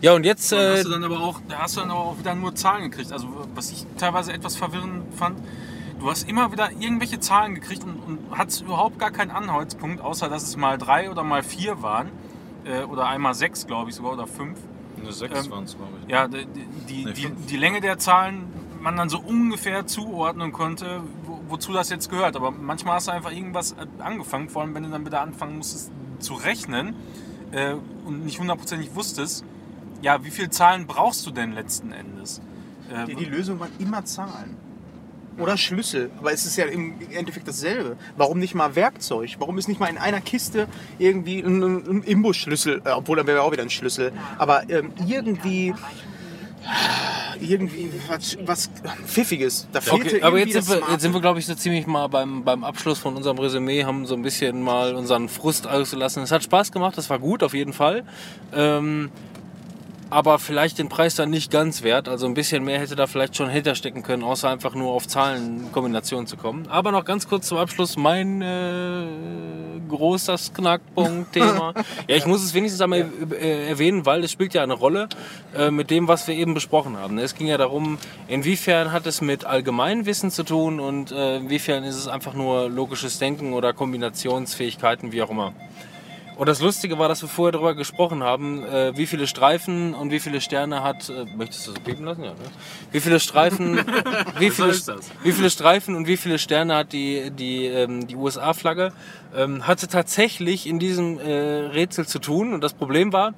Ja, und jetzt, Da äh, hast du dann aber auch, da hast du dann aber auch wieder nur Zahlen gekriegt. Also was ich teilweise etwas verwirrend fand, du hast immer wieder irgendwelche Zahlen gekriegt und, und hattest überhaupt gar keinen Anhaltspunkt, außer dass es mal drei oder mal vier waren. Äh, oder einmal sechs, glaube ich sogar, oder fünf. Eine 6 Ähm, waren es, glaube ich. Ja, die, die, Nee, die, die Länge der Zahlen man dann so ungefähr zuordnen konnte, wo, wozu das jetzt gehört. Aber manchmal hast du einfach irgendwas äh, angefangen, vor allem wenn du dann wieder anfangen musstest zu rechnen äh, und nicht hundertprozentig wusstest, ja, wie viele Zahlen brauchst du denn letzten Endes? Äh, Die, die Lösung waren immer Zahlen. Oder Schlüssel. Aber es ist ja im Endeffekt dasselbe. Warum nicht mal Werkzeug? Warum ist nicht mal in einer Kiste irgendwie ein, ein Imbusschlüssel? Äh, obwohl, dann wäre auch wieder ein Schlüssel. Aber ähm, irgendwie. Irgendwie was, was Pfiffiges. Da fehlte okay, aber jetzt sind, wir, jetzt sind wir, glaube ich, so ziemlich mal beim, beim Abschluss von unserem Resümee, haben so ein bisschen mal unseren Frust ausgelassen. Es hat Spaß gemacht, das war gut, auf jeden Fall. Ähm, aber vielleicht den Preis dann nicht ganz wert. Also ein bisschen mehr hätte da vielleicht schon hinterstecken können, außer einfach nur auf Zahlenkombinationen zu kommen. Aber noch ganz kurz zum Abschluss mein äh, großes Knackpunkt-Thema. [LAUGHS] ja, ich muss es wenigstens einmal äh, erwähnen, weil es spielt ja eine Rolle äh, mit dem, was wir eben besprochen haben. Es ging ja darum, inwiefern hat es mit Allgemeinwissen zu tun und äh, inwiefern ist es einfach nur logisches Denken oder Kombinationsfähigkeiten, wie auch immer. Und das Lustige war, dass wir vorher darüber gesprochen haben, äh, wie viele Streifen und wie viele Sterne hat. Äh, möchtest du das piepen lassen? Ja, ne? Wie viele Streifen, [LAUGHS] wie, viele, wie viele Streifen und wie viele Sterne hat die, die, ähm, die USA-Flagge? Ähm, hatte tatsächlich in diesem äh, Rätsel zu tun. Und das Problem war,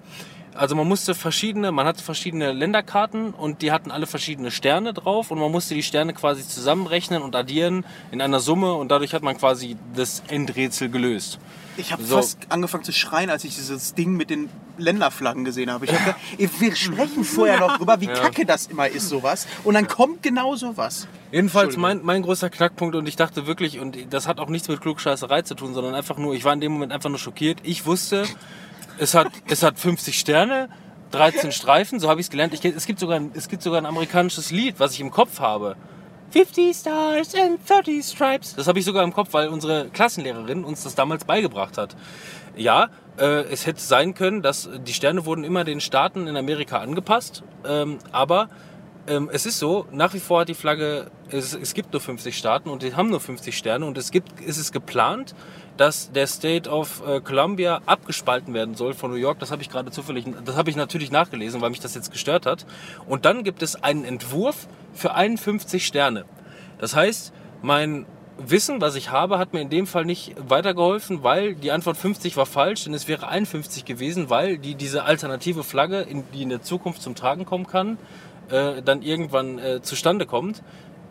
also man musste verschiedene, man hatte verschiedene Länderkarten und die hatten alle verschiedene Sterne drauf und man musste die Sterne quasi zusammenrechnen und addieren in einer Summe und dadurch hat man quasi das Endrätsel gelöst. Ich habe So. fast angefangen zu schreien, als ich dieses Ding mit den Länderflaggen gesehen habe. Ich hab gedacht, wir sprechen vorher noch drüber, wie kacke das immer ist, sowas. Und dann kommt genau sowas. Jedenfalls mein, mein größter Knackpunkt und ich dachte wirklich, und das hat auch nichts mit Klugscheißerei zu tun, sondern einfach nur, ich war in dem Moment einfach nur schockiert. Ich wusste, es hat, es hat 50 Sterne, 13 Streifen, so habe ich es gelernt. Ich, es, gibt sogar, ein- es gibt sogar ein amerikanisches Lied, was ich im Kopf habe. 50 Stars and 30 Stripes. Das habe ich sogar im Kopf, weil unsere Klassenlehrerin uns das damals beigebracht hat. Ja, äh, es hätte sein können, dass die Sterne wurden immer den Staaten in Amerika angepasst, ähm, aber ähm, es ist so, nach wie vor hat die Flagge, es, es gibt nur 50 Staaten und die haben nur 50 Sterne und es gibt, es ist geplant, dass der State of äh, Columbia abgespalten werden soll von New York. Das habe ich gerade zufällig, das habe ich natürlich nachgelesen, weil mich das jetzt gestört hat. Und dann gibt es einen Entwurf für 51 Sterne. Das heißt, mein Wissen, was ich habe, hat mir in dem Fall nicht weitergeholfen, weil die Antwort 50 war falsch, denn es wäre 51 gewesen, weil die, diese alternative Flagge, in, die in der Zukunft zum Tragen kommen kann, äh, dann irgendwann äh, zustande kommt.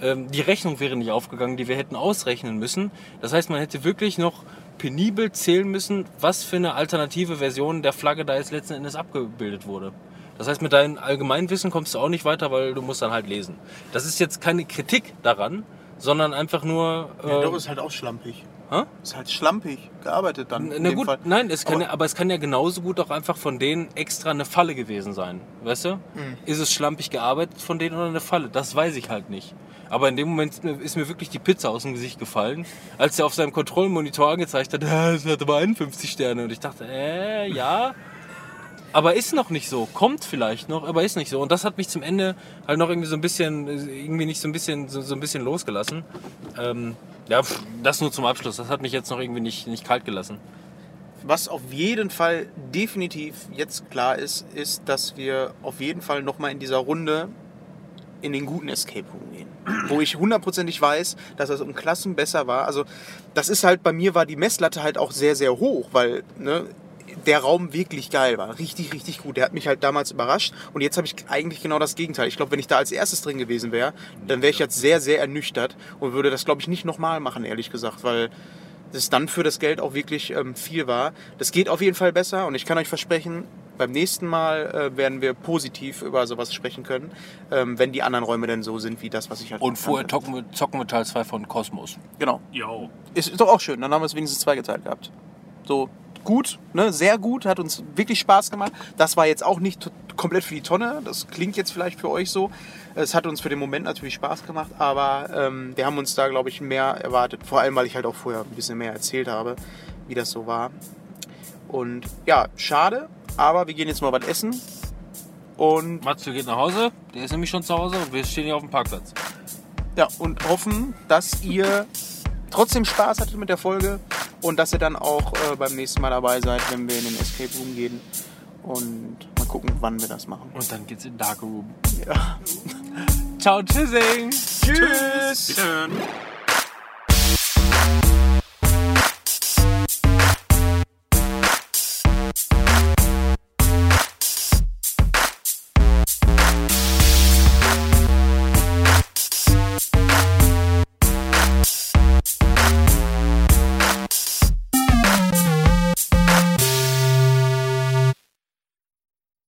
Ähm, die Rechnung wäre nicht aufgegangen, die wir hätten ausrechnen müssen. Das heißt, man hätte wirklich noch penibel zählen müssen, was für eine alternative Version der Flagge da jetzt letzten Endes abgebildet wurde. Das heißt, mit deinem Allgemeinwissen kommst du auch nicht weiter, weil du musst dann halt lesen. Das ist jetzt keine Kritik daran, sondern einfach nur... Ja, äh, doch, ist halt auch schlampig. Hä? Ist halt schlampig gearbeitet dann. na dem gut, Fall. nein, es kann Aber- ja, aber es kann ja genauso gut auch einfach von denen extra eine Falle gewesen sein. Weißt du? Hm. Ist es schlampig gearbeitet von denen oder eine Falle? Das weiß ich halt nicht. Aber in dem Moment ist mir, ist mir wirklich die Pizza aus dem Gesicht gefallen, als er auf seinem Kontrollmonitor angezeigt hat, "Ah, [LAUGHS] es hat aber 51 Sterne. Und ich dachte, äh, ja. Aber ist noch nicht so. Kommt vielleicht noch, aber ist nicht so. Und das hat mich zum Ende halt noch irgendwie so ein bisschen, irgendwie nicht so ein bisschen, so, so ein bisschen losgelassen. Ähm, ja, das nur zum Abschluss. Das hat mich jetzt noch irgendwie nicht, nicht kalt gelassen. Was auf jeden Fall definitiv jetzt klar ist, ist, dass wir auf jeden Fall nochmal in dieser Runde in den guten Escape Room gehen. Wo ich hundertprozentig weiß, dass das um Klassen besser war. Also das ist halt, bei mir war die Messlatte halt auch sehr, sehr hoch, weil ne, der Raum wirklich geil war. Richtig, richtig gut. Der hat mich halt damals überrascht. Und jetzt habe ich eigentlich genau das Gegenteil. Ich glaube, wenn ich da als erstes drin gewesen wäre, dann wäre ich jetzt sehr, sehr ernüchtert und würde das, glaube ich, nicht nochmal machen, ehrlich gesagt, weil das dann für das Geld auch wirklich ähm, viel war. Das geht auf jeden Fall besser und ich kann euch versprechen, beim nächsten Mal äh, werden wir positiv über sowas sprechen können, ähm, wenn die anderen Räume denn so sind wie das, was ich halt Und vorher zocken wir, zocken wir Teil 2 von Kosmos. Genau. Jo. Ist, ist doch auch schön. Dann haben wir es wenigstens zweigeteilt gehabt. So gut, ne? sehr gut, hat uns wirklich Spaß gemacht. Das war jetzt auch nicht komplett für die Tonne. Das klingt jetzt vielleicht für euch so. Es hat uns für den Moment natürlich Spaß gemacht, aber ähm, wir haben uns da, glaube ich, mehr erwartet. Vor allem, weil ich halt auch vorher ein bisschen mehr erzählt habe, wie das so war. Und ja, schade, aber wir gehen jetzt mal was essen. Und Matze geht nach Hause, der ist nämlich schon zu Hause und wir stehen hier auf dem Parkplatz. Ja, und hoffen, dass ihr trotzdem Spaß hattet mit der Folge und dass ihr dann auch äh, beim nächsten Mal dabei seid, wenn wir in den Escape Room gehen. Und mal gucken, wann wir das machen. Und dann geht's in Dark Room. Ja. [LAUGHS] Ciao, tschüssing. Tschüss! Wiederhören.